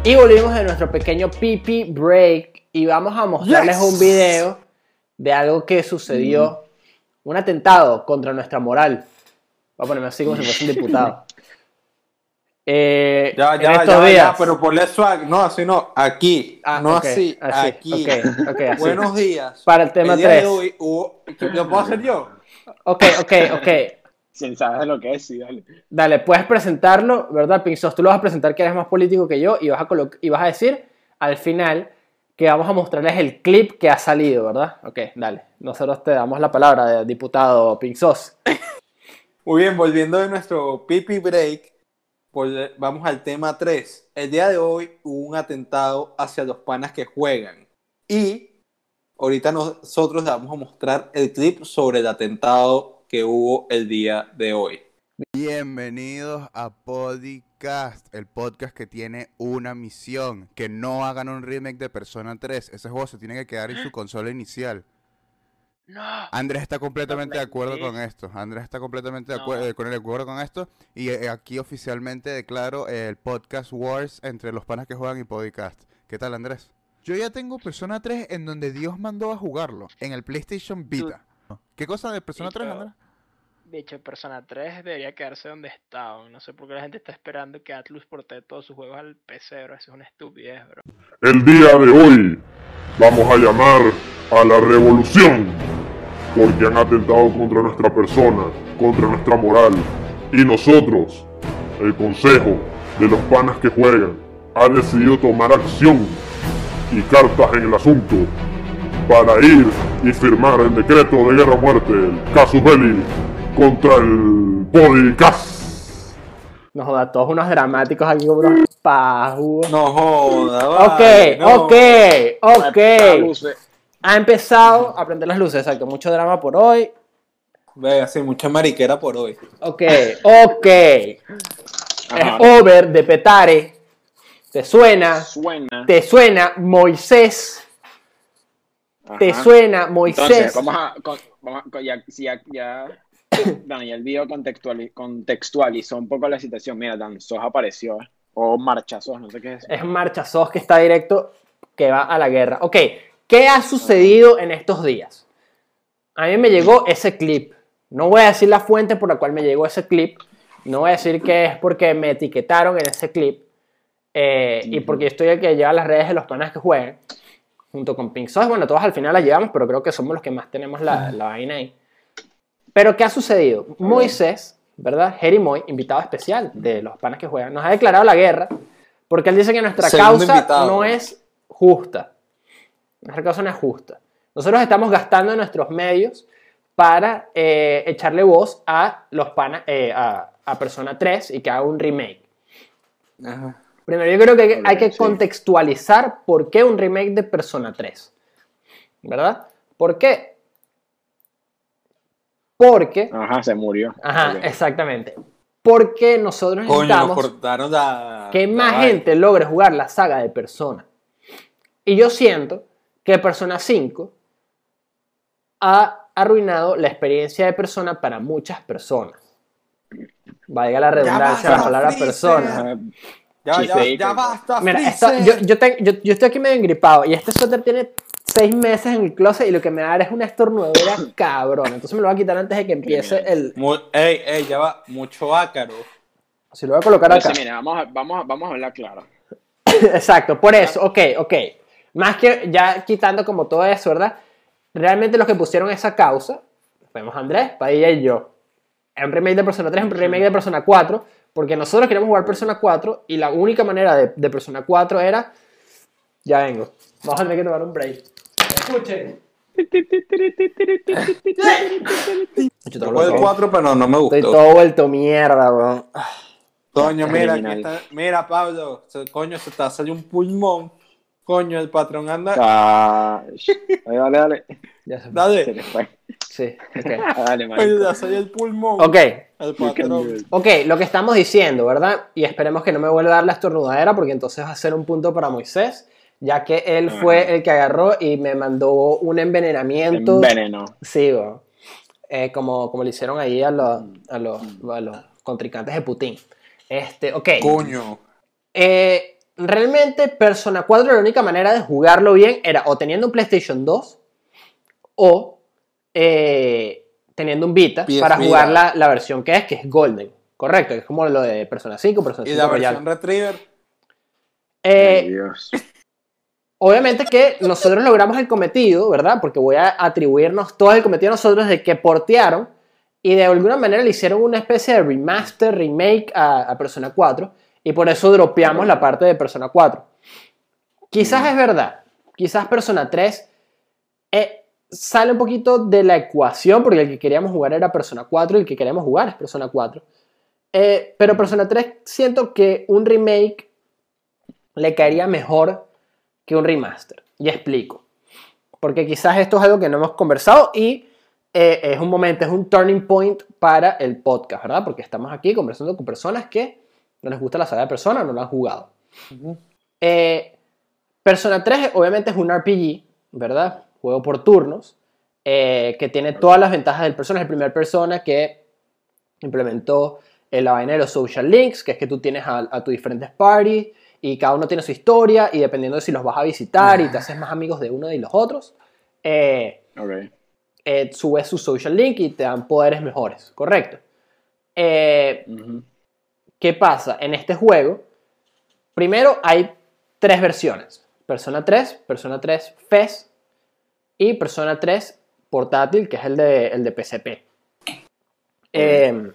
Y volvimos de nuestro pequeño pipi break y vamos a mostrarles Yes. un video de algo que sucedió, un atentado contra nuestra moral. Voy a ponerme así como si fuese un diputado. Eh, Ya, en ya, estos ya, días. ya, pero ponle swag. No, así no. Aquí. Ah, no ok, así. así, Aquí. ok, ok, así. Buenos días. Para el tema de 3. hoy ¿Lo puedo hacer yo? Ok, ok, ok. Si sabes de lo que es, sí, dale. Dale, puedes presentarlo, ¿verdad, Pinzos? Tú lo vas a presentar que eres más político que yo y vas a, y vas a decir al final que vamos a mostrarles el clip que ha salido, ¿verdad? Ok, dale. Nosotros te damos la palabra, de diputado Pinzos. Muy bien, volviendo de nuestro pipi break, vamos al tema 3. El día de hoy hubo un atentado hacia los panas que juegan. Y ahorita nosotros les vamos a mostrar el clip sobre el atentado que hubo el día de hoy. Bienvenidos a Podcast, el podcast que tiene una misión, que no hagan un remake de Persona 3, ese juego se tiene que quedar en su consola inicial. No. Andrés está completamente de acuerdo con esto, Andrés está completamente de acuerdo con el acuerdo con esto y eh, aquí oficialmente declaro el Podcast Wars entre los panas que juegan y Podcast. ¿Qué tal Andrés? Yo ya tengo Persona 3 en donde Dios mandó a jugarlo, en el PlayStation Vita. ¿Qué cosa de Persona Sí, 3, pero- Andrés? Bicho, Persona 3 debería quedarse donde está. No sé por qué la gente está esperando que Atlus porte todos sus juegos al PC, bro. Eso es una estupidez, bro. El día de hoy vamos a llamar a la revolución porque han atentado contra nuestra persona, contra nuestra moral. Y nosotros, el consejo de los panas que juegan, ha decidido tomar acción y cartas en el asunto para ir y firmar el decreto de guerra o muerte, el casus belli, contra el podcast. Nos joda, todos unos dramáticos aquí como unos pajugos. No joda, Ok, no. ok, ok. Ha empezado a prender las luces, exacto. Mucho drama por hoy. Ve, así, mucha mariquera por hoy. Ok, ok. Es over de Petare. ¿Te suena? Suena. ¿Te suena Moisés? ¿Te suena Moisés? Entonces, vamos a, con- vamos a- con- ya, si ya, ya Daniel video contextuali- contextualizó un poco la situación. Mira, Dan Sos apareció, o Marcha Sos, no sé qué es. Es Marcha Sos que está directo, que va a la guerra. Ok, ¿qué ha sucedido en estos días? A mí me llegó ese clip. No voy a decir la fuente por la cual me llegó ese clip. No voy a decir que es porque me etiquetaron en ese clip. eh, Y porque estoy el que lleva las redes de los panas que juegan. Junto con Pink Sauce. Bueno, todos al final la llevamos, pero creo que somos los que más tenemos la, la vaina ahí. Pero ¿qué ha sucedido? Moisés, ¿verdad? Jerry Moy, invitado especial de los panas que juegan, nos ha declarado la guerra porque él dice que nuestra Segundo causa invitado. no es justa. Nuestra causa no es justa. Nosotros estamos gastando nuestros medios para eh, echarle voz a los panas, eh, a, a Persona 3 y que haga un remake. Ajá. Primero, yo creo que hay que- hay que sí. contextualizar por qué un remake de Persona 3. ¿Verdad? ¿Por qué? Porque. Ajá, se murió. Ajá, exactamente. Porque nosotros Coño, nos necesitamos cortaron la. que la más gente logre jugar la saga de Persona. Y yo siento que Persona 5 ha arruinado la experiencia de Persona para muchas personas. Valga la redundancia la palabra Freezer. persona. Ya, ya, ya basta, Mira, Freezer. esto- yo, yo, te- yo- yo estoy aquí medio engripado y este suéter tiene seis meses en el closet y lo que me va a dar es una estornudera cabrón. Entonces me lo voy a quitar antes de que empiece el... Mu- ey, ey, ya va. Mucho ácaro. Si lo voy a colocar Pero acá. sí, mira, vamos a, vamos, a, vamos a hablar claro. Exacto, por eso, ok, ok. Más que ya quitando como todo eso, ¿verdad? Realmente los que pusieron esa causa, fuimos Andrés, Padilla y yo. Es un remake de Persona 3, un remake de Persona 4, porque nosotros queríamos jugar Persona 4 y la única manera de, de Persona 4 era... Ya vengo. Vamos a tener que tomar un break. Escuchen. Fue el loco. 4, pero no me Estoy gustó. todo vuelto mierda, weón. Coño, mira, aquí está- mira, Pablo, coño, se te ha salido un pulmón. Coño, el patrón anda. Ah, dale, dale, dale. Ya se fue. Se Dale, le fue. Sí, ok. Ah, Dale, marico. ya salió el pulmón. Ok, El patrón. ok, lo que estamos diciendo, ¿verdad? Y esperemos que no me vuelva a dar la estornudadera porque entonces va a ser un punto para Moisés, ya que él fue el que agarró y me mandó un envenenamiento. Envenenó. Sí, weón. Eh, como, como le hicieron ahí a los, a los, a los contrincantes de Putin. Este, ok. Coño. Eh, realmente Persona 4 la única manera de jugarlo bien era o teniendo un PlayStation 2 o eh, teniendo un Vita PS para Vita. jugar la, la versión que es, que es Golden. Correcto, que es como lo de Persona 5, Persona Y 5 la Royal. versión Retriever. Eh, Ay, Dios. Obviamente que nosotros logramos el cometido, ¿verdad? Porque voy a atribuirnos todo el cometido a nosotros de que portearon y de alguna manera le hicieron una especie de remaster, remake a, a Persona 4 y por eso dropeamos la parte de Persona 4. Quizás es verdad, quizás Persona 3 eh, sale un poquito de la ecuación porque el que queríamos jugar era Persona 4 y el que queríamos jugar es Persona 4. Eh, pero Persona 3 siento que un remake le caería mejor que un remaster. Y explico. Porque quizás esto es algo que no hemos conversado y eh, es un momento, es un turning point para el podcast, ¿verdad? Porque estamos aquí conversando con personas que no les gusta la saga de Persona, no lo han jugado. Eh, Persona 3 obviamente es un RPG, ¿verdad? Juego por turnos, eh, que tiene todas las ventajas del Persona. Es el primer Persona que implementó la vaina de los social links, que es que tú tienes a, a tus diferentes parties y cada uno tiene su historia y dependiendo de si los vas a visitar y te haces más amigos de uno y los otros, eh, eh, subes su social link y te dan poderes mejores, correcto. Eh. ¿Qué pasa? En este juego, primero hay tres versiones. Persona 3, Persona 3 FES y Persona 3 portátil, que es el de, el de. Eh,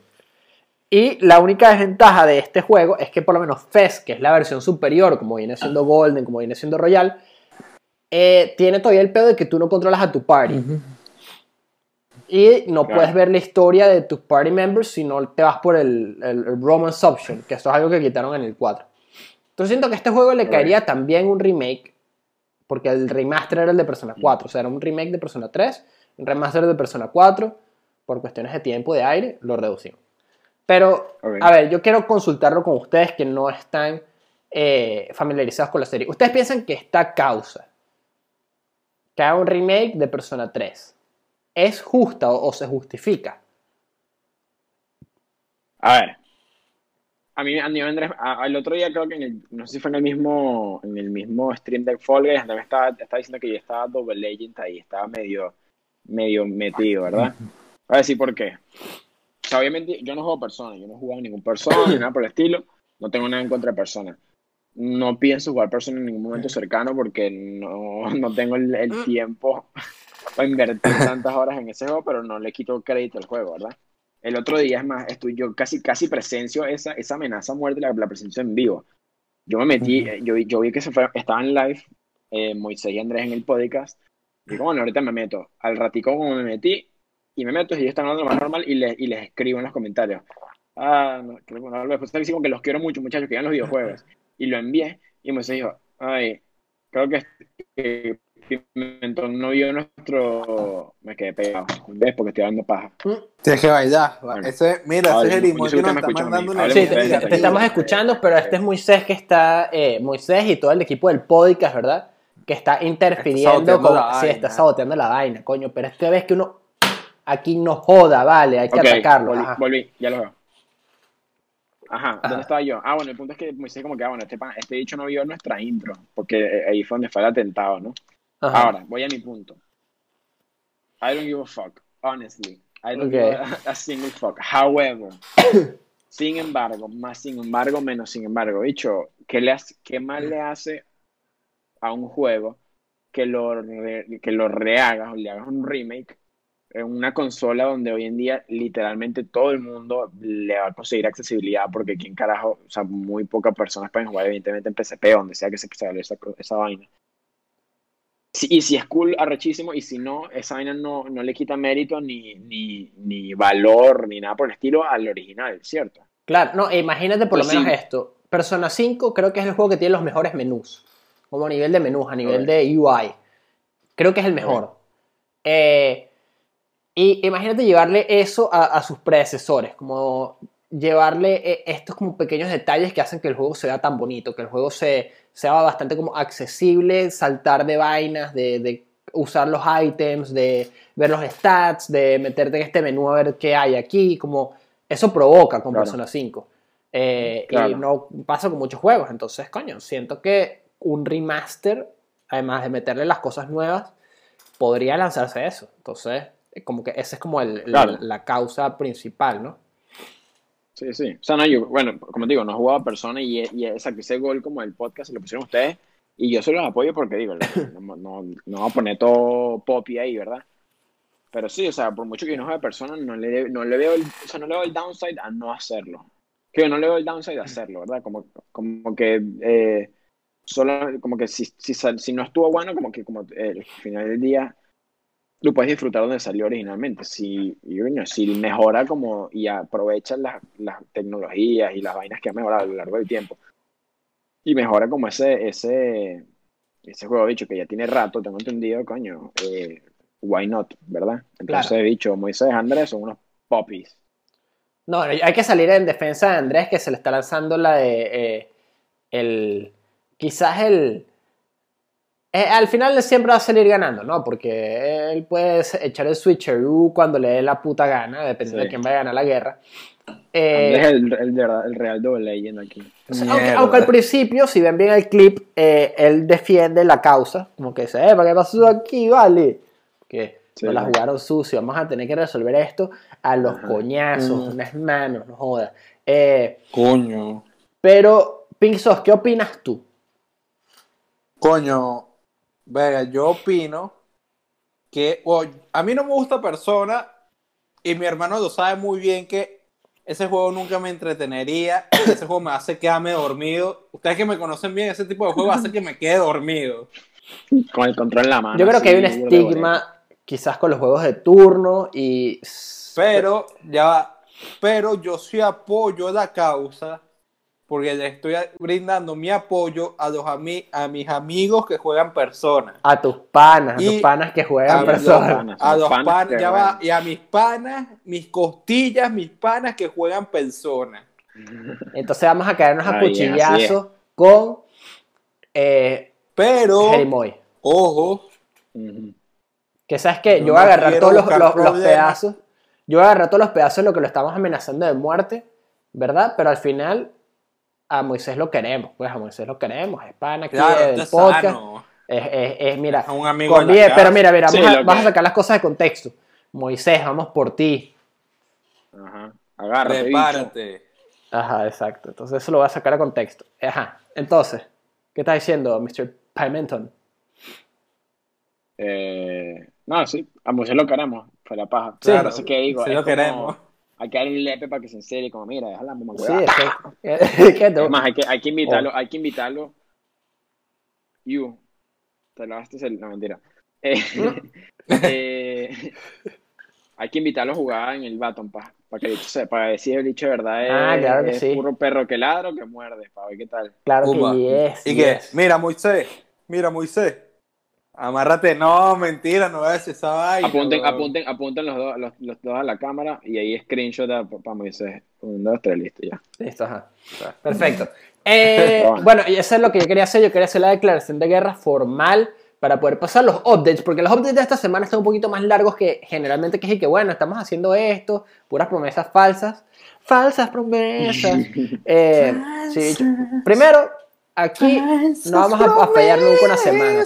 y la única desventaja de este juego es que por lo menos FES, que es la versión superior, como viene siendo Golden, como viene siendo Royal, eh, tiene todavía el pedo de que tú no controlas a tu party. Y no Claro. puedes ver la historia de tus party members si no te vas por el, el, el Romance Option, que esto es algo que quitaron en el 4. Entonces siento que a este juego le caería también un remake, porque el remaster era el de Persona 4, o sea, era un remake de Persona 3, un remaster de Persona 4, por cuestiones de tiempo, de aire, lo reducimos. Pero, a ver, yo quiero consultarlo con ustedes que no están eh, familiarizados con la serie. ¿Ustedes piensan que esta causa, que haga un remake de Persona 3, es justa o, o se justifica? A ver. A mí, a mí Andrés, a- el otro día creo que en el, no sé si fue en el mismo, en el mismo stream de Fall Guys, Andrés estaba, estaba diciendo que yo estaba Double Legend ahí, estaba medio, medio metido, ¿verdad? A decir por qué. Sea, obviamente yo no juego persona, yo no he jugado ningún persona ni nada por el estilo, no tengo nada en contra de persona. No pienso jugar persona en ningún momento cercano porque no, no tengo el, el tiempo para invertir tantas horas en ese juego, pero no le quito crédito al juego, ¿verdad? El otro día, es más, estoy, yo casi, casi presencio esa, esa amenaza a muerte, la, la presencio en vivo. Yo me metí, yo, vi- yo vi que se fue, estaban live, eh, Moisés y Andrés en el podcast. Digo, bueno, ahorita me meto. Al ratico como me metí, y me meto, y ellos están hablando lo más normal, y les, y les escribo en los comentarios. Ah, no, creo que no hablo después. Que los quiero mucho, muchachos, que vean los videojuegos. Y lo envié, y Moisés dijo, ay, creo que, que Pimentón no vio nuestro... Me quedé pegado, ¿ves? Porque estoy dando paja. Tienes que bailar. Bueno. Ese, mira, Ay, ese es el emoji que que nos me está mandando Hablen Sí, te, estamos escuchando, pero este es Moisés que está, eh, Moisés y todo el equipo del podcast, ¿verdad? Que está interfiriendo saboteando con, sí, está saboteando la vaina, coño, pero esta vez que uno aquí no joda, vale, hay que atacarlo. volví, ajá. volví, ya lo veo. Ajá, Ajá. ¿dónde estaba yo? Ah, bueno, el punto es que Moisés como que, ah, bueno, este, este dicho no vio nuestra intro, porque eh, ahí fue donde fue el atentado, ¿no? Ajá. Ahora, voy a mi punto. I don't give a fuck, honestly. I don't Ok. give a, a single fuck. However, sin embargo, más sin embargo, menos sin embargo, dicho, ¿qué, le hace- qué más le hace a un juego que lo, re- que lo rehagas o le hagas un remake en una consola donde hoy en día literalmente todo el mundo le va a conseguir accesibilidad porque quién carajo, o sea, muy pocas personas pueden jugar evidentemente en PSP, donde sea que se salga esa, esa vaina. Sí, y si es cool, arrechísimo, y si no, esa vaina no, no le quita mérito ni, ni, ni valor ni nada por el estilo al original, ¿cierto? Claro, no, e imagínate por lo menos sí. esto. Persona 5 creo que es el juego que tiene los mejores menús. Como a nivel de menús, a nivel de UI. Creo que es el mejor. Eh, y imagínate llevarle eso a, a sus predecesores. Como llevarle eh, estos como pequeños detalles que hacen que el juego sea tan bonito. Que el juego se, sea bastante como accesible. Saltar de vainas, de, de usar los items, de ver los stats, de meterte en este menú a ver qué hay aquí. Como eso provoca con Claro. Persona 5. Eh, Y Claro. no pasa con muchos juegos. Entonces, coño, siento que un remaster, además de meterle las cosas nuevas, podría lanzarse eso. Entonces, como que esa es como el- Claro. la causa principal, ¿no? Sí, sí. O sea, no, yo, bueno, como te digo, no he jugado a persona y, y exacto, ese gol como el podcast se lo pusieron ustedes y yo se los apoyo porque digo, no, no, no voy a poner todo popi ahí, ¿verdad? Pero sí, o sea, por mucho que yo no juegue persona, no le, no le veo el, o sea, no le veo el downside a no hacerlo. Que no le veo el downside a hacerlo, ¿verdad? Como, como que eh, solo, como que si, si, si no estuvo bueno, como que como eh, al final del día lo puedes disfrutar donde salió originalmente. Si, si mejora como y aprovecha las, las tecnologías y las vainas que ha mejorado a lo largo del tiempo y mejora como ese, ese, ese juego bicho que ya tiene rato, tengo entendido, coño, eh, why not, ¿verdad? Entonces, Claro. bicho, Moisés Andrés son unos poppies. No, hay que salir en defensa de Andrés, que se le está lanzando la de. eh, el. Quizás el. Eh, al final siempre va a salir ganando, ¿no? Porque él puede echar el switcheroo cuando le dé la puta gana, dependiendo Sí. de quién vaya a ganar la guerra. Eh, es el, real double legend aquí. O sea, aunque, al principio, si ven bien el clip, eh, él defiende la causa. Como que dice, eh, ¿para qué pasó aquí? Vale. Que Sí, no la jugaron sucio. Vamos a tener que resolver esto a los Ajá. coñazos, Mm. unas manos, no jodas. Eh, Coño. pero, Pinzos, ¿qué opinas tú? Coño, venga, yo opino que a mí no me gusta persona y mi hermano lo sabe muy bien que ese juego nunca me entretenería, ese juego me hace quedarme dormido. Ustedes que me conocen bien, ese tipo de juego hace que me quede dormido. Con el control en la mano. Yo creo que hay un estigma, quizás con los juegos de turno y. Pero, ya va, pero yo sí apoyo la causa porque le estoy brindando mi apoyo a, los ami- a mis amigos que juegan personas. A tus panas, a tus Y panas que juegan personas. A Los panas panas, que ya juegan. va, y a mis panas, mis costillas, mis panas que juegan personas. Entonces vamos a caernos a cuchillazos con eh, Pero, Jerimoy. ojo. Que sabes que Yo yo voy a agarrar todos los, los- los pedazos. Yo voy a agarrar todos los pedazos de lo que lo estamos amenazando de muerte, ¿verdad? Pero al final a Moisés lo queremos, pues a Moisés lo queremos, es pana aquí claro, del esto podcast. es sano. Es, es- es, mira, A un amigo convive- pero mira, mira, Sí, vamos, a, lo vamos a que- sacar las cosas de contexto. Moisés, vamos por ti. Ajá. Agárrate, bicho. Prepárate. Ajá, exacto. Entonces eso lo voy a sacar a contexto. Ajá. Entonces, ¿qué está diciendo Mr. Pimenton? Eh, no, sí, a Moisés lo queremos, fue la paja. Sí. no sé qué digo. Sí lo como- queremos. Hay que darle un lepe para que se enserie, como mira, déjala mamá Sí. Es que no- Es más, hay que, hay que invitarlo, Oh. hay que invitarlo. You, te lavaste el. No, mentira. Eh, eh, hay que invitarlo a jugar en el Baton para que bicho se- para decir el dicho de verdad es, Ah, claro que es sí. puro perro que ladra o que muerde, para ver qué tal. Claro que yes. ¿Y qué? yes. Mira, Moisés, mira, Moisés. Amárrate, no, mentira, no decir esa vaina. Apunten, apunten, apunten los dos, los, los dos a la cámara y ahí screenshot para Moisés. Un, dos, tres, listo ya. Listo, ajá. Perfecto. Eh, Bueno. y eso es lo que yo quería hacer. Yo quería hacer la declaración de guerra formal para poder pasar los updates, porque los updates de esta semana están un poquito más largos que generalmente, que es que bueno, estamos haciendo esto, puras promesas falsas. Falsas promesas. Eh, sí, primero, aquí no vamos a, a fallar nunca una semana.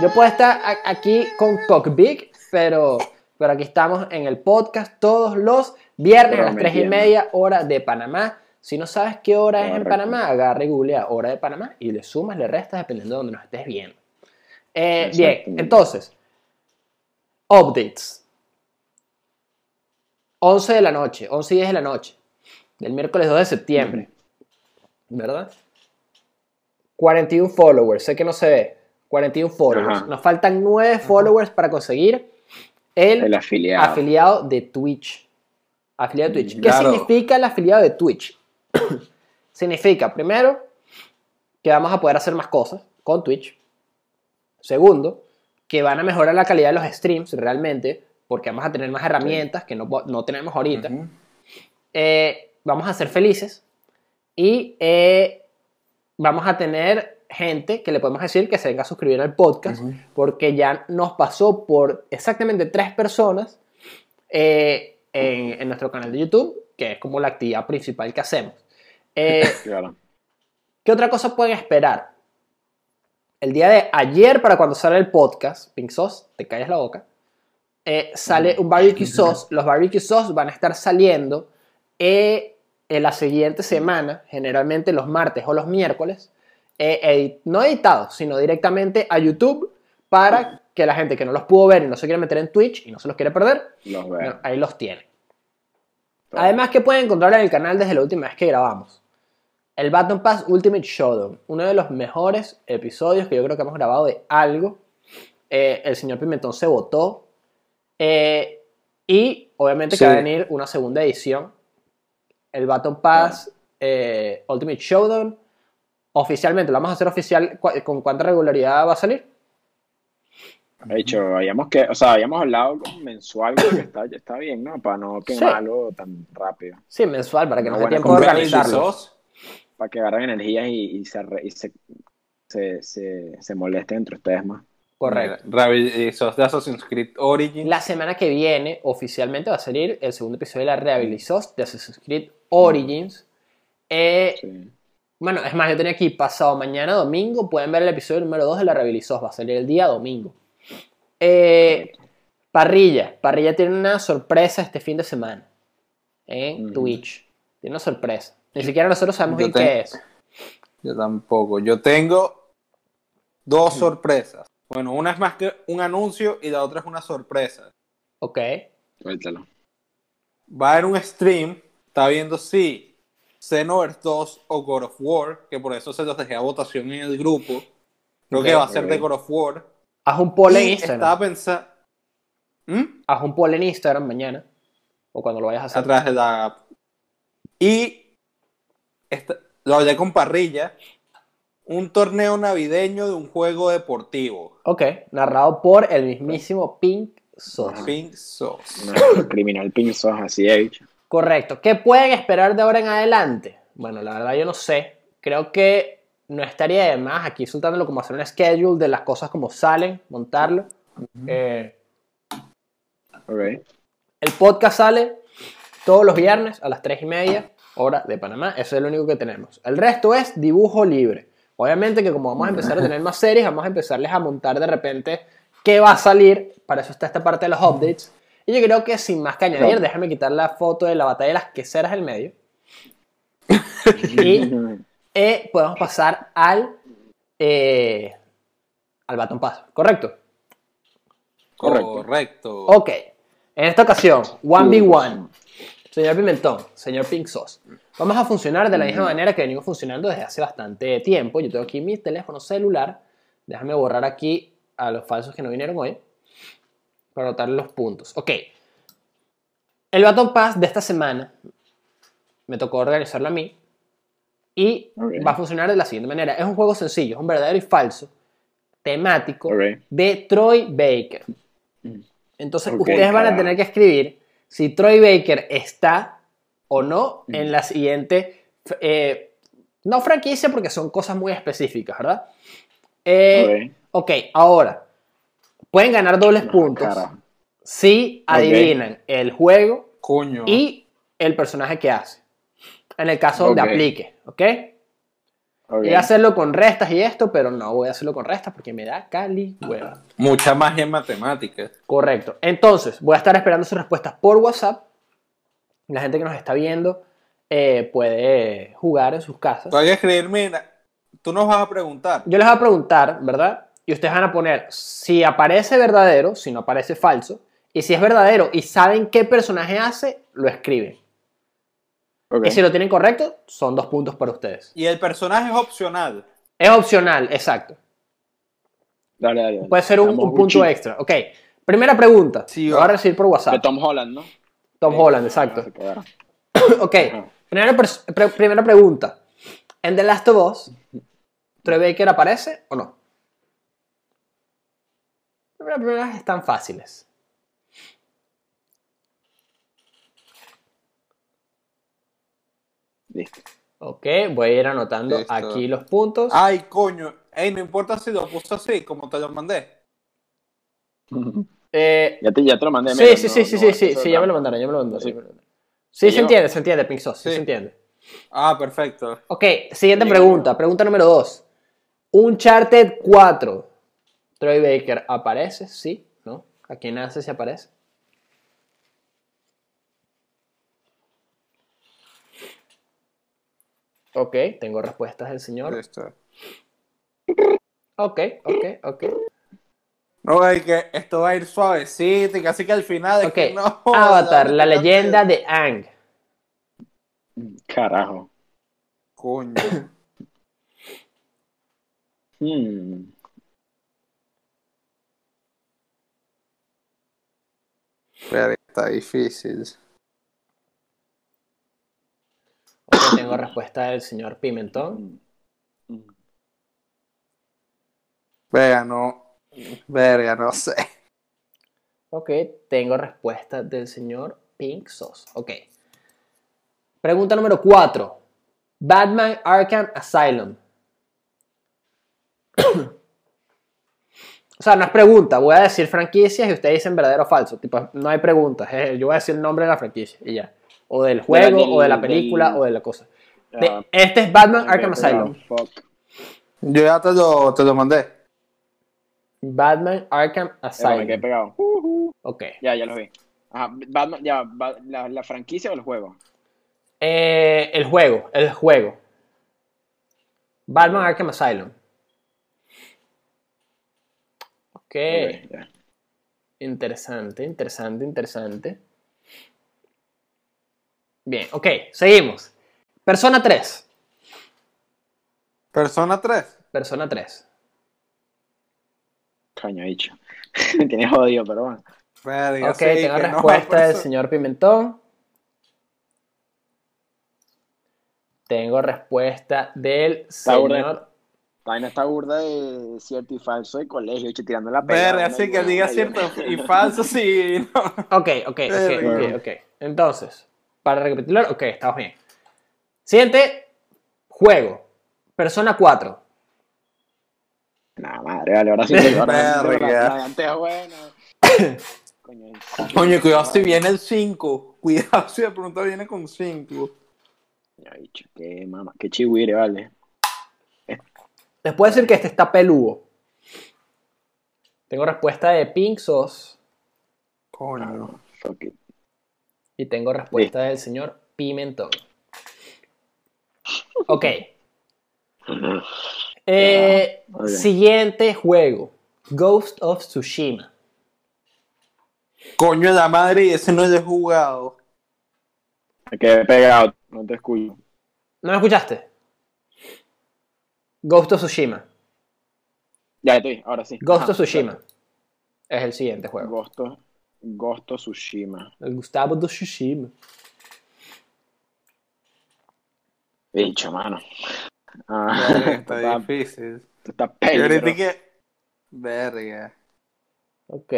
Yo puedo estar aquí con Cock Big, pero, pero aquí estamos en el podcast todos los viernes a las 3 y media, hora de Panamá. Si no sabes qué hora es en. Panamá, agarra y googlea hora de Panamá y le sumas, le restas dependiendo de donde nos estés viendo. Eh, bien, entonces, updates. 11 de la noche, 11 y 10 de la noche, del miércoles 2 de septiembre, ¿verdad? 41 followers, sé que no se ve. 41 followers. Ajá. Nos faltan 9 followers para conseguir el, El afiliado. afiliado de Twitch. Afiliado de Twitch. ¿Qué significa el afiliado de Twitch? significa, primero, que vamos a poder hacer más cosas con Twitch. Segundo, que van a mejorar la calidad de los streams realmente, porque vamos a tener más herramientas que no, no tenemos ahorita. Eh, vamos a ser felices y eh, vamos a tener gente que le podemos decir que se venga a suscribir al podcast, porque ya nos pasó por exactamente tres personas eh, en, en nuestro canal de YouTube, que es como la actividad principal que hacemos. Eh, Claro. ¿Qué otra cosa pueden esperar? El día de ayer, para cuando sale el podcast, Pink Sauce, te calles la boca, eh, sale un barbecue sauce. Los barbecue sauce van a estar saliendo eh, en la siguiente semana, generalmente los martes o los miércoles, eh, no editados, sino directamente a YouTube para que la gente que no los pudo ver y no se quiere meter en Twitch y no se los quiere perder, Los bueno, veo. ahí los tiene. Además que pueden encontrar en el canal desde la última vez que grabamos. El Baton Pass Ultimate Showdown, uno de los mejores episodios que yo creo que hemos grabado de algo. Eh, el señor Pimentón se votó. Eh, y obviamente Sí. que va a venir una segunda edición. El Baton Pass eh, Ultimate Showdown. Oficialmente, lo vamos a hacer oficial. ¿Cu- ¿Con cuánta regularidad va a salir? De hecho, habíamos que, o sea, habíamos hablado como mensual, que está, está bien, ¿no? Para no quemarlo tan rápido. Sí, mensual, para que nos dé tiempo de organizarlo. Para que agarren energías y, y se, re- y se, se, se, se molesten entre ustedes más. Correcto. Rabbit Sauce de Assassin's Creed Origins. La semana que viene oficialmente va a salir el segundo episodio de la Rehabilizos de Assassin's Creed Origins. Eh, Sí. Bueno, es más, yo tenía aquí pasado mañana domingo. Pueden ver el episodio número 2 de la Rehabilizos. Va a salir el día domingo. Eh, parrilla. Parrilla tiene una sorpresa este fin de semana. En Ujú. Twitch. Tiene una sorpresa. Ni siquiera nosotros sabemos Yo bien te- qué es. Yo tampoco. Yo tengo dos sorpresas. Bueno, una es más que un anuncio y la otra es una sorpresa. Ok. Suéltalo. Va a haber un stream. Está viendo si Xenoverse 2 o God of War. Que por eso se los dejé a votación en el grupo. Creo que va a ser de. God of War. Haz un poll en Instagram. estaba pensando. ¿Mm? Haz un poll en Instagram mañana. O cuando lo vayas a hacer. atrás de la app. Y esta- lo hablé con Parrilla, un torneo navideño de un juego deportivo. Ok. Narrado por el mismísimo Pink Sauce. Pink Sauce. Nuestro criminal pinzos, así he dicho. Correcto. ¿Qué pueden esperar de ahora en adelante? Bueno, la verdad yo no sé. Creo que no estaría de más aquí soltándolo como hacer un schedule de las cosas como salen, montarlo. Eh, el podcast sale todos los viernes a las 3 y media, hora de Panamá. Eso es lo único que tenemos. El resto es dibujo libre. Obviamente que como vamos a empezar a tener más series, vamos a empezarles a montar de repente qué va a salir. Para eso está esta parte de los updates. Y yo creo que sin más que añadir, Claro. déjame quitar la foto de la batalla de las queseras del medio. y eh, podemos pasar al, eh, al Baton Pass, ¿correcto? Correcto. Correcto. Ok, en esta ocasión, 1v1. Señor Pimentón, señor Pink Sauce. Vamos a funcionar de la misma manera que venimos funcionando desde hace bastante tiempo. Yo tengo aquí mi teléfono celular. Déjame borrar aquí a los falsos que no vinieron hoy. Para anotar los puntos. Ok. El Baton Pass de esta semana me tocó organizarlo a mí. Y va a funcionar de la siguiente manera. Es un juego sencillo, es un verdadero y falso, temático, de Troy Baker. Entonces Ok, ustedes van a tener que escribir si Troy Baker está o no en la siguiente, eh, no franquicia porque son cosas muy específicas, ¿verdad? Eh, ok, ahora, pueden ganar dobles puntos Carajo. si adivinan el juego Coño. y el personaje que hace. En el caso donde aplique, ¿ok? Voy a hacerlo con restas y esto, pero no voy a hacerlo con restas porque me da cali hueva. Mucha magia en matemáticas. Correcto. Entonces, voy a estar esperando sus respuestas por WhatsApp. La gente que nos está viendo eh, puede jugar en sus casas. Voy a escribir, mira, tú nos vas a preguntar. Yo les voy a preguntar, ¿verdad? Y ustedes van a poner si aparece verdadero, si no aparece falso. Y si es verdadero y saben qué personaje hace, lo escriben. Y si lo tienen correcto, son dos puntos para ustedes. Y el personaje es opcional. Es opcional, exacto. Dale, dale. dale. Puede ser un, punto extra. Ok. Primera pregunta. Sí, Lo va. voy a recibir por De WhatsApp. Tom Holland, ¿no? Tom Sí. Holland, exacto. Quedaron. ok. Primera, pre- primera pregunta. ¿En The Last of Us, Troy Baker aparece o no? Las primeras están fáciles. Listo. Ok, voy a ir anotando Listo. aquí los puntos. Ay, coño. Ey, no importa si lo puso así, como te lo mandé. Eh, ya, te, ya te lo mandé. sí, mira, sí, no- sí, sí, no, sí, sí, ya me lo mandaron, ya me lo mandaron. Sí. Sí, se entiende, se entiende, Pink Sauce, sí Sí. se entiende. Ah, perfecto. Ok, siguiente pregunta, pregunta número 2. Uncharted 4. Troy Baker aparece, sí, ¿no? ¿A quién hace si aparece? Ok, tengo respuestas del señor. Listo. Ok, ok, ok. No, es que esto va a ir suavecito y casi que al final. es Ok, que no, Avatar, la dale, leyenda de Ang. Carajo. Coño. Hmm. Verga, está difícil. Ok, tengo respuesta del señor Pimentón. Verga, no. Verga, no sé. Ok, tengo respuesta del señor Pink Sauce. Ok. Pregunta número 4. Batman Arkham Asylum. O sea, no es pregunta. Voy a decir franquicias y ustedes dicen verdadero o falso. Tipo, no hay preguntas. eh, Yo voy a decir el nombre de la franquicia y ya. O del juego, del- o de la película, del- o de la cosa. De- este es Batman Arkham Asylum. Yo ya te lo, te lo mandé. Batman Arkham me quedé Asylum. pegado. Ok. Ya, ya lo vi. Ajá, Batman, ya, la, la franquicia o el juego. Eh, el juego, el juego. Batman Arkham Asylum. Ok. Ok, ya. Interesante, interesante, interesante. Bien, ok, seguimos. Persona 3. Persona 3. Persona 3. Caño dicho. Me tienes jodido, pero bueno. Verga, Ok, sí, tengo no, respuesta por del eso- señor Pimentón. Tengo respuesta del burda. señor. Vaina está burda de cierto y falso de colegio, hecho, tirando la pegada. Verga, una sí, y que diga cierto y falso, sí. No. Ok, ok, ok, ok, ok. Entonces, para recapitular, ok, estamos bien. Siguiente juego. Persona 4. Nah, madre, vale, ahora sí. que- ahora antes es buena. Coño, Coño, cuidado si viene el 5. Cuidado si de pronto viene con 5. Coño, dicho, qué mamá, qué chihuire, vale. Les puedo decir que este está peludo. Tengo respuesta de Pink Sauce Coño. It. y tengo respuesta del señor Pimentón. Ok. Eh. Siguiente juego. Ghost of Tsushima. Coño de la madre, y ese no es de jugado. Me quedé pegado, no te escucho. ¿No me escuchaste? Ghost of Tsushima. Ya estoy, ahora sí. Ghost Ajá, of Tsushima. Es el siguiente juego. Ghost of, Ghost of Tsushima. El Gustavo de Tsushima. Bicho, mano. Verga, Ah, está está, difícil. está Y peli, ahorita pero- que. Verga. Ok.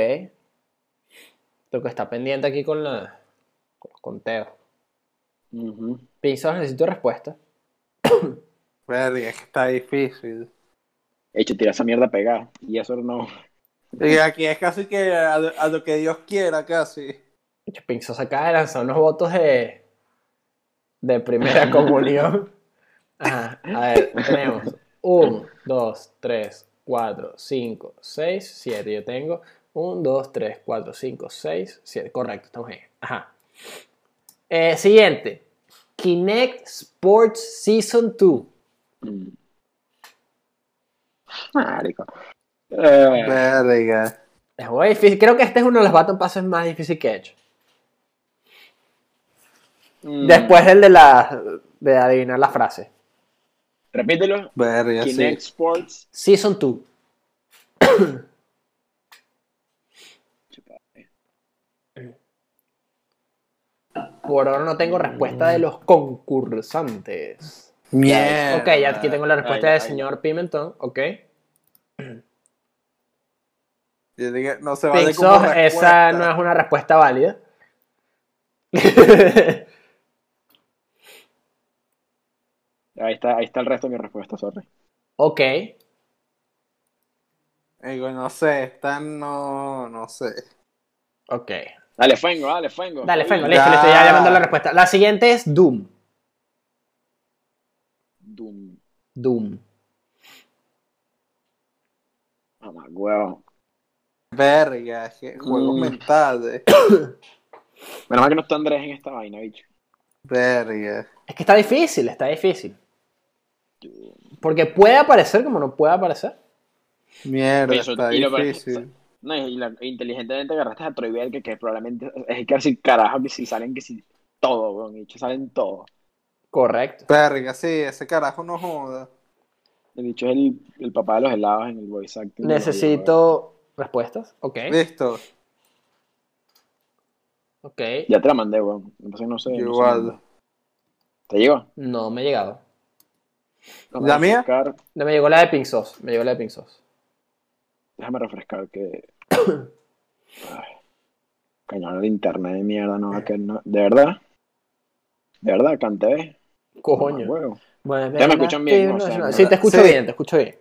Lo que está pendiente aquí con, la, con los conteos. Sauce, necesito respuesta. Verga, es que está difícil. Hecho, tira esa mierda pegada. Y eso no. Y aquí es casi que a, a lo que Dios quiera, casi. Sauce acaba de lanzar unos votos de, de primera comunión. Ajá, a ver, tenemos 1, 2, 3, 4, 5, 6, 7. Yo tengo 1, 2, 3, 4, 5, 6, 7. Correcto, estamos bien. Ajá. Eh, siguiente. Kinect Sports Season 2. Mm. Marico. Eh, Verga. Es muy difícil. Creo que este es uno de los Battle Passes más difíciles que he hecho. mm. Después del de la de adivinar la frase. Repítelo. Verga, Kinect sí. Sports. Season 2. Por ahora no tengo respuesta de los concursantes. Mierda. Ok, ya aquí tengo la respuesta Ay, del ay. señor Pimentón. Ok. Yo dije, no se vale como Pixos, esa respuesta. no es una respuesta válida. Ahí está, ahí está el resto de mi respuesta, sorry. ok. Digo, no sé, están, no, no sé. Ok. Dale, Fengo, dale, Fengo. Dale, Fengo, Ya. listo, ya llamando la respuesta. La siguiente es Doom. Doom. Doom. Mamá, huevo. Verga, es que juegos Mm. mentales. Menos mal que no está Andrés en esta vaina, bicho. Verga. Es que está difícil, está difícil. Porque puede aparecer como no puede aparecer. Mierda, eso- está y lo difícil. No, y la, inteligentemente agarraste a Troy Bell, que, que probablemente es que así carajo que si salen que si todo, weón, bicho, salen todo. Correcto. Verga, sí, ese carajo no joda. El bicho es el, el papá de los helados en el voice acting. de Necesito respuestas. Ok. Listo. Ok. Ya te la mandé, weón. Entonces no sé. no sé Igual. ¿Te llegó? No me ha llegado. Déjame ¿La mía? refrescar- No me llegó la de Pink Sauce. Me llegó la de Pink Sauce. Déjame refrescar que. Ay. Cañón el internet de mierda, no, que no. ¿De verdad? ¿De verdad? ¿Canté? Coño. Bueno, Ya me escuchan bien, ¿no? O sea, sí, te escucho Sí. bien, te escucho bien.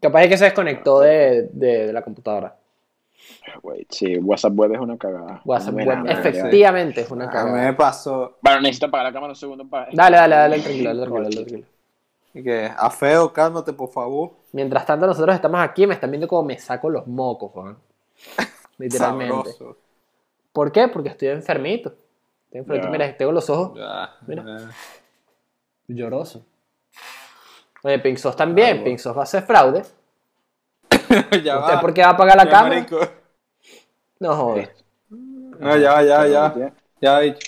Capaz es que se desconectó de, de- de la computadora. Güey, sí, WhatsApp web es una cagada. WhatsApp web, efectivamente es una A mí cagada. me pasó Bueno, necesito apagar la cámara un segundo para. Dale, dale, dale, tranquilo, dale, tranquilo, dale, tranquilo. que a feo, cálmate, por favor. Mientras tanto, nosotros estamos aquí, me están viendo como me saco los mocos, Juan. Literalmente. Sabroso. ¿Por qué? Porque estoy enfermito. Estoy enfermito. Mira, tengo los ojos Ya, Mira. Llorosos. Oye, Pink también. Pink va a hacer fraude. ya ¿Usted va. por qué va a apagar la Ya, cámara? marico. No joder. No, ya, ya, ya. Ya. Ya, bicho.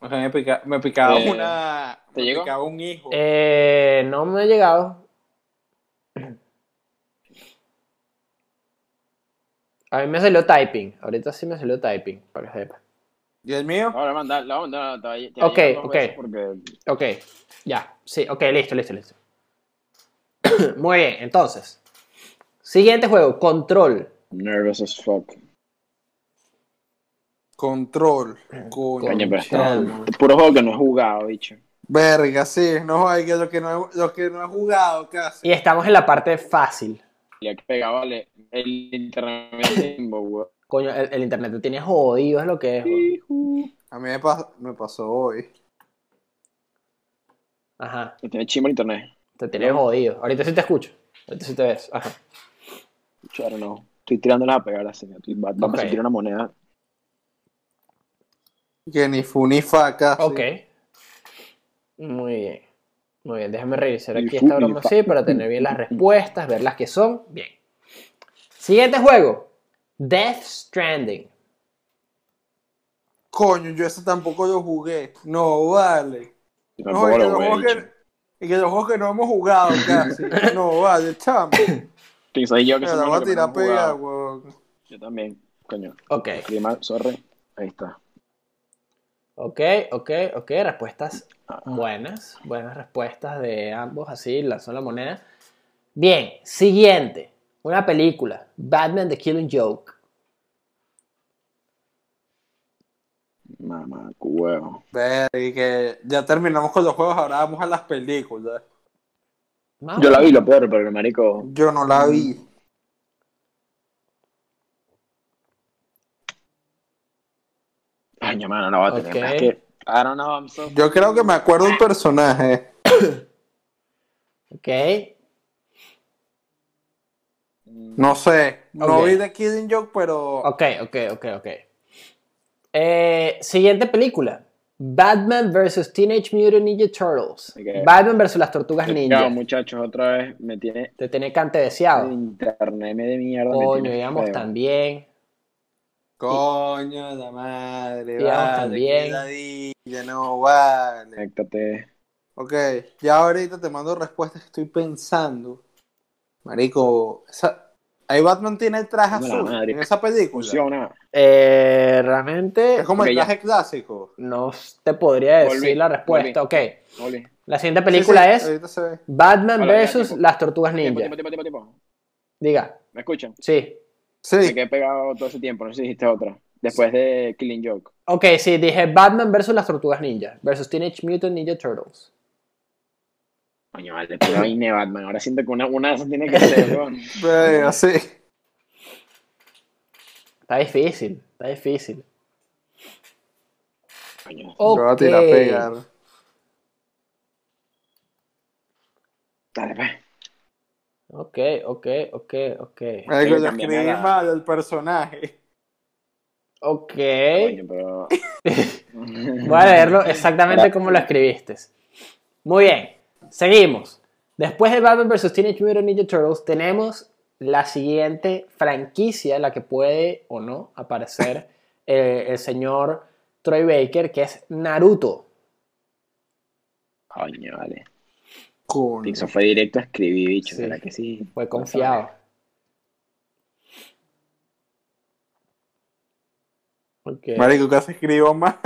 Ojalá Me, pica- me picaba Eh, una. ¿te me llegó? picaba un hijo. Eh, no me ha llegado. A mí me salió typing. Ahorita sí me salió typing, para que sepa. ¿Y el mío? Ahora mandar, la onda, te va a- va a Ok, ok. Porque Ok, ya. Sí, ok, listo, listo, listo. Muy bien, entonces. Siguiente juego, Control. nervous as fuck. Control. Coño. Coño, pero puro juego que no he jugado, bicho. Verga, sí. No hay que lo que no, he- lo que no he jugado casi. Y estamos en la parte fácil. Ya que pegaba el, el internet limbo, weón. Coño, el, el internet te tiene jodido, es lo que es. A mí me, pas- me pasó hoy. Ajá, Me tiene chimo el internet. te tiene jodido. Ahorita sí te escucho. Ahorita sí te ves. Ajá. Ahora no. Estoy tirándolas a pegar así. Estoy- va- Vamos Ok. a tirar una moneda. Que ni fu ni fa casi. Ok. Muy bien. Muy bien, déjame revisar aquí fu- esta broma así para tener bien las respuestas, ver las que son. Bien. Siguiente juego. Death Stranding. Coño, yo ese tampoco lo jugué. No, vale. Yo No, y, que lo los que, y que los juegos que no hemos jugado casi. No, vale, chamo. Pienso yo que somos voy a tirar. Yo también, coño. Ok. Mal, sorry. Ahí está. Ok, ok, ok. Respuestas buenas. Buenas respuestas de ambos. Así lanzó la moneda. Bien, siguiente. Una película. Batman The Killing Joke. Mamá, huevo. Ver, y que ya terminamos con los juegos, ahora vamos a las películas. Más Yo la vi, lo peor, pero marico. Yo no la vi. Ay, mi mano, no va a tener. Es que, I don't know, I'm so. Yo creo que me acuerdo un personaje. Ok. No sé. No Ok. vi The Killing Joke, pero. Ok, ok, ok, ok. Eh, siguiente película. Batman vs. Teenage Mutant Ninja Turtles. Batman vs. las tortugas Claro, ninja. muchachos, otra vez me tiene. Te tiene cante El deseado. internet me de mierda. Coño, íbamos también. Coño, la madre. Vale, también. ladilla, no vale. Conéctate. Ok, ya ahorita te mando respuestas que estoy pensando. Marico, esa... ahí Batman tiene el traje azul madre. en esa película. Funciona. Eh, realmente Es como el ya. traje clásico. no te podría decir Volví, la respuesta. Ok, la siguiente película Sí, sí, es se. Batman Hola, versus tiempo. las Tortugas Ninja. tiempo, tiempo, tiempo, tiempo. Diga, ¿Me escuchan? sí. Me Sí, quedé pegado todo ese tiempo, no sé si dijiste otra. Después de Killing Joke. Ok, sí, dije Batman versus las Tortugas Ninja versus Teenage Mutant Ninja Turtles. Coño, vale, pero ahí ne Batman. Ahora siento que una, una de esas tiene que ser, weón. pero sí. Está difícil, está difícil. Coño. Yo voy a Ok. tirar a pegar. Dale, pues. Ok, ok, ok, ok. Marico, que yo escribí la- mal el personaje. Ok. Coño, pero. Voy a leerlo exactamente como lo escribiste. Muy bien, seguimos. Después de Batman vs. Teenage Mutant Ninja Turtles, tenemos la siguiente franquicia en la que puede o no aparecer eh, el señor Troy Baker, que es Naruto. Coño, vale. Pixo fue directo a escribir, bicho. Sí. ¿Será que sí? Fue confiado. Ok. Marico, casi escribo mal.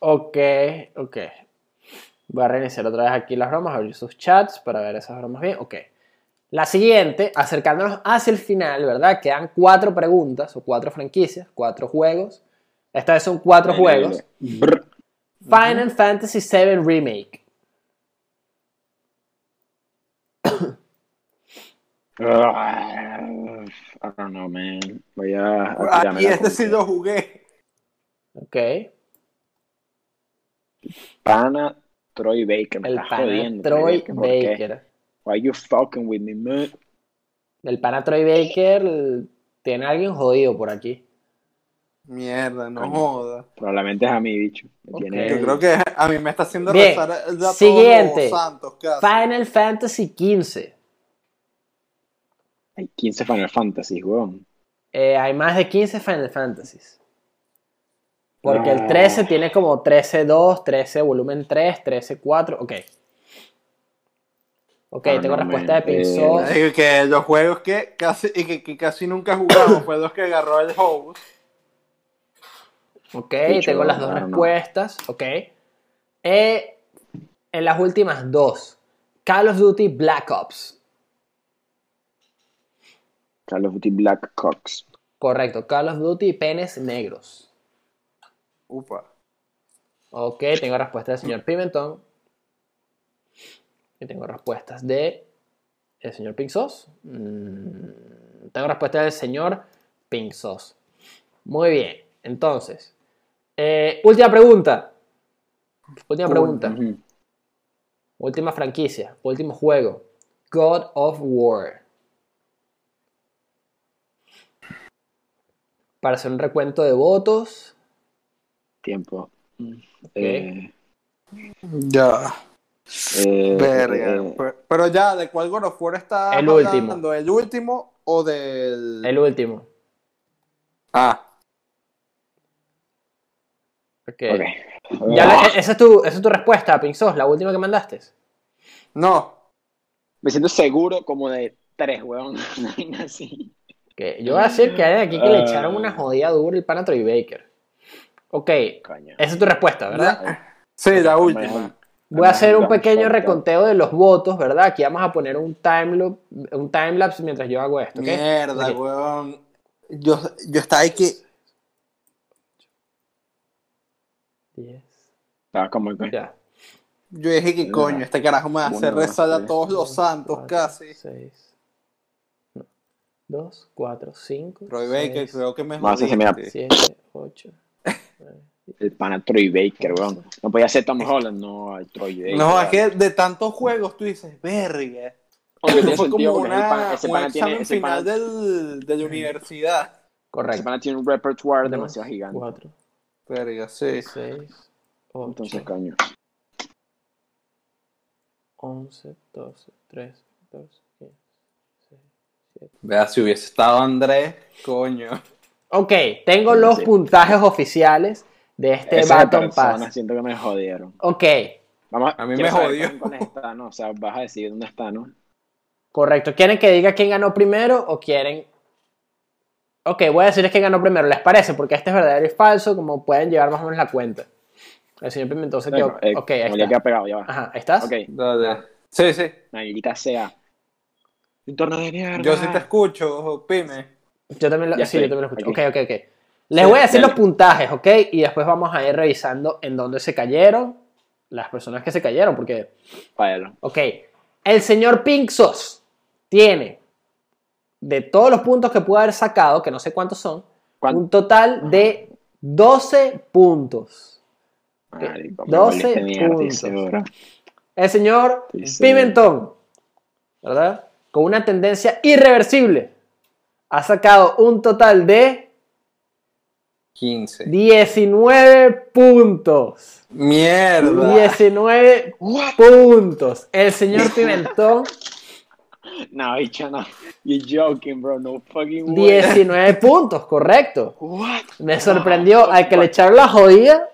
Ok, ok. Voy a reiniciar otra vez aquí las bromas, abrir sus chats para ver esas bromas bien. Ok. La siguiente, acercándonos hacia el final, ¿verdad? Quedan cuatro preguntas o cuatro franquicias, cuatro juegos. Esta vez son cuatro juegos. Brr. Final Fantasy VII Remake. Ah, I don't know, man. Voy a. a Aquí la este sí lo jugué. Ok. Pana Troy Baker. Me El pana jodiendo. Troy. Baker. Why you fucking with me, man? El pana Troy Baker tiene a alguien jodido por aquí. Mierda, no Coño. joda. Probablemente es a mí, bicho. Tiene- Yo creo que a mí me está haciendo Bien. rezar el dato Siguiente. los santos. Final Fantasy XV. Hay 15 Final Fantasy, weón. Eh, hay más de 15 Final Fantasies. Porque el Ah. 13 tiene como 13-2, 13 volumen 3, 13-4. Ok. Ok, Ah, tengo no, respuesta man. de Pink Eh, que los juegos que casi, y que, que casi nunca jugamos fue los que agarró el host. Ok, tengo las dos respuestas. Ok. Eh, en las últimas dos. Call of Duty Black Ops. Call of Duty Black Cox. Correcto, Call of Duty Penes Negros. Upa. Ok, tengo respuesta del señor Pimentón. Y tengo respuestas de el señor Pink Sauce. Mm, tengo respuesta del señor Pink Sauce. Muy bien, entonces. eh, última pregunta. Última pregunta. Última franquicia. Último juego. God of War. Para hacer un recuento de votos. Tiempo. Eh, Ya. eh, Verga. eh, Pero, pero ya, ¿de cuál God of War está El último. hablando? ¿El último o del...? El último. Ah. Ok. ok. Ya esa, es tu, esa es tu respuesta, Sauce, la última que mandaste. No. Me siento seguro como de tres, weón. Así. Que yo voy a decir que hay aquí que le Ah. echaron una jodida dura el pana Troy Baker. Ok, esa es tu respuesta, ¿verdad? Sí, la última. Voy a hacer un pequeño reconteo de los votos, ¿verdad? Aquí vamos a poner un time loop, un timelapse mientras yo hago esto, ¿ok? Mierda, Ok. weón. Yo, yo estaba ahí que... 10, Estaba como que. ya. Yo dije que coño, este carajo me va a hacer Uno, rezar a tres, todos los santos cuatro, casi. 6, 2, 4, 5, Roy Baker, creo que me jodiste. 7, 8. El pana Troy Baker, weón. No podía ser Tom Holland, no, Troy Baker. No, es que de tantos juegos tú dices, verga. Aunque tiene Fue sentido como ese una, pana- ese pana tiene- ese final pana- del, de la universidad. ese Correcto. pana tiene un repertoire Dos, demasiado gigante. 4, Verga, sí. 6, 8, Entonces, coño. 11, 12, 13, 14, 15, 16, 17. Vea, si hubiese estado Andrés, coño. Ok, tengo los Sí. puntajes oficiales de este Esas Baton personas Pass. siento que me jodieron. Ok, Vamos, A mí me jodió. con- esta, ¿no? O sea, vas a decir dónde está, ¿no? correcto. ¿Quieren que diga quién ganó primero o quieren...? Ok, voy a decirles quién ganó primero. ¿Les parece? Porque este es verdadero y falso, como pueden llevar más o menos la cuenta. El señor Pimentón se quedó... Eh, ok, ahí ya está. queda pegado, ya va. Ajá, ¿estás? Ok, Dale. Sí, sí. maldita sea. Un torneo de mierda. Yo sí te escucho, Pime. Yo también lo, sí, yo también lo escucho. aquí. Ok, ok, ok. Les Sí, voy a decir los puntajes, ¿ok? Y después vamos a ir revisando en dónde se cayeron las personas que se cayeron, porque, Páyalo. ok, el señor Pinxos tiene, de todos los puntos que pudo haber sacado, que no sé cuántos son, ¿Cuán- un total de 12 puntos. Marico, me 12 volviste mierda, puntos. El señor. Pimentón, ¿verdad? Con una tendencia irreversible, ha sacado un total de 15. 19 puntos. Mierda. 19 puntos. El señor Pimentón, No, bicho, no. You joking, bro. No fucking way. 19 puntos, correcto. What? Me sorprendió al que le echaron la jodida,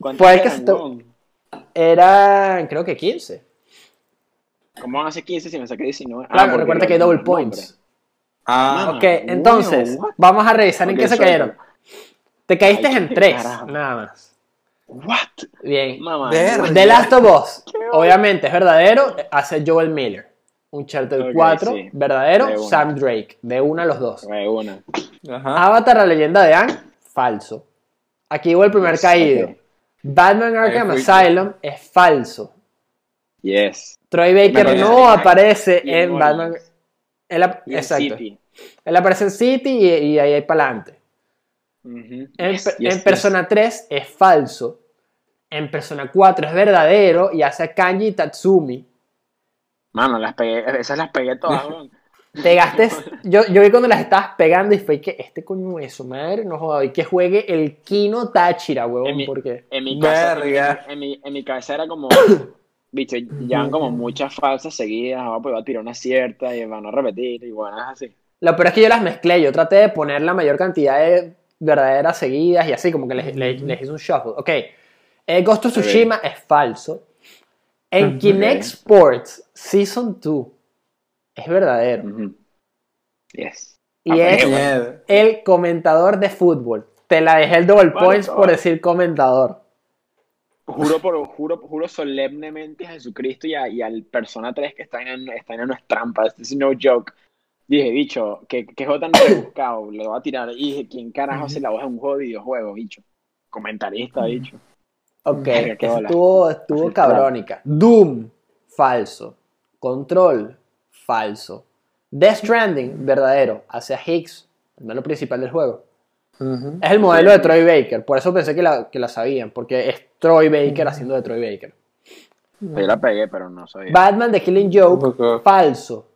¿Cuántos Fue el que eran, se eran creo que 15. ¿Cómo van a ser 15 si me saqué 19? Ah, Claro, porque recuerda que hay double points. Ah. Ok, entonces, vamos a revisar en qué se cayeron. Te caíste Ay, en qué 3, carajo. nada más. What? Bien. Verga. The Last of Us, obviamente es verdadero, hace Joel Miller. Uncharted Ok, 4, sí. verdadero, De una. Sam Drake, de uno a los dos. Güey, una. Ajá. Avatar, la leyenda de Anne, falso. Aquí hubo el primer caído. Batman Arkham. Asylum es falso. Yes. Troy Baker no parece- aparece en. Batman. Él, Y exacto. City. Él aparece en City y, y ahí hay para adelante. En, Yes, per- yes, en yes. Persona 3 es falso. En Persona 4 es verdadero y hace a Kanji Tatsumi. Mano, las pegué, esas las pegué todas. Te gastes. Yo, yo vi cuando las estabas pegando y fue que este coño es su madre, no joda. Y que juegue el Kino Tachira, En huevón, mi- porque. En mi casa, en, Verga. en mi, en mi cabeza era como, bicho, llevan como muchas falsas seguidas, ah, pues voy a tirar una cierta y van a repetir, y bueno, es así. Lo peor es que yo las mezclé. Yo traté de poner la mayor cantidad de verdaderas seguidas y así, como que les, les- les hice un shuffle. Ok. Eh, Ghost of. Tsushima es falso. En Ujú. Kinect Sports Season 2 es verdadero. Yes. Y es el comentador de fútbol. Te la dejé el double Vale, points por decir comentador. Juro, por, juro, juro solemnemente a Jesucristo y, a- y al Persona 3 que está en, está en no es trampa, este es no joke. Dije, bicho, que, que juego tan rebuscado, le voy a tirar. Y dije, ¿quién carajo hace la voz en un juego de videojuego, bicho? Comentarista, bicho. Ok, estuvo, estuvo cabrónica. Doom, falso. Control, falso. Death Stranding, verdadero. Hacia Higgs, el malo principal del juego. Es el modelo de Troy Baker, por eso pensé que la, que la sabían, porque es Troy Baker haciendo de Troy Baker. Yo la pegué, pero no sabía. Batman The Killing Joke, Ok. falso.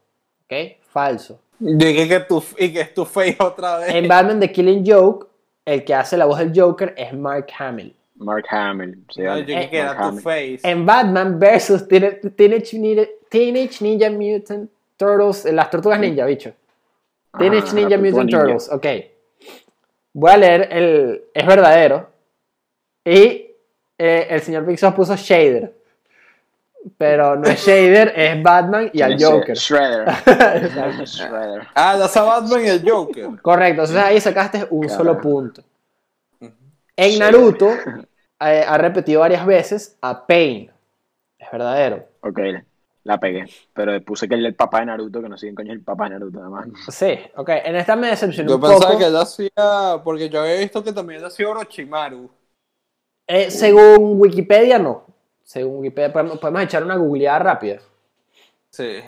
¿Ok? Falso. Dije que tu, y que es tu face otra vez. En Batman The Killing Joke, el que hace la voz del Joker es Mark Hamill. Mark Hamill. Sí, No, dale. yo dije que era Mark tu face. En Batman vs. Teenage, Teenage Ninja, Teenage Ninja Mutant Turtles, las tortugas ninja, bicho. Teenage Ajá, Ninja Mutant Ninja. Turtles, ok. Voy a leer el. Es verdadero. Y eh, el señor Pixar puso Shader. Pero no es Shader, es Batman y al ¿Quién es Joker. Shredder. Shredder. Ah, ya está Batman y el Joker. Correcto, entonces ahí sacaste un solo punto. En Naruto eh, ha repetido varias veces a Pain. Es verdadero. Ok, la pegué. Pero puse que el, el papá de Naruto, que no sé quién coño es el papá de Naruto, además. Sí, ok. En esta me decepcionó Yo un pensaba poco. que él hacía. Porque yo había visto que también él hacía Orochimaru. Eh, según Wikipedia, no. Según Wikipedia, podemos, podemos echar una googleada rápida. Sí.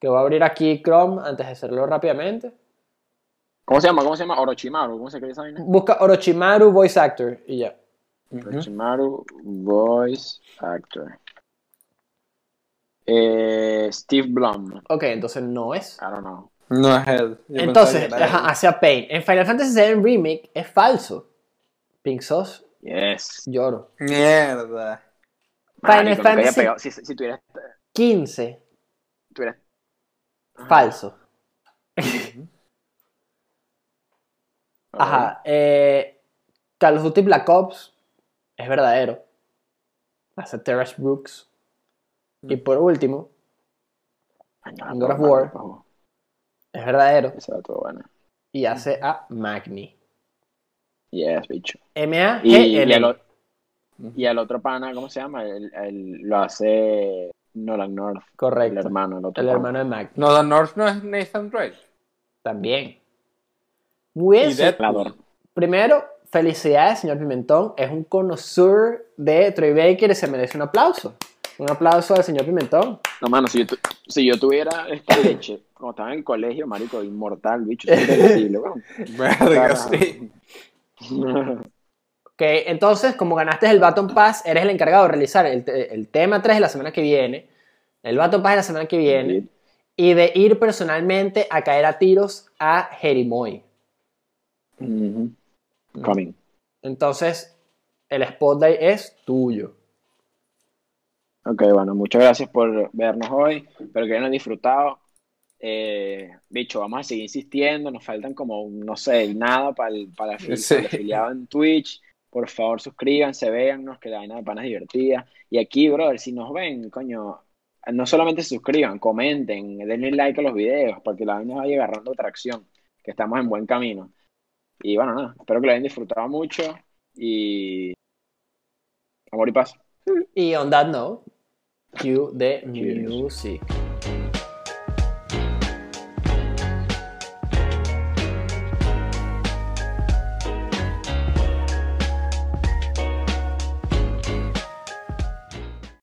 Que voy a abrir aquí Chrome antes de hacerlo rápidamente. ¿Cómo se llama? ¿Cómo se llama? Orochimaru. ¿Cómo se escribe esa vaina? Busca Orochimaru Voice Actor y ya. Orochimaru Voice Actor. Eh, Steve Blum. Ok, entonces no es. I don't know. No es él. Yo Entonces, ajá, hacia Pain. En Final Fantasy VII Remake es falso. Pink Sauce, Yes. lloro. Mierda. Final Marico, Fantasy. Si, si tuvieras. 15, tuvieras Ajá. falso. Ajá. eh, Call of Duty Black Ops es verdadero. Hace Terrace Brooks. Y por último, God of War. es verdadero. Y hace a Magni. Yes, bicho. Y, y, el otro pana, ¿cómo se llama? El, el- lo hace Nolan North. Correcto. El hermano, el otro El pana. hermano de Magni. No, The North no es Nathan Drake. También. Muy bien. Sí. Primero, felicidades, señor Pimentón. Es un connoisseur de Troy Baker y se merece un aplauso. Un aplauso al señor Pimentón. No, mano, si yo, tu- si yo tuviera esta leche, como estaba en el colegio, marico, inmortal, bicho. Verga, sí. Ok, entonces, como ganaste el Baton Pass, eres el encargado de realizar el, el tema 3 de la semana que viene, el Baton Pass de la semana que viene, y de ir personalmente a caer a tiros a Jerimoy. Coming. Entonces, el spotlight es tuyo. Ok, bueno, muchas gracias por vernos hoy. Espero que hayan disfrutado. Eh, bicho, vamos a seguir insistiendo. Nos faltan como, no sé, nada para el, para el, Sí. para el afiliado en Twitch. Por favor, suscríbanse, véannos, que la vaina de panas es divertida. Y aquí, brother, si nos ven, coño, no solamente se suscriban, comenten, denle like a los videos, para que la vaina vaya agarrando tracción, que estamos en buen camino. Y bueno, nada, espero que lo hayan disfrutado mucho. Y. Amor y paz. Y on that note, cue the music.